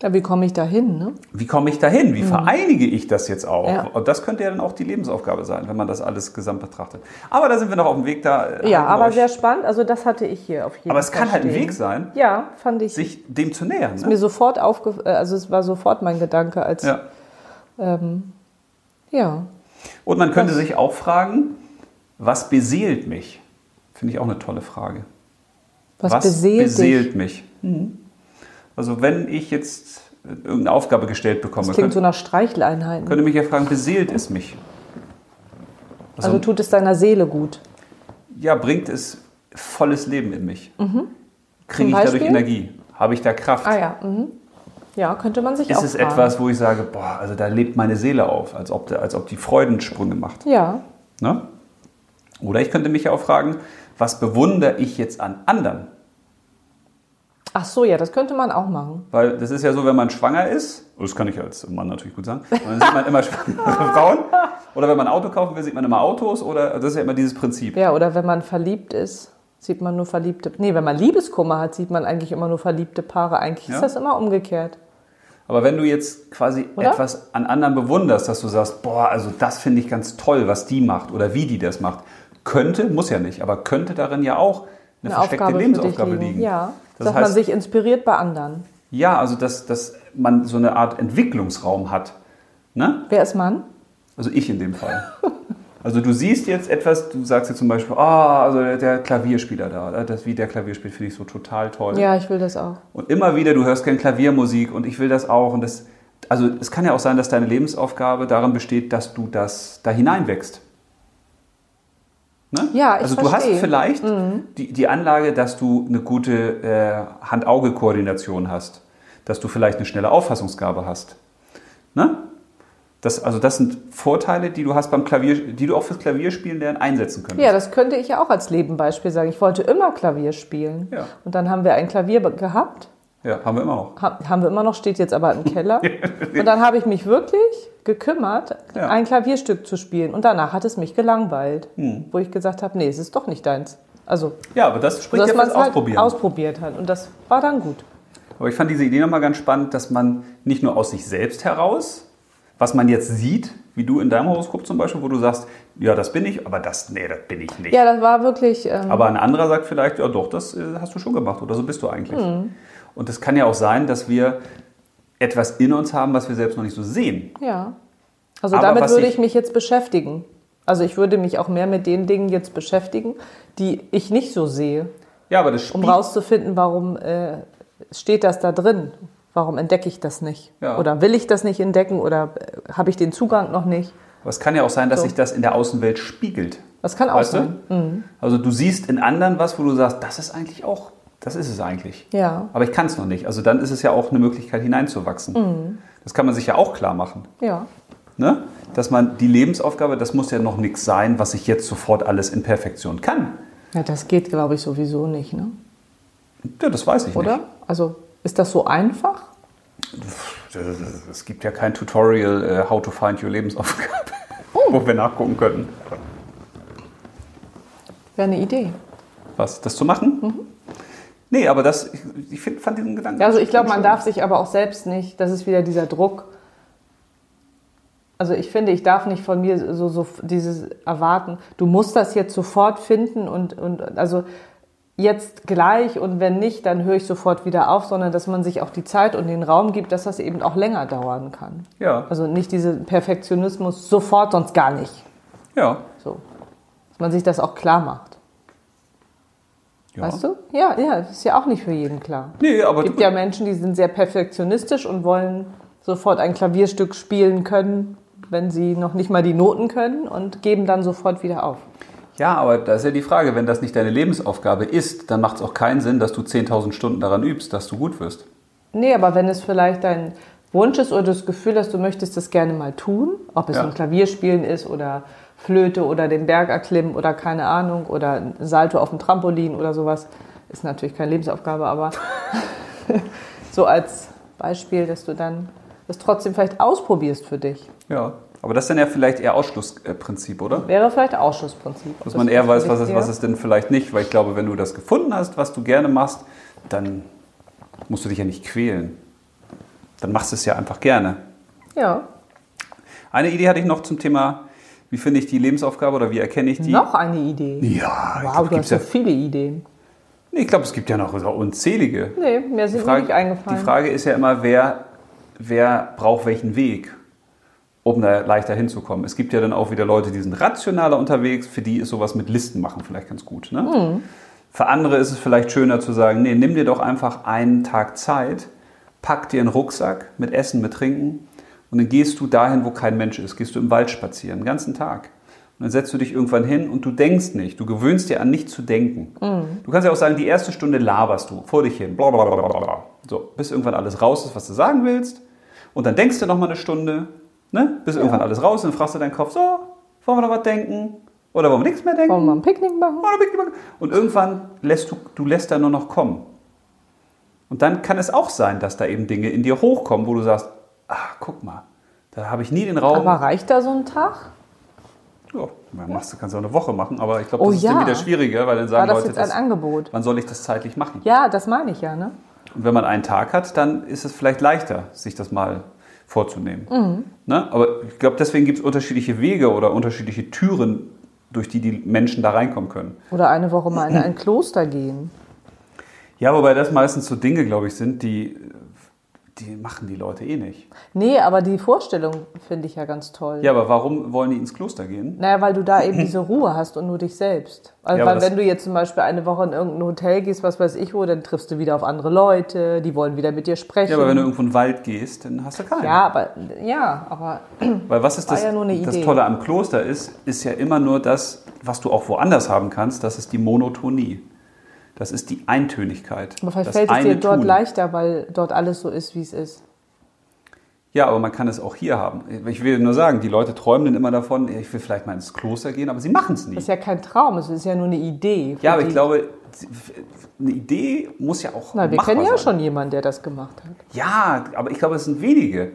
Ja, wie komme ich da hin? Ne? Wie komme ich dahin? Wie vereinige ich das jetzt auch? Ja. Und das könnte ja dann auch die Lebensaufgabe sein, wenn man das alles gesamt betrachtet. Aber da sind wir noch auf dem Weg da. Ja, aber euch- sehr spannend. Also das hatte ich hier auf jeden Fall. Aber es kann halt ein stehen. Weg sein, Ja, fand ich. sich dem zu nähern. mir Ne? sofort aufge äh, also es war sofort mein Gedanke als Ja. Ähm, ja. Und man könnte Das- sich auch fragen, was beseelt mich? Finde ich auch eine tolle Frage. Was, beseelt, beseelt dich? mich? Mhm. Also wenn ich jetzt irgendeine Aufgabe gestellt bekomme, Das klingt so könnte, nach Streicheleinheiten. könnte mich ja fragen, beseelt es mich? also tut es deiner Seele gut. ja, bringt es volles Leben in mich? Kriege Mhm. Zum ich dadurch? Energie? Habe ich da Kraft? Ah ja, mhm. Ja, könnte man sich Ist auch es fragen. etwas, wo ich sage, boah, also da lebt meine Seele auf, als ob, als ob die Freudensprünge macht? Ja, Ne? Oder ich könnte mich ja auch fragen, was bewundere ich jetzt an anderen? ach so, ja, das könnte man auch machen. Weil das ist ja so, wenn man schwanger ist, das kann ich als Mann natürlich gut sagen, dann sieht man immer schwangere Frauen. Oder wenn man ein Auto kaufen will, sieht man immer Autos. Oder das ist ja immer dieses Prinzip. Ja, oder wenn man verliebt ist, sieht man nur verliebte. Nee, wenn man Liebeskummer hat, sieht man eigentlich immer nur verliebte Paare. Eigentlich Ja. ist das immer umgekehrt. Aber wenn du jetzt quasi Oder? etwas an anderen bewunderst, dass du sagst, boah, also das finde ich ganz toll, was die macht oder wie die das macht, könnte, muss ja nicht, aber könnte darin ja auch eine, Eine versteckte Aufgabe Lebensaufgabe liegen. liegen. Ja, Das dass man heißt, sich inspiriert bei anderen. ja, also dass, dass man so eine Art Entwicklungsraum hat. Ne? Wer ist Mann? Also ich in dem Fall. Also du siehst jetzt etwas, du sagst jetzt zum Beispiel, ah, also der- Klavierspieler da, das, wie der Klavier spielt, finde ich so total toll. Ja, ich will das auch. Und immer wieder, du hörst gerne Klaviermusik und ich will das auch. Und das, also es kann ja auch sein, dass deine Lebensaufgabe darin besteht, dass du das da hineinwächst. Ne? Ja, ich Also du verstehe. Mhm. hast vielleicht die, die Anlage, dass du eine gute äh, Hand-Auge-Koordination hast, dass du vielleicht eine schnelle Auffassungsgabe hast. Ne? Das, also das sind Vorteile, die du hast beim Klavier, die du auch fürs Klavierspielen lernen einsetzen könntest. Ja, das könnte ich ja auch als Nebenbeispiel sagen. Ich wollte immer Klavier spielen. Ja. Und dann haben wir ein Klavier gehabt. ja, haben wir immer noch. Ha- Haben wir immer noch, steht jetzt aber im Keller. Und dann habe ich mich wirklich gekümmert, Ja. ein Klavierstück zu spielen. Und danach hat es mich gelangweilt. Hm. Wo ich gesagt habe, nee, es ist doch nicht deins. Also, Ja, aber das spricht dass ja man fürs es halt Ausprobieren. ausprobiert hat. Und das war dann gut. Aber ich fand diese Idee nochmal ganz spannend, dass man nicht nur aus sich selbst heraus, was man jetzt sieht, wie du in deinem Horoskop zum Beispiel, wo du sagst, ja, das bin ich, aber das, nee, das bin ich nicht. Ja, das war wirklich. Ähm, Aber ein anderer sagt vielleicht, ja doch, das äh, hast du schon gemacht oder so bist du eigentlich. Mhm. Und es kann ja auch sein, dass wir etwas in uns haben, was wir selbst noch nicht so sehen. Ja. Also Aber damit würde ich- ich mich jetzt beschäftigen. Also ich würde mich auch mehr mit den Dingen jetzt beschäftigen, die ich nicht so sehe, Ja, aber das um spielt, rauszufinden, warum äh, steht das da drin? Warum entdecke ich das nicht? Ja. Oder will ich das nicht entdecken oder äh, habe ich den Zugang noch nicht? aber es kann ja auch sein, dass So. sich das in der Außenwelt spiegelt. Das kann auch Weißt sein. du? Also du siehst in anderen was, wo du sagst, das ist eigentlich auch, das ist es eigentlich. Ja, Aber ich kann es noch nicht. Also dann ist es ja auch eine Möglichkeit hineinzuwachsen. Mhm. Das kann man sich ja auch klar machen. ja. Ne? Dass man die Lebensaufgabe, das muss ja noch nichts sein, was ich jetzt sofort alles in Perfektion kann. Ja, das geht, glaube ich, sowieso nicht, ne? Ja, das weiß ich Oder? nicht. Also ist das so einfach? Es gibt ja kein Tutorial, äh, how to find your Lebensaufgabe, Oh. wo wir nachgucken könnten. Wäre eine Idee. Was, das zu machen? Nee, aber das, ich, ich find, fand diesen Gedanken. Ja, also ich glaube, man darf sich aber auch selbst nicht, das ist wieder dieser Druck. Also ich finde, ich darf nicht von mir so, so dieses erwarten, du musst das jetzt sofort finden und, und also jetzt gleich und wenn nicht, dann höre ich sofort wieder auf, sondern dass man sich auch die Zeit und den Raum gibt, dass das eben auch länger dauern kann. Ja, Also nicht diesen Perfektionismus sofort, sonst gar nicht. ja. So. Dass man sich das auch klar macht. ja. Weißt du? Ja, ja, das ist ja auch nicht für jeden klar. Nee, aber Es gibt ja Menschen, die sind sehr perfektionistisch und wollen sofort ein Klavierstück spielen können, wenn sie noch nicht mal die Noten können und geben dann sofort wieder auf. Ja, aber da ist ja die Frage, wenn das nicht deine Lebensaufgabe ist, dann macht es auch keinen Sinn, dass du 10.000 Stunden daran übst, dass du gut wirst. Nee, aber wenn es vielleicht dein Wunsch ist oder das Gefühl hast, du möchtest das gerne mal tun, ob es Ja. ein Klavierspielen ist oder Flöte oder den Berg erklimmen oder keine Ahnung oder ein Salto auf dem Trampolin oder sowas, ist natürlich keine Lebensaufgabe, aber so als Beispiel, dass du dann es trotzdem vielleicht ausprobierst für dich. Ja. Aber das ist dann ja vielleicht eher Ausschlussprinzip, oder? Wäre vielleicht Ausschussprinzip. Dass man eher weiß, was ist, was ist denn vielleicht nicht. Weil ich glaube, wenn du das gefunden hast, was du gerne machst, dann musst du dich ja nicht quälen. Dann machst du es ja einfach gerne. Ja. Eine Idee hatte ich noch zum Thema, wie finde ich die Lebensaufgabe oder wie erkenne ich die? Noch eine Idee. Ja, ich Wow, glaub, du hast ja viele Ideen. nee, ich glaube, es gibt ja noch unzählige. Nee, mir sind Frage, nicht eingefallen. die Frage ist ja immer, wer, wer braucht welchen Weg, um da leichter hinzukommen. Es gibt ja dann auch wieder Leute, die sind rationaler unterwegs, für die ist sowas mit Listen machen vielleicht ganz gut. Ne? Mhm. Für andere ist es vielleicht schöner zu sagen, nee, nimm dir doch einfach einen Tag Zeit, pack dir einen Rucksack mit Essen, mit Trinken und dann gehst du dahin, wo kein Mensch ist. Gehst du im Wald spazieren, den ganzen Tag. Und dann setzt du dich irgendwann hin und du denkst nicht. Du gewöhnst dir an nicht zu denken. Du kannst ja auch sagen, die erste Stunde laberst du vor dich hin. Bla bla bla bla bla. So, bis irgendwann alles raus ist, was du sagen willst. Und dann denkst du noch mal eine Stunde, ne? bis irgendwann alles raus. Und dann fragst du deinen Kopf, so, wollen wir noch was denken? Oder wollen wir nichts mehr denken? Wollen wir ein Picknick machen? Oder Big Bang. Und irgendwann lässt du, du lässt da nur noch kommen. Und dann kann es auch sein, dass da eben Dinge in dir hochkommen, wo du sagst, ah, guck mal, da habe ich nie den Raum. Aber reicht da so ein Tag? ja, machst du, kannst du auch eine Woche machen, aber ich glaube, das Oh ist ja. dann wieder schwieriger, weil dann sagen War das Leute, jetzt ein Angebot? wann soll ich das zeitlich machen? Ja, das meine ich ja, ne? Und wenn man einen Tag hat, dann ist es vielleicht leichter, sich das mal vorzunehmen. Mhm. Ne? Aber ich glaube, deswegen gibt es unterschiedliche Wege oder unterschiedliche Türen, durch die die Menschen da reinkommen können. Oder eine Woche mal in ein Kloster gehen. Ja, wobei das meistens so Dinge, glaube ich, sind, die, die machen die Leute eh nicht. Nee, aber die Vorstellung finde ich ja ganz toll. Ja, aber warum wollen die ins Kloster gehen? Naja, weil du da eben diese Ruhe hast und nur dich selbst. Also Ja, wenn du jetzt zum Beispiel eine Woche in irgendein Hotel gehst, was weiß ich wo, dann triffst du wieder auf andere Leute, die wollen wieder mit dir sprechen. Ja, aber wenn du irgendwo in den Wald gehst, dann hast du keinen. ja, aber, ja, aber Weil was ist das, ja das. Tolle am Kloster ist, ist ja immer nur das, was du auch woanders haben kannst, das ist die Monotonie. Das ist die Eintönigkeit. Aber vielleicht fällt es dir dort Tun. leichter, weil dort alles so ist, wie es ist. Ja, aber man kann es auch hier haben. Ich will nur sagen, die Leute träumen dann immer davon, ich will vielleicht mal ins Kloster gehen, aber sie machen es nie. Das ist ja kein Traum, es ist ja nur eine Idee. Ja, aber ich glaube, eine Idee muss ja auch Na, wir kennen ja sein. schon jemanden, der das gemacht hat. Ja, aber ich glaube, es sind wenige.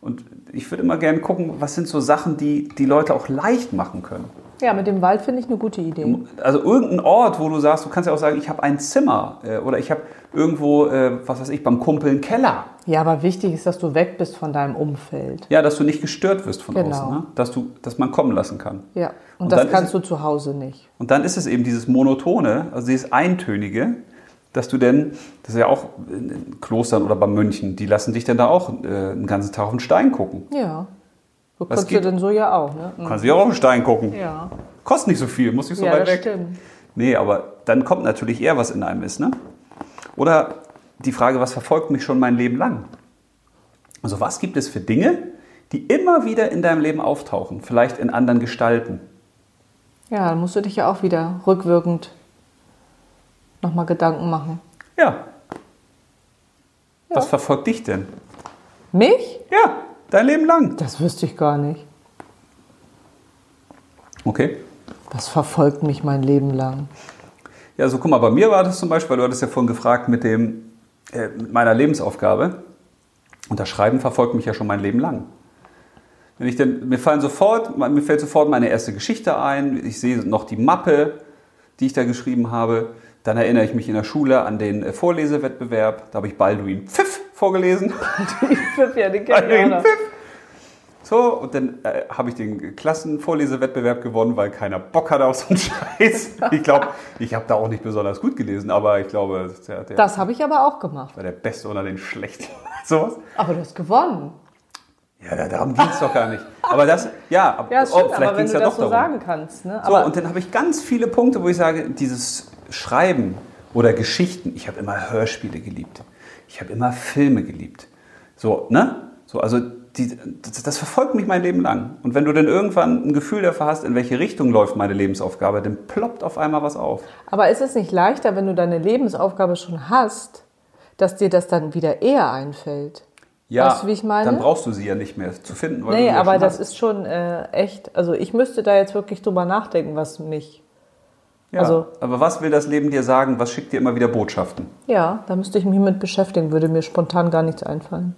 Und ich würde immer gerne gucken, was sind so Sachen, die die Leute auch leicht machen können. Ja, mit dem Wald finde ich eine gute Idee. Also irgendein Ort, wo du sagst, du kannst ja auch sagen, ich habe ein Zimmer äh, oder ich habe irgendwo, äh, was weiß ich, beim Kumpel einen Keller. Ja, aber wichtig ist, dass du weg bist von deinem Umfeld. Ja, dass du nicht gestört wirst von Genau. außen, ne? dass, du, dass man kommen lassen kann. Ja, und, Und das dann kannst ist- du zu Hause nicht. Und dann ist es eben dieses Monotone, also dieses Eintönige, dass du denn, das ist ja auch in Klostern oder bei Mönchen, die lassen dich dann da auch äh, einen ganzen Tag auf den Stein gucken. Ja. So kannst du denn so ja auch, ne? Du kannst dich auch auf den Stein gucken. Ja. Kostet nicht so viel, muss nicht so ja, weit das weg. stimmt. Nee, aber dann kommt natürlich eher was in einem ist, ne? Oder die Frage, was verfolgt mich schon mein Leben lang? Also was gibt es für Dinge, die immer wieder in deinem Leben auftauchen, vielleicht in anderen Gestalten? Ja, dann musst du dich ja auch wieder rückwirkend nochmal Gedanken machen. Ja. Was verfolgt dich denn? Mich? Ja, dein Leben lang. Das wüsste ich gar nicht. Okay. Was verfolgt mich mein Leben lang? Ja, also guck mal, bei mir war das zum Beispiel, du hattest ja vorhin gefragt mit, dem, äh, mit meiner Lebensaufgabe. Und das Schreiben verfolgt mich ja schon mein Leben lang. Wenn ich denn, mir, fallen sofort, mir fällt sofort meine erste Geschichte ein, ich sehe noch die Mappe, die ich da geschrieben habe. Dann erinnere ich mich in der Schule an den äh, Vorlesewettbewerb. Da habe ich Balduin Pfiff vorgelesen. ja, den Balduin Pfiff. So, und dann äh, habe ich den Klassenvorlesewettbewerb gewonnen, weil keiner Bock hatte auf so einen Scheiß. Ich glaube, ich habe da auch nicht besonders gut gelesen, aber ich glaube, der, der Das habe ich aber auch gemacht. war der Beste unter den Schlechten. Sowas. Aber du hast gewonnen. Ja, da- darum ging es doch gar nicht. Aber das, ja, Ja, stimmt, oh, vielleicht ging es ja doch so darum. sagen kannst. Ne? So, und dann habe ich ganz viele Punkte, wo ich sage, dieses Schreiben oder Geschichten, ich habe immer Hörspiele geliebt. Ich habe immer Filme geliebt. So, ne? So, also die, das, das verfolgt mich mein Leben lang. Und wenn du dann irgendwann ein Gefühl dafür hast, in welche Richtung läuft meine Lebensaufgabe, dann ploppt auf einmal was auf. Aber ist es nicht leichter, wenn du deine Lebensaufgabe schon hast, dass dir das dann wieder eher einfällt? Ja, Weißt du, wie ich meine? dann brauchst du sie ja nicht mehr zu finden. Weil Nee, aber das hast. ist schon äh, echt. Also ich müsste da jetzt wirklich drüber nachdenken, was mich. Ja, also- aber was will das Leben dir sagen? Was schickt dir immer wieder Botschaften? Ja, da müsste ich mich mit beschäftigen, würde mir spontan gar nichts einfallen.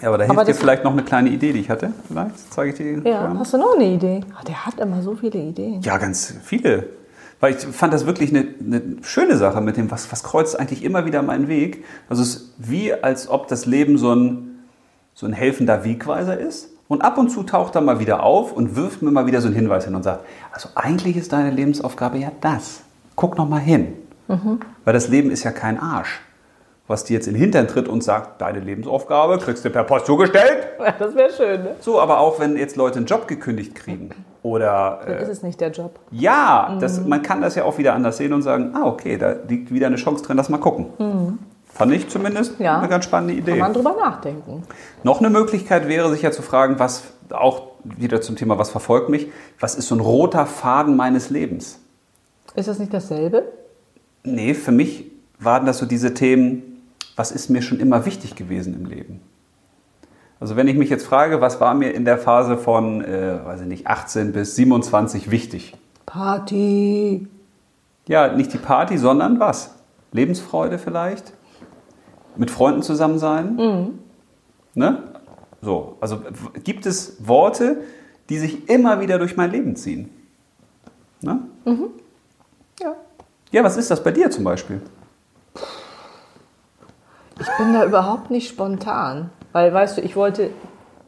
Ja, aber da Aber hilft dir das- vielleicht noch eine kleine Idee, die ich hatte. Vielleicht zeige ich dir. Ja, vorher. hast du noch eine Idee? Ah, der hat immer so viele Ideen. Ja, ganz viele. Weil ich fand das wirklich eine, eine schöne Sache mit dem, was, was kreuzt eigentlich immer wieder meinen Weg. Also es ist wie, als ob das Leben so ein, so ein helfender Wegweiser ist. Und ab und zu taucht er mal wieder auf und wirft mir mal wieder so einen Hinweis hin und sagt, also eigentlich ist deine Lebensaufgabe ja das. Guck noch mal hin. Weil das Leben ist ja kein Arsch, was dir jetzt in den Hintern tritt und sagt, deine Lebensaufgabe kriegst du per Post zugestellt. Ja, das wäre schön, ne? So, aber auch wenn jetzt Leute einen Job gekündigt kriegen oder Dann äh, ist es nicht der Job. ja, das, man kann das ja auch wieder anders sehen und sagen, ah, okay, da liegt wieder eine Chance drin, lass mal gucken. Fand ich zumindest Ja. eine ganz spannende Kann Idee. man drüber nachdenken. Noch eine Möglichkeit wäre, sich ja zu fragen, was auch wieder zum Thema, was verfolgt mich, was ist so ein roter Faden meines Lebens? Ist das nicht dasselbe? Nee, für mich waren das so diese Themen, was ist mir schon immer wichtig gewesen im Leben? Also wenn ich mich jetzt frage, was war mir in der Phase von, äh, weiß ich nicht, 18 bis 27 wichtig? Party. Ja, nicht die Party, sondern was? Lebensfreude vielleicht? Mit Freunden zusammen sein? Ne? So, also gibt es Worte, die sich immer wieder durch mein Leben ziehen? Ne? Ja. Ja, was ist das bei dir zum Beispiel? Ich bin da überhaupt nicht spontan. Weil, weißt du, ich wollte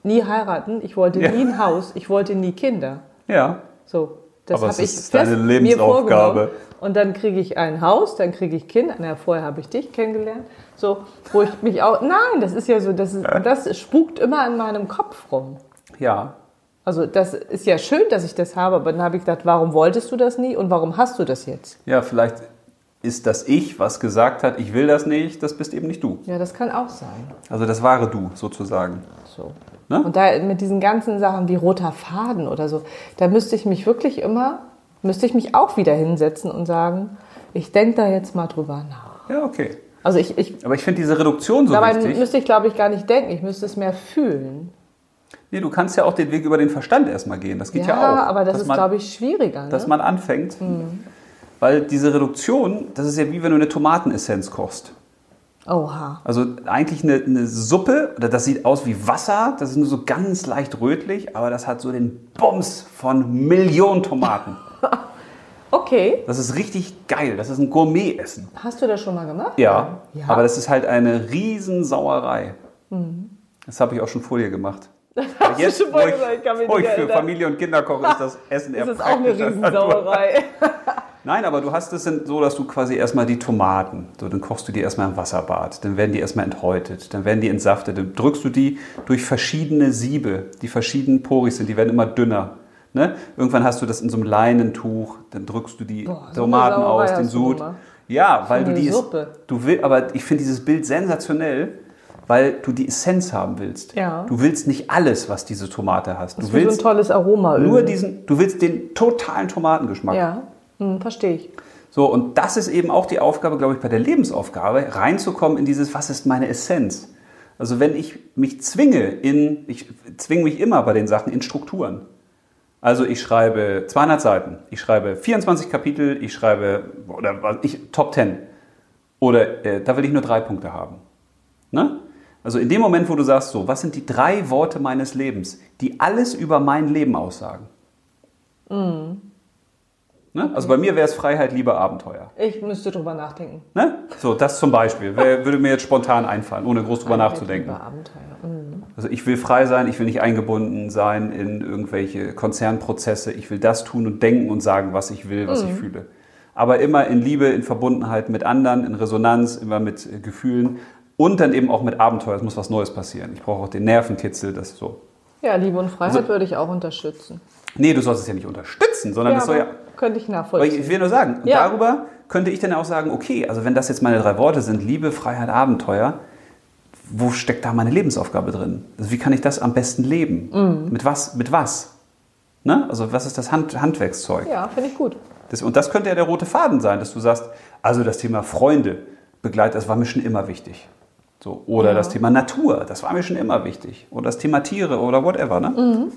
nie heiraten, ich wollte Ja. nie ein Haus, ich wollte nie Kinder. Ja, So, das habe ich ist deine Lebensaufgabe. Und dann kriege ich ein Haus, dann kriege ich Kinder. Na, vorher habe ich dich kennengelernt. So, wo ich mich auch. Nein, das ist ja so, das, ist, das spukt immer in meinem Kopf rum. ja. Also, das ist ja schön, dass ich das habe, aber dann habe ich gedacht, warum wolltest du das nie und warum hast du das jetzt? Ja, vielleicht ist das Ich, was gesagt hat, ich will das nicht, das bist eben nicht du. Ja, das kann auch sein. Also das wahre Du sozusagen. So. Ne? Und da mit diesen ganzen Sachen wie roter Faden oder so, da müsste ich mich wirklich immer, müsste ich mich auch wieder hinsetzen und sagen, ich denke da jetzt mal drüber nach. Ja, okay. Also ich, ich Aber ich finde diese Reduktion so dabei wichtig. müsste ich, glaube ich, gar nicht denken, ich müsste es mehr fühlen. Nee, du kannst ja auch den Weg über den Verstand erstmal gehen. Das geht Ja, ja, auch. aber das ist, man- glaube ich, schwieriger. Ne? dass man anfängt. Weil diese Reduktion, das ist ja wie wenn du eine Tomatenessenz kochst. Oha. Also eigentlich eine, eine Suppe, oder das sieht aus wie Wasser, das ist nur so ganz leicht rötlich, aber das hat so den Bums von Millionen Tomaten. Okay. Das ist richtig geil, das ist ein Gourmet-Essen. Hast du das schon mal gemacht? Ja, Ja. aber das ist halt eine Riesensauerei. Das habe ich auch schon vor dir gemacht. Aber Jetzt, schon wo ich, gesagt, ich wo ich für. Familie und Kinder koche, ist das Essen eher Das ist auch eine. Riesensauerei. Nein, aber du hast es so, dass du quasi erstmal die Tomaten, so, dann kochst du die erstmal im Wasserbad, dann werden die erstmal enthäutet, dann werden die entsaftet, dann drückst du die durch verschiedene Siebe, die verschieden porig sind, die werden immer dünner. Ne? Irgendwann hast du das in so einem Leinentuch, dann drückst du die Boah, Tomaten aus, den Sud. Ja, weil du die Suppe. du will, aber ich finde dieses Bild sensationell, weil du die Essenz haben willst. Ja. Du willst nicht alles, was diese Tomate hast. Das Du ist wie so ein willst tolles Aroma. nur diesen, du willst den totalen Tomatengeschmack. Ja, hm, verstehe ich. So, und das ist eben auch die Aufgabe, glaube ich, bei der Lebensaufgabe, reinzukommen in dieses, was ist meine Essenz? Also wenn ich mich zwinge in, ich zwinge mich immer bei den Sachen in Strukturen. Also ich schreibe 200 Seiten, ich schreibe 24 Kapitel, ich schreibe, oder was ich, Top 10. Oder äh, da will ich nur drei Punkte haben. Ne? Also in dem Moment, wo du sagst, so, was sind die drei Worte meines Lebens, die alles über mein Leben aussagen? Ne? Also bei mir wäre es Freiheit, Liebe, Abenteuer. Ich müsste drüber nachdenken. Ne? So, das zum Beispiel. Wer, würde mir jetzt spontan einfallen, ohne groß drüber nachzudenken. Über Abenteuer. Mhm. Also ich will frei sein, ich will nicht eingebunden sein in irgendwelche Konzernprozesse. Ich will das tun und denken und sagen, was ich will, was ich fühle. Aber immer in Liebe, in Verbundenheit mit anderen, in Resonanz, immer mit äh, Gefühlen und dann eben auch mit Abenteuer. Es muss was Neues passieren. Ich brauche auch den Nervenkitzel, das so. Ja, Liebe und Freiheit Also- würde ich auch unterstützen. Nee, du sollst es ja nicht unterstützen, sondern Ja, es soll ja könnte ich Aber nachvollziehen. ich will nur sagen, Ja. darüber könnte ich dann auch sagen, okay, also wenn das jetzt meine drei Worte sind, Liebe, Freiheit, Abenteuer, wo steckt da meine Lebensaufgabe drin? Also wie kann ich das am besten leben? Mhm. Mit was? Mit was? Ne? Also was ist das Hand, Handwerkszeug? ja, finde ich gut. Das, und das könnte ja der rote Faden sein, dass du sagst, also das Thema Freunde begleitet, das war mir schon immer wichtig. So, oder Ja. das Thema Natur, das war mir schon immer wichtig. Oder das Thema Tiere oder whatever. Ne? Mhm.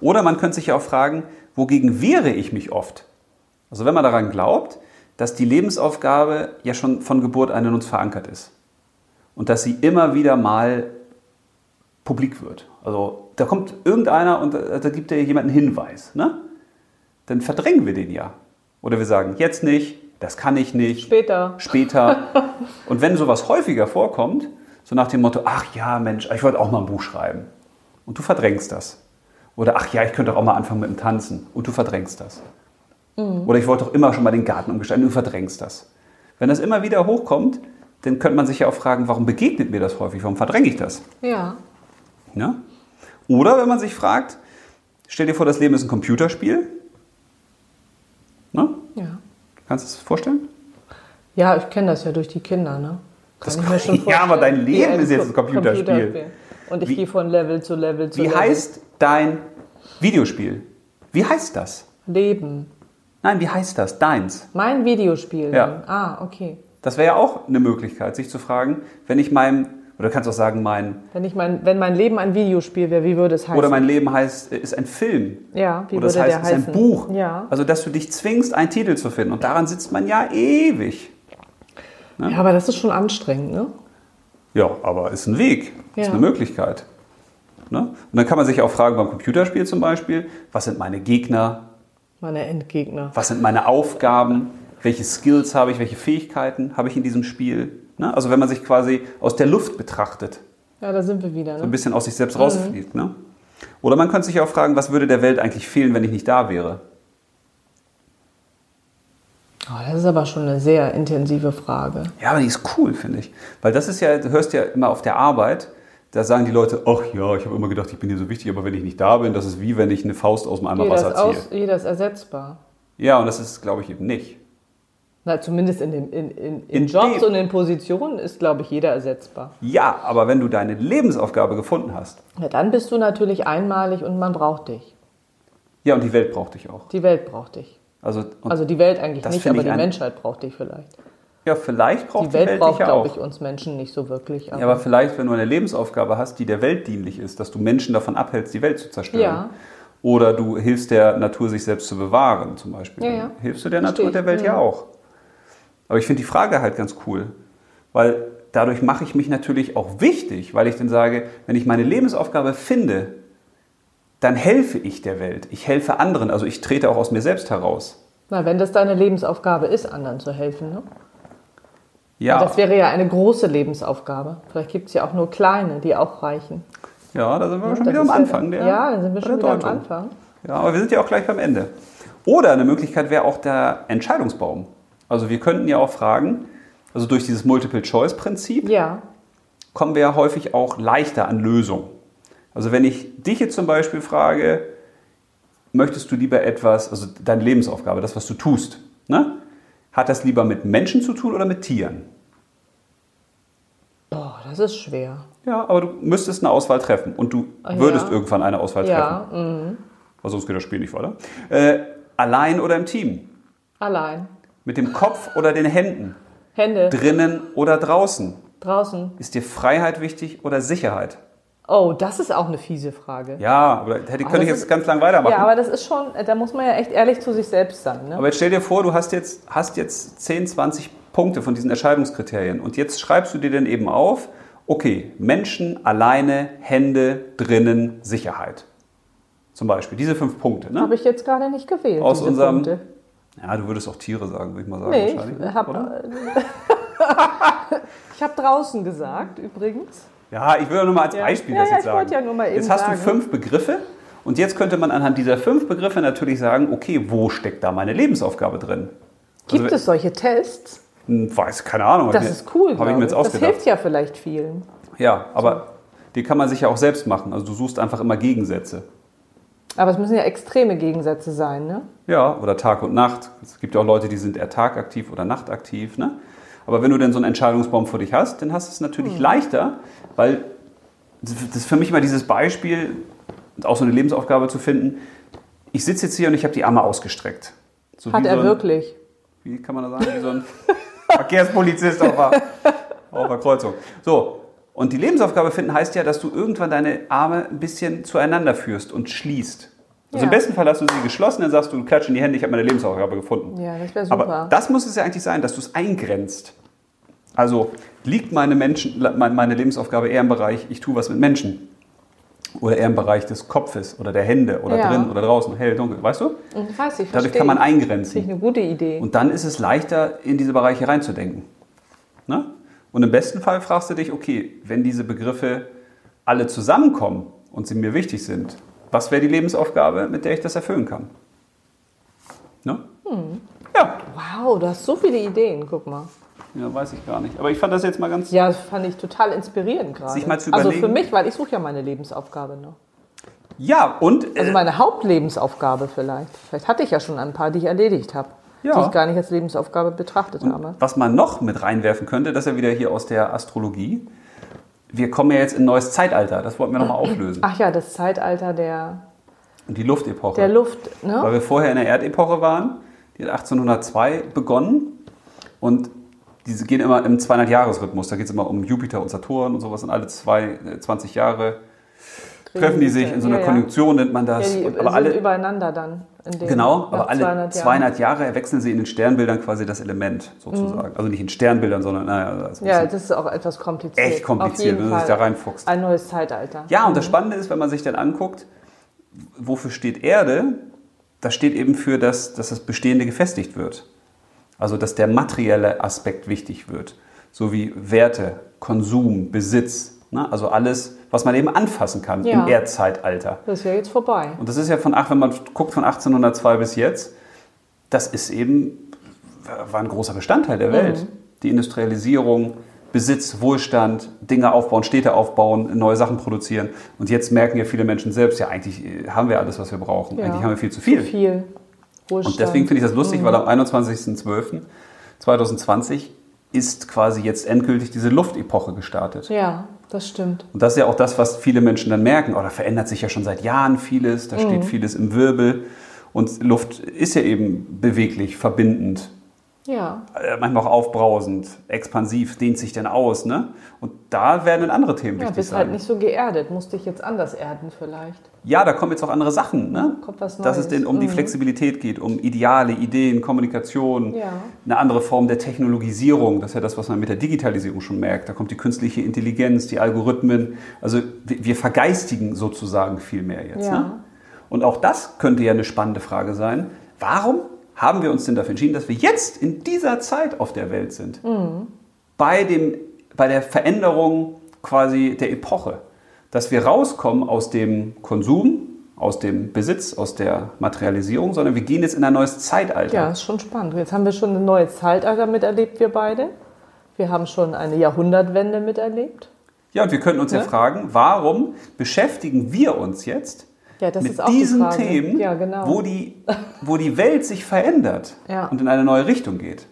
Oder man könnte sich ja auch fragen, wogegen wehre ich mich oft? Also wenn man daran glaubt, dass die Lebensaufgabe ja schon von Geburt an in uns verankert ist. Und dass sie immer wieder mal publik wird. Also da kommt irgendeiner und äh, da gibt dir jemand einen Hinweis. Ne? Dann verdrängen wir den ja. Oder wir sagen, jetzt nicht, das kann ich nicht. Später. Später. und wenn sowas häufiger vorkommt, so nach dem Motto, ach ja, Mensch, ich wollte auch mal ein Buch schreiben. Und du verdrängst das. Oder ach ja, ich könnte auch mal anfangen mit dem Tanzen. Und du verdrängst das. Oder ich wollte doch immer schon mal den Garten umgestalten. Und du verdrängst das. Wenn das immer wieder hochkommt, dann könnte man sich ja auch fragen, warum begegnet mir das häufig? Warum verdränge ich das? Ja. Ja? Oder wenn man sich fragt, stell dir vor, das Leben ist ein Computerspiel. Ne? Ja. Kannst du es vorstellen? Ja, ich kenne das ja durch die Kinder, ne? Kann Das- ich Ja, aber dein Leben ist jetzt ein Co- Computerspiel. Und ich Wie- gehe von Level zu Level zu Wie Level. heißt dein Videospiel? Wie heißt das? Leben. Nein, wie heißt das? Deins. Mein Videospiel. Ja. Ah, okay. Das wäre ja auch eine Möglichkeit, sich zu fragen, wenn ich meinem, oder du kannst auch sagen, mein, Wenn, ich mein, wenn mein Leben ein Videospiel wäre, wie würde es heißen? oder mein Leben heißt, ist ein Film. ja, wie oder würde heißt, der es ist heißen? ein Buch. Ja. Also, dass du dich zwingst, einen Titel zu finden. Und daran sitzt man ja ewig. ja, aber das ist schon anstrengend, ne? Ja, aber ist ein Weg, ist Ja. eine Möglichkeit. Ne? Und dann kann man sich auch fragen, beim Computerspiel zum Beispiel, was sind meine Gegner, Meine Endgegner. was sind meine Aufgaben, welche Skills habe ich, welche Fähigkeiten habe ich in diesem Spiel. Ne? Also wenn man sich quasi aus der Luft betrachtet, Ja, da sind wir wieder, so ein ne? bisschen aus sich Mhm. selbst rausfliegt. Ne? Oder man könnte sich auch fragen, was würde der Welt eigentlich fehlen, wenn ich nicht da wäre? Oh, das ist aber schon eine sehr intensive Frage. Ja, aber die ist cool, finde ich. Weil das ist ja, du hörst ja immer auf der Arbeit, da sagen die Leute, ach ja, ich habe immer gedacht, ich bin hier so wichtig, aber wenn ich nicht da bin, das ist wie wenn ich eine Faust aus dem Eimer Jeder Wasser ziehe. aus, jeder ist ersetzbar. Ja, und das ist, glaube ich, eben nicht. Na, zumindest in, den, in, in, in, Jobs dem- und in Positionen ist, glaube ich, jeder ersetzbar. Ja, aber wenn du deine Lebensaufgabe gefunden hast, Ja, dann bist du natürlich einmalig und man braucht dich. ja, und die Welt braucht dich auch. Die Welt braucht dich. Also, Also die Welt eigentlich nicht, aber die ein- Menschheit braucht dich vielleicht. Ja, vielleicht braucht Die die Welt, Welt, braucht, glaube ich, uns Menschen nicht so wirklich. Aber, Ja, aber vielleicht, wenn du eine Lebensaufgabe hast, die der Welt dienlich ist, dass du Menschen davon abhältst, die Welt zu zerstören. Ja. Oder du hilfst der Natur, sich selbst zu bewahren, zum Beispiel. Ja, ja. Hilfst du der Verstehe Natur und der. Welt ja Ja. auch. Aber ich finde die Frage halt ganz cool, weil dadurch mache ich mich natürlich auch wichtig, weil ich dann sage, wenn ich meine Lebensaufgabe finde, dann helfe ich der Welt. Ich helfe anderen, also ich trete auch aus mir selbst heraus. Na, wenn das deine Lebensaufgabe ist, anderen zu helfen. Ne? Ja, Das wäre ja eine große Lebensaufgabe. Vielleicht gibt es ja auch nur kleine, die auch reichen. ja da sind wir schon Das wieder am ja- Anfang. Der, ja, dann sind wir schon der wieder am. Anfang. Ja, aber wir sind ja auch gleich beim Ende. Oder eine Möglichkeit wäre auch der Entscheidungsbaum. Also wir könnten ja auch fragen, also durch dieses Multiple-Choice-Prinzip Ja, kommen wir ja häufig auch leichter an Lösungen. Also wenn ich dich jetzt zum Beispiel frage, möchtest du lieber etwas, also deine Lebensaufgabe, das, was du tust, ne? Hat das lieber mit Menschen zu tun oder mit Tieren? boah, das ist schwer. Ja, aber du müsstest eine Auswahl treffen und du würdest ja. irgendwann eine Auswahl treffen. Ja, mhm. Weil sonst geht das Spiel nicht weiter. Äh, allein oder im Team? allein. Mit dem Kopf oder den Händen? Hände Drinnen oder draußen? draußen. Ist dir Freiheit wichtig oder Sicherheit? Oh, das ist auch eine fiese Frage. Ja, aber da hätte, könnte ich jetzt ganz lang weitermachen. Ja, aber das ist schon, da muss man ja echt ehrlich zu sich selbst sein. Ne? Aber jetzt stell dir vor, du hast jetzt, hast jetzt 10, 20 Punkte von diesen Entscheidungskriterien und jetzt schreibst du dir dann eben auf, okay, Menschen, alleine, Hände, drinnen, Sicherheit. Zum Beispiel, diese fünf Punkte. Ne? Habe ich jetzt gerade nicht gewählt. Aus unserem- Punkte. Ja, du würdest auch Tiere sagen, würde ich mal sagen. Nee, ich habe ich hab draußen gesagt, übrigens. Ja, ich will nur mal als. Beispiel Ja, das ja, jetzt sagen. ja nur mal eben jetzt hast du fünf Begriffe und jetzt könnte man anhand dieser fünf Begriffe natürlich sagen, okay, wo steckt da meine Lebensaufgabe drin? Gibt Also, es solche Tests? Hm, Weiß, keine Ahnung. Das ist cool, Habe ich mir jetzt Das hilft ja vielleicht vielen. Ja, aber die kann man sich ja auch selbst machen. Also du suchst einfach immer Gegensätze. Aber es müssen ja extreme Gegensätze sein, ne? Ja, oder Tag und Nacht. Es gibt ja auch Leute, die sind eher tagaktiv oder nachtaktiv. Ne? Aber wenn du denn so einen Entscheidungsbaum vor dich hast, dann hast du es natürlich Hm. leichter, weil das ist für mich immer dieses Beispiel, auch so eine Lebensaufgabe zu finden. Ich sitze jetzt hier und ich habe die Arme ausgestreckt. So Hat er so ein, wirklich. Wie kann man das sagen? Wie so ein Verkehrspolizist auf der, auf der Kreuzung. So, und die Lebensaufgabe finden heißt ja, dass du irgendwann deine Arme ein bisschen zueinander führst und schließt. Also im Ja. besten Fall hast du sie geschlossen, dann sagst du, du klatsch in die Hände, ich habe meine Lebensaufgabe gefunden. Ja, das wäre super. Aber das muss es ja eigentlich sein, dass du es eingrenzt. Also liegt meine, Menschen, meine Lebensaufgabe eher im Bereich, ich tue was mit Menschen. Oder eher im Bereich des Kopfes oder der Hände oder Ja. drin oder draußen, hell, dunkel, weißt du? Ich weiß, ich Dadurch verstehe. kann man Finde ich eingrenzen. eine gute Idee. Und dann ist es leichter, in diese Bereiche reinzudenken. Ne? Und im besten Fall fragst du dich, okay, wenn diese Begriffe alle zusammenkommen und sie mir wichtig sind, was wäre die Lebensaufgabe, mit der ich das erfüllen kann? Ne? Hm. Ja. wow, du hast so viele Ideen, guck mal. Ja, weiß ich gar nicht. Aber ich fand das jetzt mal ganz. Ja, das fand ich total inspirierend gerade. Sich mal zu also überlegen- für mich, weil ich suche ja meine Lebensaufgabe noch. Ja, und Also äh, meine Hauptlebensaufgabe vielleicht. Vielleicht hatte ich ja schon ein paar, die ich erledigt habe. Ja. Die ich gar nicht als Lebensaufgabe betrachtet habe. was man noch mit reinwerfen könnte, das ist ja wieder hier aus der Astrologie. Wir kommen ja jetzt in ein neues Zeitalter. Das wollten wir nochmal auflösen. Ach ja, das Zeitalter der, Und die Luftepoche. der Luft. Weil Ne? wir vorher in der Erdepoche waren. Die hat 1802 begonnen. Und diese gehen immer im 200-Jahres-Rhythmus. Da geht es immer um Jupiter und Saturn und sowas. Und alle zwei, äh, 20 Jahre treffen die sich in so einer Ja, ja. Konjunktion, nennt man Ja, das. die Und- sind aber alle, übereinander dann. In dem, Genau, aber alle 200 200 Jahren. Jahre wechseln sie in den Sternbildern quasi das Element sozusagen. Also nicht in Sternbildern, sondern naja, das Mhm. Ja, das ist auch etwas kompliziert. Echt kompliziert, wenn dich Fall. da reinfuchst. Ein neues Zeitalter. ja, und das Spannende ist, wenn man sich dann anguckt, wofür steht Erde? Das steht eben für, das, dass das Bestehende gefestigt wird. Also, dass der materielle Aspekt wichtig wird. So wie Werte, Konsum, Besitz. Ne? Also alles, was man eben anfassen kann Ja. im Erdzeitalter. Das ist ja jetzt vorbei. Und das ist ja von, ach, wenn man guckt von 1802 bis jetzt, das ist eben, war ein großer Bestandteil der Welt. Die Industrialisierung, Besitz, Wohlstand, Dinge aufbauen, Städte aufbauen, neue Sachen produzieren. Und jetzt merken ja viele Menschen selbst, ja, eigentlich äh, haben wir alles, was wir brauchen. Ja. Eigentlich haben wir viel zu viel. Zu viel. Wohlstand. Und deswegen finde ich das lustig, weil am 21.12.2020 ist quasi jetzt endgültig diese Luftepoche gestartet. Ja, das stimmt. Und das ist ja auch das, was viele Menschen dann merken. Oh, da verändert sich ja schon seit Jahren vieles, da Mhm. steht vieles im Wirbel. Und Luft ist ja eben beweglich, verbindend, Ja. äh, manchmal auch aufbrausend, expansiv, dehnt sich dann aus. Ne? Und da werden dann andere Themen Ja, wichtig bist sein. halt nicht so geerdet. Musst dich jetzt anders erden vielleicht. Ja, da kommen jetzt auch andere Sachen. Ne? Kommt was Dass es Neues. denn um die Mhm. Flexibilität geht, um Ideale, Ideen, Kommunikation, Ja. eine andere Form der Technologisierung. Das ist ja das, was man mit der Digitalisierung schon merkt. Da kommt die künstliche Intelligenz, die Algorithmen. Also wir, wir vergeistigen sozusagen viel mehr jetzt. Ja. Ne? Und auch das könnte ja eine spannende Frage sein. Warum haben wir uns denn dafür entschieden, dass wir jetzt in dieser Zeit auf der Welt sind? Mhm. Bei, dem, bei der Veränderung quasi der Epoche. Dass wir rauskommen aus dem Konsum, aus dem Besitz, aus der Materialisierung, sondern wir gehen jetzt in ein neues Zeitalter. Ja, ist schon spannend. Jetzt haben wir schon ein neues Zeitalter miterlebt, wir beide. Wir haben schon eine Jahrhundertwende miterlebt. Ja, und wir könnten uns ja, Ja. fragen, warum beschäftigen wir uns jetzt Ja, das mit ist auch die diesen Frage. Themen, Ja, genau. wo, die, wo die Welt sich verändert Ja. und in eine neue Richtung geht?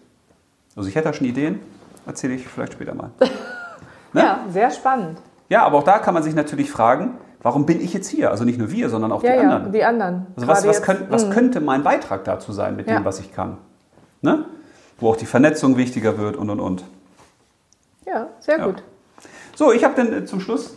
Also ich hätte da schon Ideen, erzähle ich vielleicht später mal. ne? Ja, sehr spannend. Ja, aber auch da kann man sich natürlich fragen, warum bin ich jetzt hier? Also nicht nur wir, sondern auch Ja, die ja, anderen. die anderen. Also was, was, könnt, was mm. könnte mein Beitrag dazu sein mit Ja. dem, was ich kann? Ne? Wo auch die Vernetzung wichtiger wird und und und. Ja, sehr Ja. gut. So, ich habe dann zum Schluss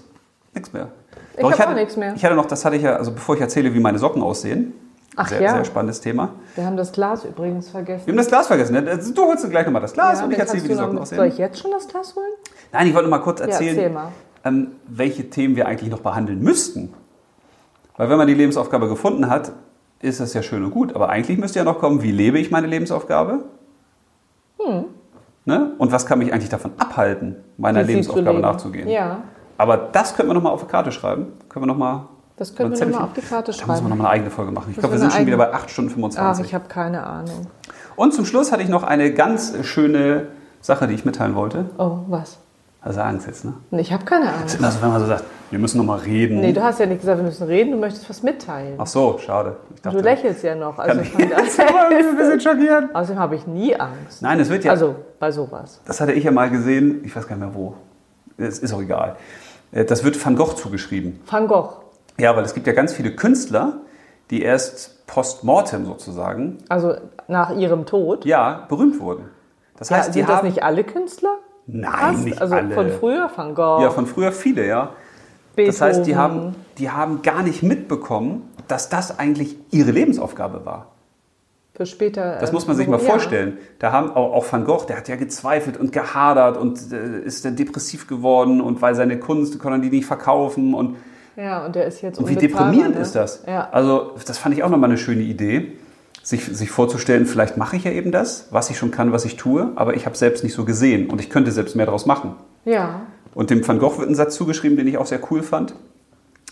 nichts mehr. Ich Doch, hab hatte, auch nichts mehr. Ich hatte noch, das hatte ich ja, also bevor ich erzähle, wie meine Socken aussehen. Ach sehr, ja. sehr spannendes Thema. Wir haben das Glas übrigens vergessen. Wir haben das Glas vergessen. ne? Also, Du holst gleich nochmal das Glas und ich erzähle, wie die Socken noch- Soll aussehen. ich jetzt schon das Glas holen? Nein, ich wollte noch mal kurz erzählen, erzähl mal. Ähm, welche Themen wir eigentlich noch behandeln müssten. Weil wenn man die Lebensaufgabe gefunden hat, ist das ja schön und gut. Aber eigentlich müsste ja noch kommen, wie lebe ich meine Lebensaufgabe? Hm. Ne? Und was kann mich eigentlich davon abhalten, meiner Lebensaufgabe Leben? nachzugehen? Ja, Aber das können wir noch mal auf die Karte schreiben. Können wir noch mal das können wir nochmal auf die Karte Da müssen wir schreiben. noch mal eine eigene Folge machen. Ich Das glaube, wir sind eine schon wieder eigene- bei 8 Stunden Ach, 25. ich habe keine Ahnung. Und zum Schluss hatte ich noch eine ganz schöne Sache, die ich mitteilen wollte. Oh, was? Also Sie jetzt, ne? Nee, Ich habe keine Ahnung. Das ist immer so, wenn man so sagt, wir müssen noch mal reden. Nee, du hast ja nicht gesagt, wir müssen reden, du möchtest was mitteilen. Ach so, schade. Ich du lächelst ja noch. Also ich- von daher- ein bisschen schockiert. Außerdem habe ich nie Angst. Nein, es wird ja. Also bei sowas. das hatte ich ja mal gesehen, ich weiß gar nicht mehr wo. Es ist auch egal. Äh, Das wird Van Gogh zugeschrieben. Van Gogh. Ja, weil es gibt ja ganz viele Künstler, die erst post-mortem sozusagen, Also nach ihrem Tod. ja, berühmt wurden. Das Ja, heißt, die sind das haben. nicht alle Künstler? Nein, Fast? nicht also alle. von früher, Van Gogh, Ja, von früher viele, ja. Beethoven. Das heißt, die haben, die haben gar nicht mitbekommen, dass das eigentlich ihre Lebensaufgabe war. Für später. Das ähm, muss man sich mal ja. vorstellen. Da haben auch, auch Van Gogh, der hat ja gezweifelt und gehadert und äh, ist dann depressiv geworden und weil seine Kunst konnte er die nicht verkaufen und Ja, und der ist jetzt Und wie deprimierend ne? ist das? Ja. Also, das fand ich auch nochmal eine schöne Idee, sich, sich vorzustellen, vielleicht mache ich ja eben das, was ich schon kann, was ich tue, aber ich habe selbst nicht so gesehen und ich könnte selbst mehr daraus machen. Ja. Und dem Van Gogh wird ein Satz zugeschrieben, den ich auch sehr cool fand.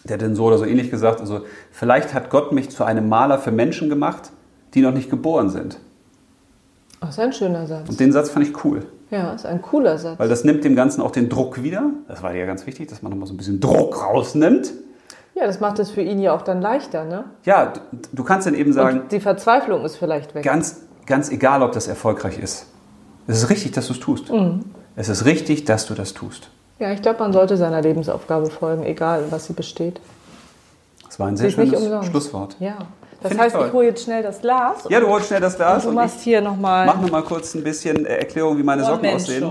Der hat dann so oder so ähnlich gesagt, also vielleicht hat Gott mich zu einem Maler für Menschen gemacht, die noch nicht geboren sind. Das ist ein schöner Satz. Und den Satz fand ich cool, Ja, ist ein cooler Satz. weil das nimmt dem Ganzen auch den Druck wieder. Das war ja ganz wichtig, dass man nochmal so ein bisschen Druck rausnimmt. Ja, das macht es für ihn ja auch dann leichter, ne? Ja, du, kannst dann eben sagen, Und die Verzweiflung ist vielleicht weg. ganz, ganz egal, ob das erfolgreich ist. Es ist richtig, dass du es tust. Mhm. Es ist richtig, dass du das tust. Ja, ich glaube, man sollte seiner Lebensaufgabe folgen, egal was sie besteht. Das war ein sehr schönes. Schlusswort. Ja. Das ich heißt, toll. ich hole jetzt schnell das Glas. Ja, du holst schnell das Glas und du und machst ich hier nochmal. mach noch mal kurz ein bisschen Erklärung, wie meine Socken aussehen.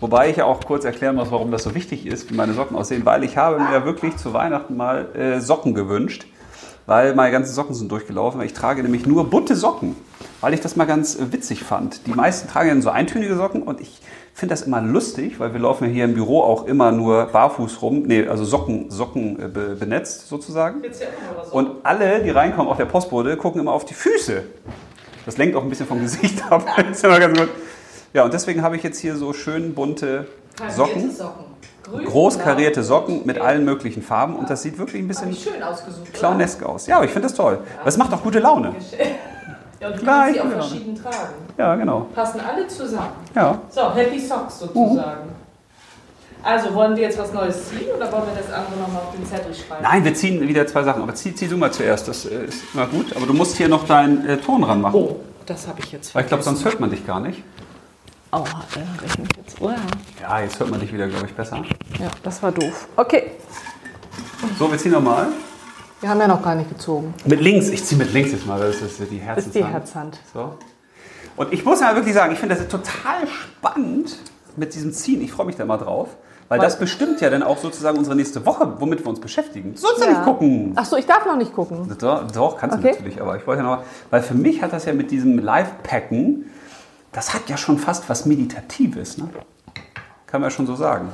Wobei ich ja auch kurz erklären muss, warum das so wichtig ist, wie meine Socken aussehen, weil ich habe mir wirklich zu Weihnachten mal äh, Socken gewünscht, weil meine ganzen Socken sind durchgelaufen. Ich trage nämlich nur bunte Socken, weil ich das mal ganz witzig fand. Die meisten tragen ja so eintönige Socken und ich finde das immer lustig, weil wir laufen ja hier im Büro auch immer nur barfuß rum, nee, also Socken, Socken äh, be benetzt sozusagen. Und alle, die reinkommen, auch der Postbote, gucken immer auf die Füße. Das lenkt auch ein bisschen vom Gesicht ab. ist immer ganz gut. Ja, und deswegen habe ich jetzt hier so schön bunte Socken. Groß karierte Socken mit allen möglichen Farben und das sieht wirklich ein bisschen clownesk aus. Ja, aber ich finde das toll. Es macht auch gute Laune. Ja, und du Gleich, sie auch genau. verschieden tragen. Ja, genau. Passen alle zusammen. Ja. So, Happy Socks sozusagen. Also, wollen wir jetzt was Neues ziehen oder wollen wir das andere nochmal auf den Zettel schreiben? Nein, wir ziehen wieder zwei Sachen. Aber zieh, zieh du mal zuerst. Das äh, ist immer gut. Aber du musst hier noch deinen äh, Ton ranmachen. Oh, das habe ich jetzt Weil ich glaube, sonst hört man dich gar nicht. Oh, da habe ich mich jetzt. Oh ja. Ja, jetzt hört man dich wieder, glaube ich, besser. ja, das war doof. Okay, So, wir ziehen nochmal. Wir haben ja noch gar nicht gezogen. Mit links. Ich ziehe mit links jetzt mal. Das ist die Das Herzenshand. ist die Herzhand. So. Und ich muss ja wirklich sagen, ich finde das total spannend mit diesem Ziehen. Ich freue mich da mal drauf. Weil das bestimmt ja dann auch sozusagen unsere nächste Woche, womit wir uns beschäftigen. Du sollst ja nicht gucken. Ach so, ich darf noch nicht gucken. Doch, doch kannst Okay. du natürlich, aber ich wollte ja noch, weil für mich hat das ja mit diesem Live-Packen, das hat ja schon fast was Meditatives, ne? Kann man ja schon so sagen.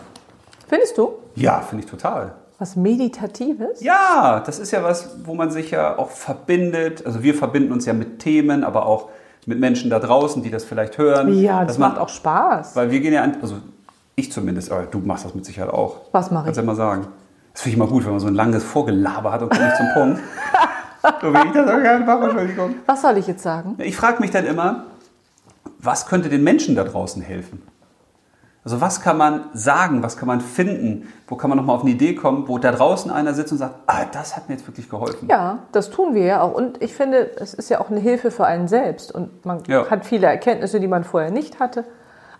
Findest du? Ja, finde ich total. Was Meditatives? Ja, das ist ja was, wo man sich ja auch verbindet. Also wir verbinden uns ja mit Themen, aber auch mit Menschen da draußen, die das vielleicht hören. Ja, das man- macht auch Spaß. Weil wir gehen ja, an, also ich zumindest, aber du machst das mit Sicherheit auch. Was mache Kannst ich? ja mal sagen. Das finde ich immer gut, wenn man so ein langes Vorgelaber hat und kommt nicht zum Punkt. so wie ich das auch gerne mache, Entschuldigung. Was soll ich jetzt sagen? Ich frage mich dann immer, was könnte den Menschen da draußen helfen? Also was kann man sagen, was kann man finden, wo kann man nochmal auf eine Idee kommen, wo da draußen einer sitzt und sagt, ah, das hat mir jetzt wirklich geholfen. Ja, das tun wir ja auch. Und ich finde, es ist ja auch eine Hilfe für einen selbst. Und man Ja. hat viele Erkenntnisse, die man vorher nicht hatte.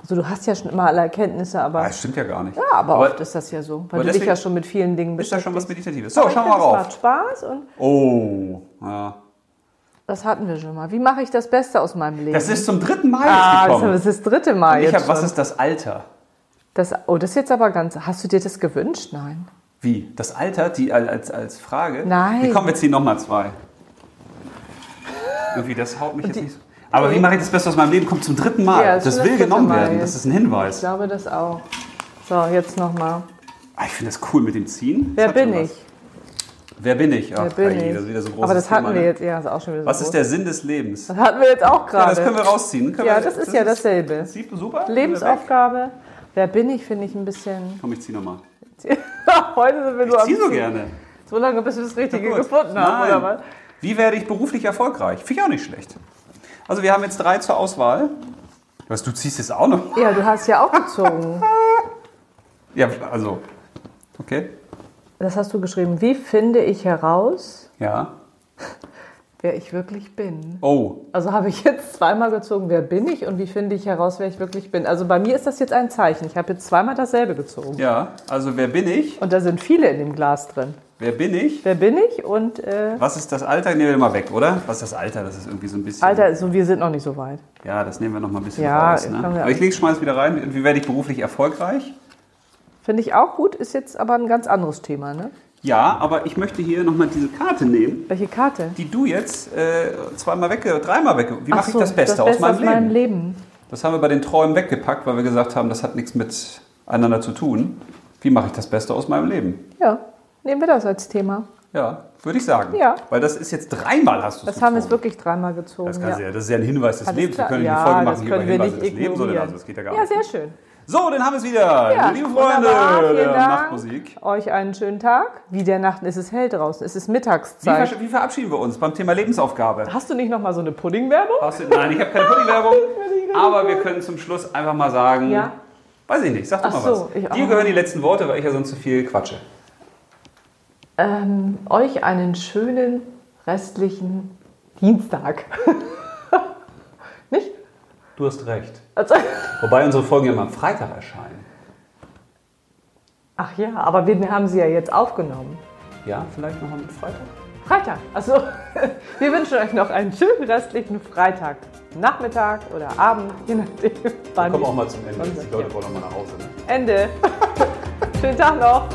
Also du hast ja schon immer alle Erkenntnisse, aber, Ah, das stimmt ja gar nicht. ja, aber, oft ist das ja so, weil aber du dich ja schon mit vielen Dingen ist da schon was beschäftigst. Meditatives. So, Aber schauen wir mal Es macht rauf. Spaß und Oh, ja. das hatten wir schon mal. Wie mache ich das Beste aus meinem Leben? Das ist zum dritten Mal ah, jetzt das gekommen. ist das dritte Mal ich jetzt hab, was schon. ist das Alter? Das, oh, das ist jetzt aber ganz... Hast du dir das gewünscht? Nein. Wie? Das Alter, die als, als Frage? Nein. Wie kommen wir ziehen nochmal zwei? Irgendwie, das haut mich jetzt nicht so. Aber wie mache ich das Beste aus meinem Leben? Kommt zum dritten Mal. Ja, das das ist will das genommen Mal werden. jetzt. Das ist ein Ich Hinweis. glaube das auch. So, jetzt nochmal. Ah, ich finde das cool mit dem Ziehen. Das Wer bin ich? Wer bin ich? Ach, Wer bin ich? Das ist wieder so ein großes aber das hatten Thema, wir ne? jetzt, ja, ist auch schon wieder so Was ist groß. der Sinn des Lebens? Das hatten wir jetzt auch Ja, gerade. das können wir rausziehen. Können Ja, wir, das ist ja dasselbe. Prinzip super. Lebensaufgabe. Wer bin ich, finde ich ein bisschen. Komm, ich zieh nochmal. Heute sind wir nur Ich am zieh so gerne. So lange, bis wir das Richtige Gut. gefunden haben, Nein. oder was? Wie werde ich beruflich erfolgreich? Finde ich auch nicht schlecht. Also wir haben jetzt drei zur Auswahl. Was, du ziehst jetzt auch noch? Ja, du hast ja auch gezogen. Ja, also. Okay. Das hast du geschrieben. Wie finde ich heraus, Ja. Wer ich wirklich bin? Oh. Also habe ich jetzt zweimal gezogen, wer bin ich und wie finde ich heraus, wer ich wirklich bin. Also bei mir ist das jetzt ein Zeichen. Ich habe jetzt zweimal dasselbe gezogen. Ja, also wer bin ich? Und da sind viele in dem Glas drin. Wer bin ich? Wer bin ich und äh, Was ist das Alter? Nehmen wir mal weg, oder? Was ist das Alter? Das ist irgendwie so ein bisschen. Alter, also wir sind noch nicht so weit. Ja, das nehmen wir noch mal ein bisschen Ja, raus. Ne? Aber ich lege es mal wieder rein. Wie werde ich beruflich erfolgreich? Finde ich auch gut, ist jetzt aber ein ganz anderes Thema, ne? Ja, aber ich möchte hier nochmal diese Karte nehmen, Welche Karte? die du jetzt äh, zweimal wegge, dreimal wegge. Wie mache Ach ich so, das Beste aus meinem Leben? meinem Leben. Das haben wir bei den Träumen weggepackt, weil wir gesagt haben, das hat nichts miteinander zu tun. Wie mache ich das Beste aus meinem Leben? Ja, nehmen wir das als Thema. Ja, würde ich sagen. Ja. Weil das ist jetzt dreimal hast du es Das haben wir jetzt wirklich dreimal gezogen. Das, ja. ja. das ist ja ein Hinweis des Alles Lebens. klar. Wir können ja, eine Folge das machen über können wir Hinweise nicht des Lebens. Oder? ignorieren. Also, das geht ja gar ja, nicht. sehr schön. So, dann haben wir es wieder. Ja, Liebe Freunde der Dank. Nachtmusik. Euch einen schönen Tag. Wie der Nacht ist es hell draußen. Es ist Wie, Mittagszeit. ver wie verabschieden wir uns beim Thema Lebensaufgabe? Hast du nicht noch mal so eine Puddingwerbung? Nein, ich habe keine Puddingwerbung. aber wir können zum Schluss einfach mal sagen, Ja. weiß ich nicht, sag doch Ach mal so, was. ich- Dir gehören die letzten Worte, weil ich ja sonst zu viel quatsche. Ähm, euch einen schönen restlichen Dienstag. nicht? Du hast recht. Also, Wobei unsere Folgen ja immer am Freitag erscheinen. ach ja, aber wir haben sie ja jetzt aufgenommen. Ja, vielleicht nochmal mit Freitag? Freitag. Also, wir wünschen euch noch einen schönen restlichen Freitag. Nachmittag oder Abend, je nachdem. wann Kommen auch mal zum Ende. Die Leute wollen auch mal nach Hause. Ne? Ende. Schönen Tag noch.